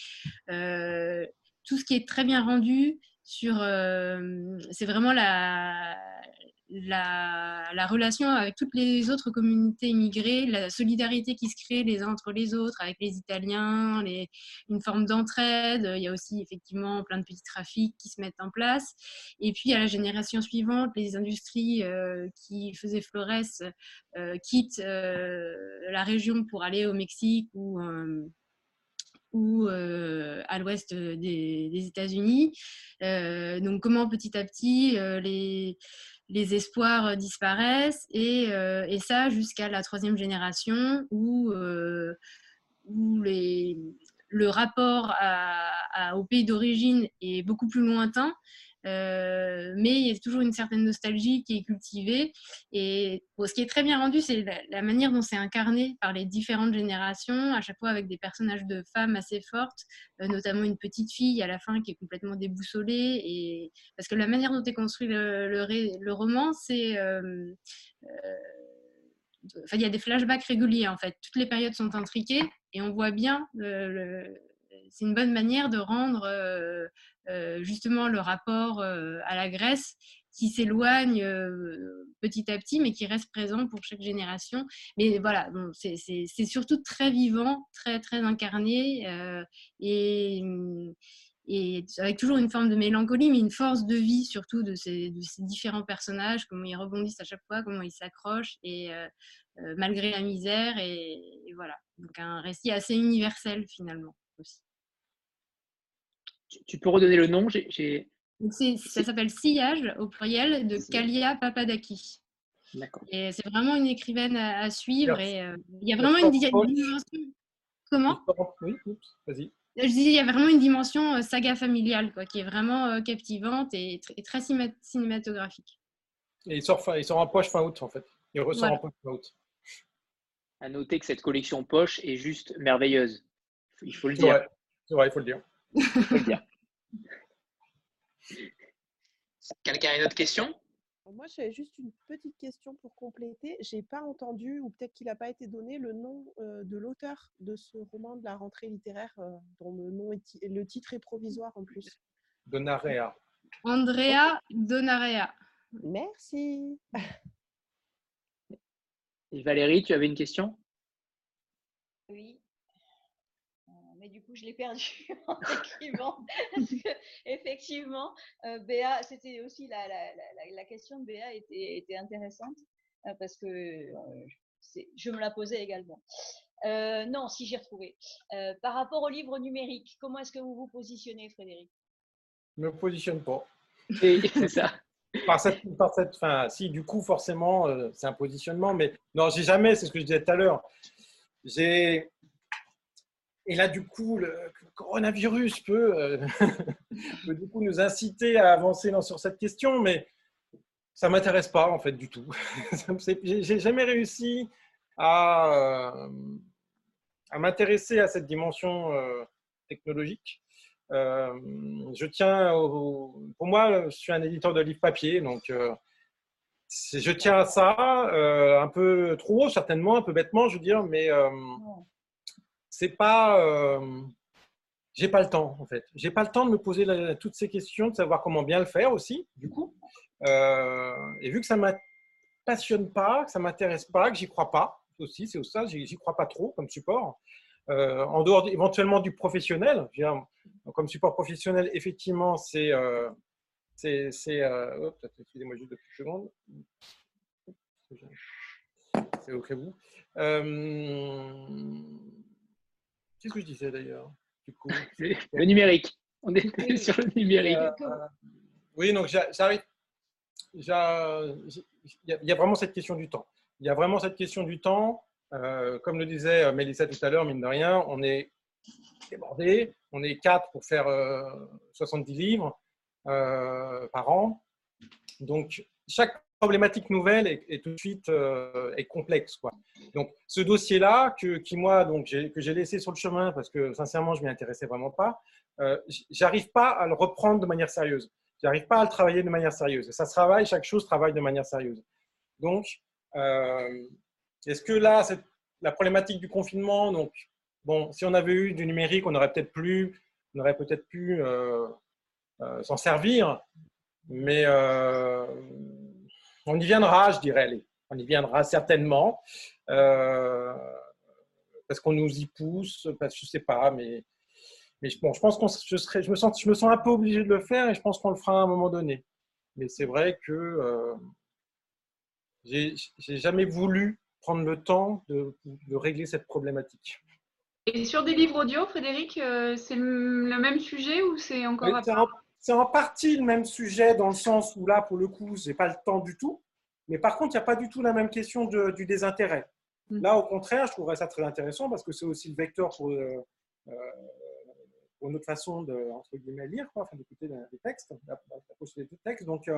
Euh, tout ce qui est très bien rendu sur, c'est vraiment la, la, la relation avec toutes les autres communautés immigrées, la solidarité qui se crée les uns entre les autres, avec les Italiens, une forme d'entraide. Il y a aussi effectivement plein de petits trafics qui se mettent en place. Et puis à la génération suivante, les industries euh, qui faisaient Flores euh, quittent euh, la région pour aller au Mexique ou ou à l'ouest des, États-Unis. Donc comment petit à petit les, les espoirs disparaissent et, euh, et ça jusqu'à la troisième génération où, euh, le rapport au pays d'origine est beaucoup plus lointain. Euh, mais il y a toujours une certaine nostalgie qui est cultivée. Et ce qui est très bien rendu, c'est la, manière dont c'est incarné par les différentes générations, à chaque fois avec des personnages de femmes assez fortes, euh, notamment une petite fille à la fin qui est complètement déboussolée. Et... Parce que la manière dont est construit le, roman, c'est. euh, il y a des flashbacks réguliers en fait. Toutes les périodes sont intriquées et on voit bien. C'est une bonne manière de rendre justement le rapport euh, à la Grèce qui s'éloigne euh, petit à petit, mais qui reste présent pour chaque génération. Mais voilà, c'est- surtout très vivant, très très incarné euh, et avec toujours une forme de mélancolie, mais une force de vie surtout de ces, différents personnages, comment ils rebondissent à chaque fois, comment ils s'accrochent, et euh, euh, malgré la misère, et voilà. Donc un récit assez universel finalement aussi. Tu, tu peux redonner le nom j'ai- ça s'appelle Sillage au pluriel de Kalia Papadaki. D'accord. Et c'est vraiment une écrivaine à, à suivre, et euh, il y a vraiment une dimension. Comment? Oui, vas-y. Je disais, il y a vraiment une dimension saga familiale, quoi, qui est vraiment euh, captivante et, tr- et très cinéma- cinématographique. Et il sort, fin, il sort en poche fin août, en fait. Il ressort Voilà. en poche fin août. À noter que cette collection poche est juste merveilleuse. Il faut le dire. c'est vrai, il faut le dire. Quelqu'un a une autre question? Moi, j'avais juste une petite question pour compléter. J'ai pas entendu, ou peut-être qu'il n'a pas été donné, le nom euh, de l'auteur de ce roman de la rentrée littéraire, euh, dont le, nom est le titre est provisoire en plus. Donarea. Andrea Donarea. Merci. Et Valérie, tu avais une question? Oui. Mais du coup, je l'ai perdu en écrivant. Parce que, effectivement, euh, Béa, c'était aussi la, la, la, la question de Béa était, était intéressante euh, parce que euh, c'est- je me la posais également. Euh, non, si j'ai retrouvé. Euh, par rapport au livre numérique, comment est-ce que vous vous positionnez, Frédéric? Ne me positionne pas. C'est ça. par cette, par cette fin, si du coup forcément euh, c'est un positionnement, mais non, j'ai jamais, c'est ce que je disais tout à l'heure. J'ai et là du coup le coronavirus peut, euh, nous inciter à avancer sur cette question, mais ça m'intéresse pas en fait du tout. j'ai jamais réussi à, euh, à m'intéresser à cette dimension technologique. Euh, je tiens, pour moi, je suis un éditeur de livres papier, donc euh, je tiens à ça, euh, un peu trop certainement, un peu bêtement, je veux dire, mais c'est pas, j'ai pas le temps en fait. J'ai pas le temps de me poser toutes ces questions, de savoir comment bien le faire aussi, du coup. et vu que ça ne passionne pas, que ça m'intéresse pas, que j'y crois pas aussi, c'est ça, j'y crois pas trop comme support. en dehors éventuellement du professionnel, comme support professionnel, effectivement, c'est. Euh, c'est, euh, excusez-moi juste deux secondes. C'est. Euh, qu'est-ce que je disais d'ailleurs Le numérique. On est sur le numérique. oui, donc j'arrive. Il y a vraiment cette question du temps. Il y a vraiment cette question du temps. comme le disait Mélissa tout à l'heure, mine de rien, on est débordé. On est quatre pour faire 70 euh, livres euh, par an. Donc, chaque problématique nouvelle est, tout de suite euh, est complexe. Quoi. Donc, ce dossier-là, que, qui moi, donc, que j'ai laissé sur le chemin parce que sincèrement, je m'y intéressais vraiment pas, j'arrive pas à le reprendre de manière sérieuse. J'arrive pas à le travailler de manière sérieuse. ça se travaille, chaque chose travaille de manière sérieuse. Donc, est-ce que là, la problématique du confinement, donc bon, si on avait eu du numérique, on aurait peut-être plus, on peut-être pu euh, euh, s'en servir, mais euh, on y viendra, je dirais. On y viendra certainement parce qu'on nous y pousse, parce que je sais pas, mais mais bon, je pense qu'on je serais, je me sens, je me sens un peu obligé de le faire et je pense qu'on le fera à un moment donné. Mais c'est vrai que euh, j'ai jamais voulu prendre le temps de, de régler cette problématique. Et sur des livres audio, Frédéric, euh, c'est le même sujet ou c'est encore C'est en partie le même sujet dans le sens où là, pour le coup, je n'ai pas le temps du tout. Mais par contre, il n'y a pas du tout la même question du désintérêt. Mm. Là, au contraire, je trouverais ça très intéressant parce que c'est aussi le vecteur pour, euh, euh, pour notre façon de entre guillemets, lire, quoi, enfin, d'écouter des textes, des textes. Donc,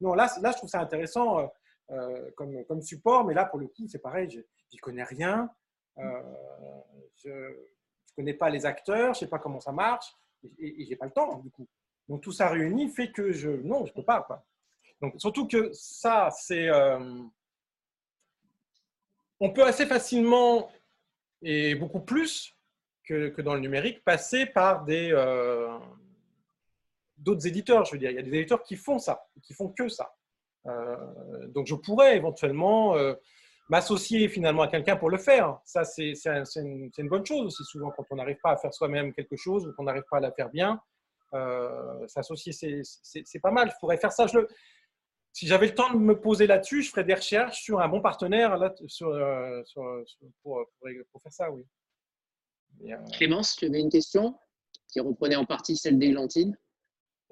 non, là, là, je trouve ça intéressant comme, comme support, mais là, pour le coup, c'est pareil, je n'y connais rien. Euh, je ne connais pas les acteurs, je ne sais pas comment ça marche, et, je n'ai pas le temps, du coup. Donc tout ça réuni fait que je. Non, je peux pas. Quoi. Donc, surtout que ça, c'est. Euh, on peut assez facilement et beaucoup plus que, que dans le numérique passer par des. Euh, d'autres éditeurs, je veux dire. Il y a des éditeurs qui font ça, qui font que ça. donc je pourrais éventuellement m'associer finalement à quelqu'un pour le faire. Ça, c'est une, bonne chose aussi souvent quand on n'arrive pas à faire soi-même quelque chose ou qu'on n'arrive pas à la faire bien. Euh, s'associer, c'est pas mal. Je pourrais faire ça. Je le, si j'avais le temps de me poser là-dessus, je ferais des recherches sur un bon partenaire là, sur, euh, pour, pour, faire ça, oui. Euh, Clémence, tu avais une question qui reprenait en partie celle d'Églantine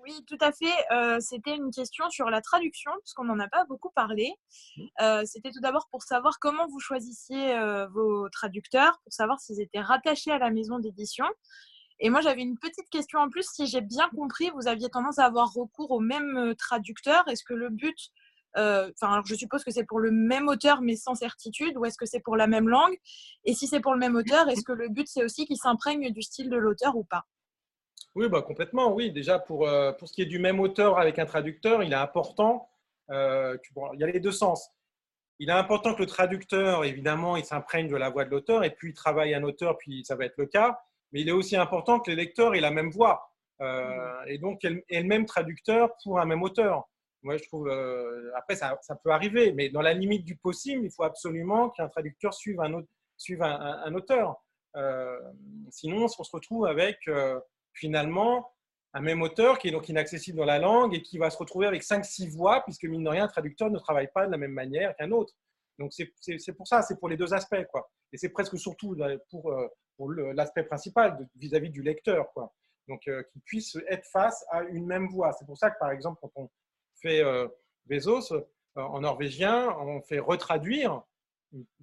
oui, tout à fait. Euh, c'était une question sur la traduction, puisqu'on n'en a pas beaucoup parlé. Mmh. Euh, c'était tout d'abord pour savoir comment vous choisissiez euh, vos traducteurs, pour savoir s'ils étaient rattachés à la maison d'édition. Et moi, j'avais une petite question en plus. Si j'ai bien compris, vous aviez tendance à avoir recours au même traducteur. Est-ce que le but, enfin, je suppose que c'est pour le même auteur, mais sans certitude, ou est-ce que c'est pour la même langue? Et si c'est pour le même auteur, est-ce que le but, c'est aussi qu'il s'imprègne du style de l'auteur ou pas? Oui, bah, complètement. Oui, déjà pour, euh, pour ce qui est du même auteur avec un traducteur, il est important. Euh, il y a les deux sens. Il est important que le traducteur, évidemment, il s'imprègne de la voix de l'auteur et puis il travaille un auteur, puis ça va être le cas. Mais il est aussi important que le lecteur ait la même voix euh, et donc ait le même traducteur pour un même auteur. Moi, je trouve. après, ça, ça, peut arriver, mais dans la limite du possible, il faut absolument qu'un traducteur suive un, suive un, un auteur. sinon, on se retrouve avec finalement un même auteur qui est donc inaccessible dans la langue et qui va se retrouver avec 5-6 voix, puisque mine de rien, un traducteur ne travaille pas de la même manière qu'un autre. Donc c'est pour ça, c'est pour les deux aspects. Quoi. Et c'est presque surtout pour, euh, l'aspect principal vis-à-vis du lecteur. Quoi. Donc euh, qu'il puisse être face à une même voix. C'est pour ça que par exemple, quand on fait Bezos en norvégien, on fait retraduire,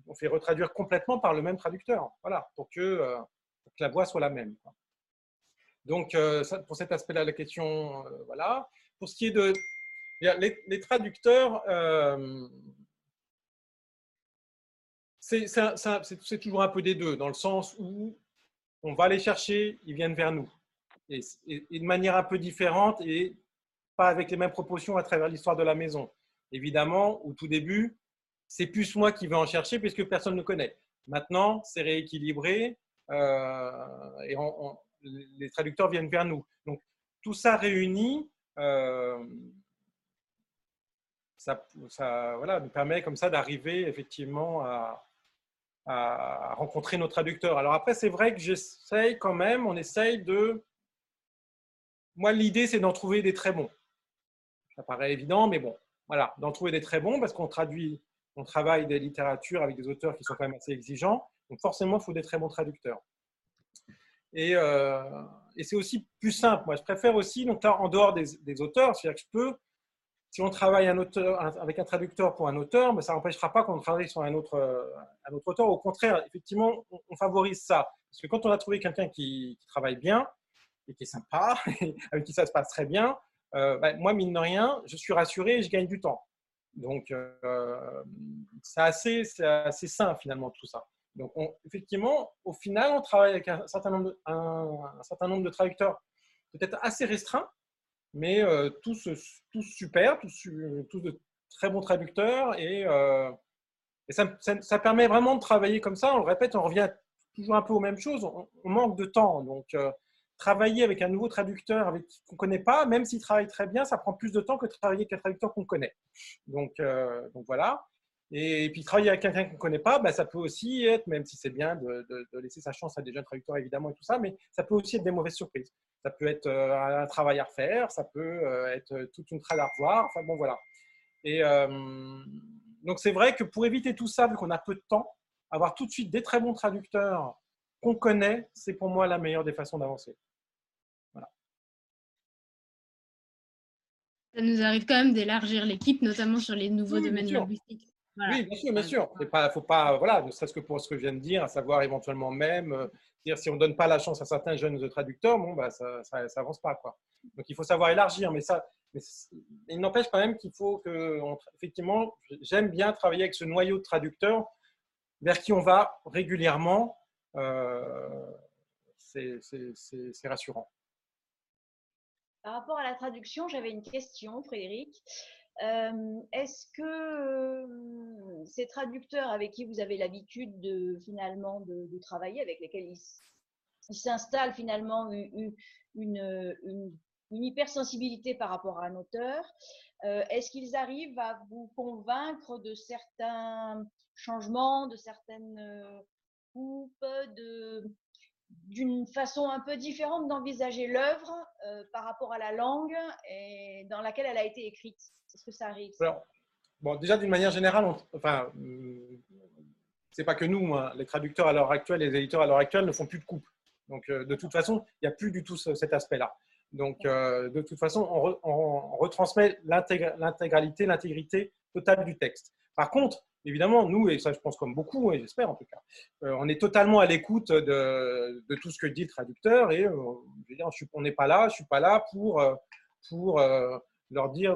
on fait retraduire complètement par le même traducteur, voilà, pour que, que la voix soit la même. Donc, pour cet aspect-là, la question, voilà. Pour ce qui est de les, traducteurs, euh, c'est toujours un peu des deux, dans le sens où on va les chercher, ils viennent vers nous. Et, de manière un peu différente et pas avec les mêmes proportions à travers l'histoire de la maison. Évidemment, au tout début, c'est plus moi qui vais en chercher puisque personne ne connaît. Maintenant, c'est rééquilibré euh, et les traducteurs viennent vers nous. Donc, tout ça réuni, euh, ça, nous permet comme ça d'arriver effectivement à, rencontrer nos traducteurs. Alors après, c'est vrai que j'essaye quand même, on essaye de... Moi, l'idée, c'est d'en trouver des très bons. Ça paraît évident, mais bon, voilà, d'en trouver des très bons parce qu'on traduit, on travaille des littératures avec des auteurs qui sont quand même assez exigeants. Donc forcément, il faut des très bons traducteurs. Et, euh, c'est aussi plus simple. Moi, je préfère aussi, donc là, en dehors des, des auteurs, c'est-à-dire que je peux si on travaille avec un traducteur pour un auteur, mais ça n'empêchera pas qu'on travaille sur un autre, un autre auteur. Au contraire, effectivement, on, favorise ça. Parce que quand on a trouvé quelqu'un qui, travaille bien et qui est sympa, avec qui ça se passe très bien, euh, ben, moi, mine de rien, je suis rassuré et je gagne du temps. Donc, euh, c'est assez, assez sain finalement tout ça. Donc, effectivement, au final, on travaille avec un certain nombre de, un certain nombre de traducteurs peut-être assez restreints, mais euh, tous, tous super, tous, tous, de très bons traducteurs et, euh, ça, permet vraiment de travailler comme ça. On le répète, on revient toujours un peu aux mêmes choses. On, manque de temps, donc euh, travailler avec un nouveau traducteur qu'on ne connaît pas, même s'il travaille très bien, ça prend plus de temps que travailler avec un traducteur qu'on connaît. Donc, donc voilà. Et puis travailler avec quelqu'un qu'on ne connaît pas, bah, ça peut aussi être, même si c'est bien de, de, laisser sa chance à des jeunes traducteurs évidemment et tout ça, mais ça peut aussi être des mauvaises surprises. Ça peut être euh, un travail à refaire, ça peut euh, être toute une trade à revoir, enfin bon voilà. Et euh, donc c'est vrai que pour éviter tout ça, vu qu'on a peu de temps, avoir tout de suite des très bons traducteurs qu'on connaît, c'est pour moi la meilleure des façons d'avancer. Voilà. Ça nous arrive quand même d'élargir l'équipe, notamment sur les nouveaux domaines linguistiques. Oui, bien sûr, bien sûr. Il ne faut pas, voilà, ne serait-ce que pour ce que je viens de dire, à savoir éventuellement même, si on ne donne pas la chance à certains jeunes traducteurs, bon, bah, ça n'avance pas. Quoi. Donc il faut savoir élargir, mais ça, il n'empêche quand même qu'il faut que, effectivement, j'aime bien travailler avec ce noyau de traducteurs vers qui on va régulièrement. Euh, c'est rassurant. Par rapport à la traduction, j'avais une question, Frédéric. Euh, est-ce que euh, ces traducteurs avec qui vous avez l'habitude de finalement de, travailler, avec lesquels ils s'installent finalement une, hypersensibilité par rapport à un auteur, euh, est-ce qu'ils arrivent à vous convaincre de certains changements, de certaines coupes, d'une façon un peu différente d'envisager l'œuvre par rapport à la langue et dans laquelle elle a été écrite? Est-ce que ça arrive bon, Déjà, d'une manière générale, on, enfin, euh, c'est pas que nous, hein. les traducteurs à l'heure actuelle, les éditeurs à l'heure actuelle ne font plus de coupe. Donc, euh, de toute façon, il n'y a plus du tout cet aspect-là. Donc, euh, de toute façon, on, retransmet l'intégralité, l'intégrité totale du texte. Par contre, évidemment, nous, et ça je pense comme beaucoup, et j'espère en tout cas, on est totalement à l'écoute de, tout ce que dit le traducteur et on n'est pas là, je ne suis pas là pour, pour leur dire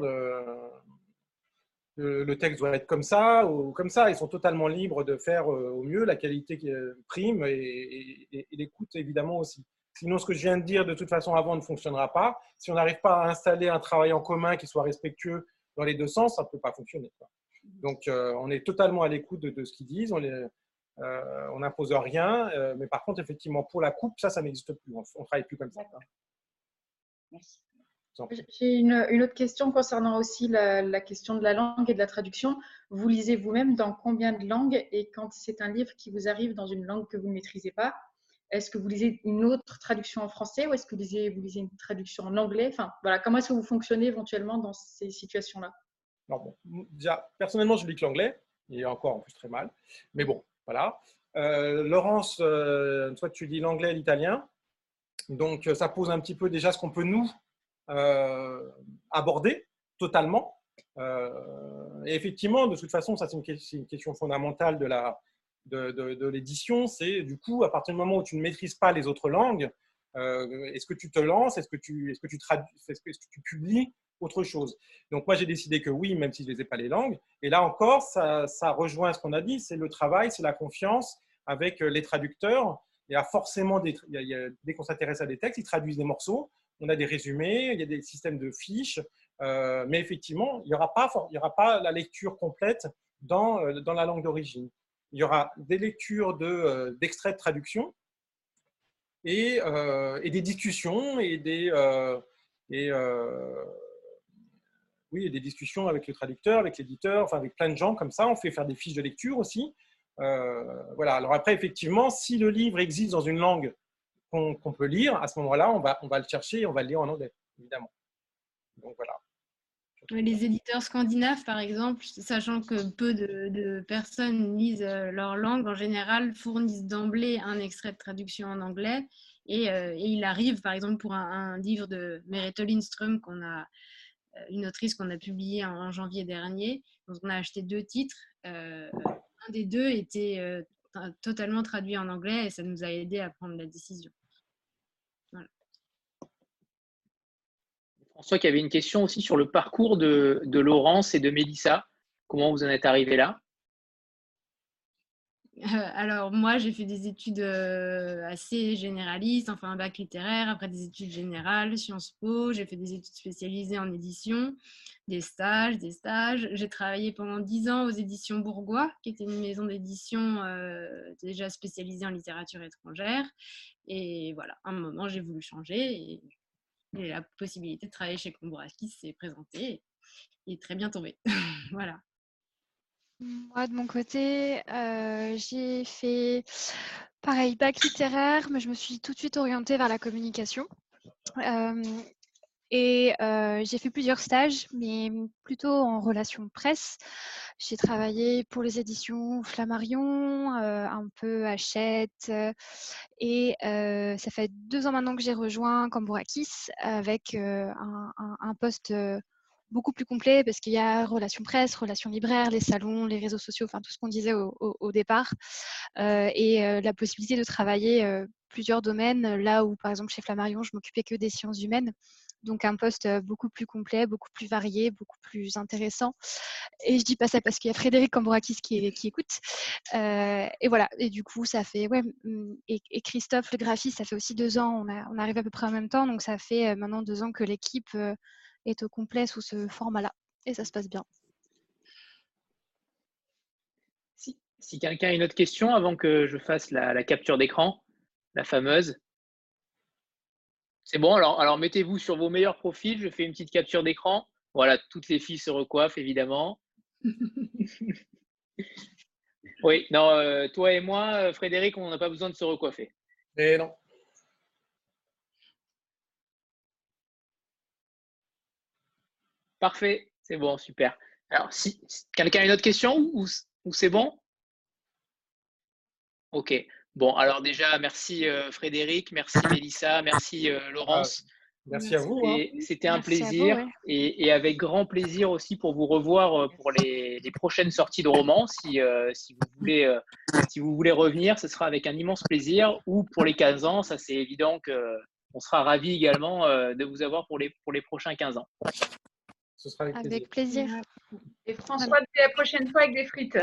le texte doit être comme ça ou comme ça. Ils sont totalement libres de faire euh, au mieux. La qualité prime et, l'écoute évidemment aussi. Sinon, ce que je viens de dire de toute façon avant ne fonctionnera pas. Si on n'arrive pas à installer un travail en commun qui soit respectueux dans les deux sens, ça ne peut pas fonctionner. Donc, euh, on est totalement à l'écoute de, ce qu'ils disent. On euh, n'impose rien. mais par contre, effectivement, pour la coupe, ça, ça n'existe plus. On ne travaille plus comme ça. Merci. J'ai une, autre question concernant aussi la, question de la langue et de la traduction. Vous lisez vous-même dans combien de langues et quand c'est un livre qui vous arrive dans une langue que vous ne maîtrisez pas, est-ce que vous lisez une autre traduction en français ou est-ce que vous lisez, vous lisez une traduction en anglais? Enfin, voilà, comment est-ce que vous fonctionnez éventuellement dans ces situations-là? Bon, déjà, personnellement, je lis que l'anglais, et encore en plus très mal. Mais bon, voilà. Euh, Laurence, euh, toi, tu lis l'anglais et l'italien. Donc, ça pose un petit peu déjà ce qu'on peut nous euh, aborder totalement. et effectivement, de toute façon, ça c'est une, question fondamentale de la, de, l'édition, c'est du coup, à partir du moment où tu ne maîtrises pas les autres langues, est-ce que tu te lances, est-ce que tu, est-ce que tu traduis, est-ce que tu publies autre chose? Donc moi j'ai décidé que oui, même si je ne les ai pas les langues. Et là encore, ça, ça rejoint ce qu'on a dit, c'est le travail, c'est la confiance avec les traducteurs. Il y a forcément des, dès qu'on s'intéresse à des textes, ils traduisent des morceaux. On a des résumés, il y a des systèmes de fiches, euh, mais effectivement, il n'y aura, pas, aura pas la lecture complète dans, euh, dans la langue d'origine. Il y aura des lectures euh, d'extraits de, traduction et, des discussions et des, discussions avec le traducteur, avec l'éditeur, enfin avec plein de gens comme ça. On fait faire des fiches de lecture aussi. Voilà. Alors après, effectivement, si le livre existe dans une langue qu'on peut lire, à ce moment-là, on va, le chercher et on va le lire en anglais, évidemment. Donc voilà. Les éditeurs scandinaves, par exemple, sachant que peu de, personnes lisent euh, leur langue, en général, fournissent d'emblée un extrait de traduction en anglais. Et, euh, il arrive, par exemple, pour un, livre de Merete Lindström qu'on a euh, une autrice qu'on a publiée en, janvier dernier. On a acheté deux titres. Un des deux était totalement traduit en anglais et ça nous a aidé à prendre la décision. François, qui avait une question aussi sur le parcours de, Laurence et de Mélissa. Comment vous en êtes arrivé là? Alors moi, j'ai fait des études euh, assez généralistes, enfin un bac littéraire, après des études générales, Sciences Po, j'ai fait des études spécialisées en édition, des stages, des stages. J'ai travaillé pendant dix ans aux éditions Bourgois, qui était une maison d'édition euh, déjà spécialisée en littérature étrangère. Et voilà, à un moment, j'ai voulu changer la possibilité de travailler chez Combouraki s'est présentée et très bien tombée. voilà. Moi, de mon côté, euh, j'ai fait pareil, bac littéraire, mais je me suis tout de suite orientée vers la communication. Euh, et j'ai fait plusieurs stages, mais plutôt en relation presse. J'ai travaillé pour les éditions Flammarion, un peu Hachette. et ça fait deux ans maintenant que j'ai rejoint Cambourakis avec un, poste beaucoup plus complet parce qu'il y a relations presse, relations libraires, les salons, les réseaux sociaux, enfin tout ce qu'on disait au, départ, et la possibilité de travailler plusieurs domaines, là où par exemple chez Flammarion, je m'occupais que des sciences humaines. Donc un poste beaucoup plus complet, beaucoup plus varié, beaucoup plus intéressant. Et je dis pas ça parce qu'il y a Frédéric Cambourakis qui, écoute. et voilà. Et du coup, ça fait ouais. Mm, et, Christophe, le graphiste, ça fait aussi deux ans. On arrive à peu près en même temps, donc ça fait maintenant deux ans que l'équipe est au complet sous ce format-là. Et ça se passe bien. Si, quelqu'un a une autre question avant que je fasse la, capture d'écran, la fameuse? C'est bon, alors, alors mettez-vous sur vos meilleurs profils, je fais une petite capture d'écran. Voilà, toutes les filles se recoiffent, évidemment. oui, non, euh, toi et moi, euh, Frédéric, on n'a pas besoin de se recoiffer. Et non. Parfait, c'est bon, super. Alors, si, quelqu'un a une autre question ou, c'est bon? Ok. Bon, alors déjà, merci euh, Frédéric, merci Mélissa, merci euh, Laurence. merci, à vous. Hein. C'était un plaisir et, avec grand plaisir aussi pour vous revoir euh, pour les, prochaines sorties de romans. Si, si, vous voulez, si vous voulez revenir, ce sera avec un immense plaisir. Ou pour les 15 ans, ça c'est évident qu'on sera ravis également de vous avoir pour les, pour les prochains 15 ans. Ce sera avec, plaisir. Et François, la prochaine fois avec des frites.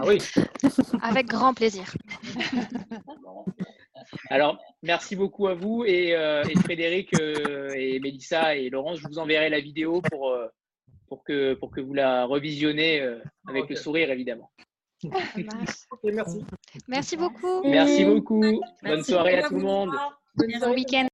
Ah oui. avec grand plaisir. Alors, merci beaucoup à vous et, euh, Frédéric euh, et Mélissa et Laurence. Je vous enverrai la vidéo pour, euh, pour, que, pour que vous la revisionnez avec le sourire, évidemment. merci. Merci beaucoup. Merci beaucoup. Bonne soirée à tout le monde. Bon week-end.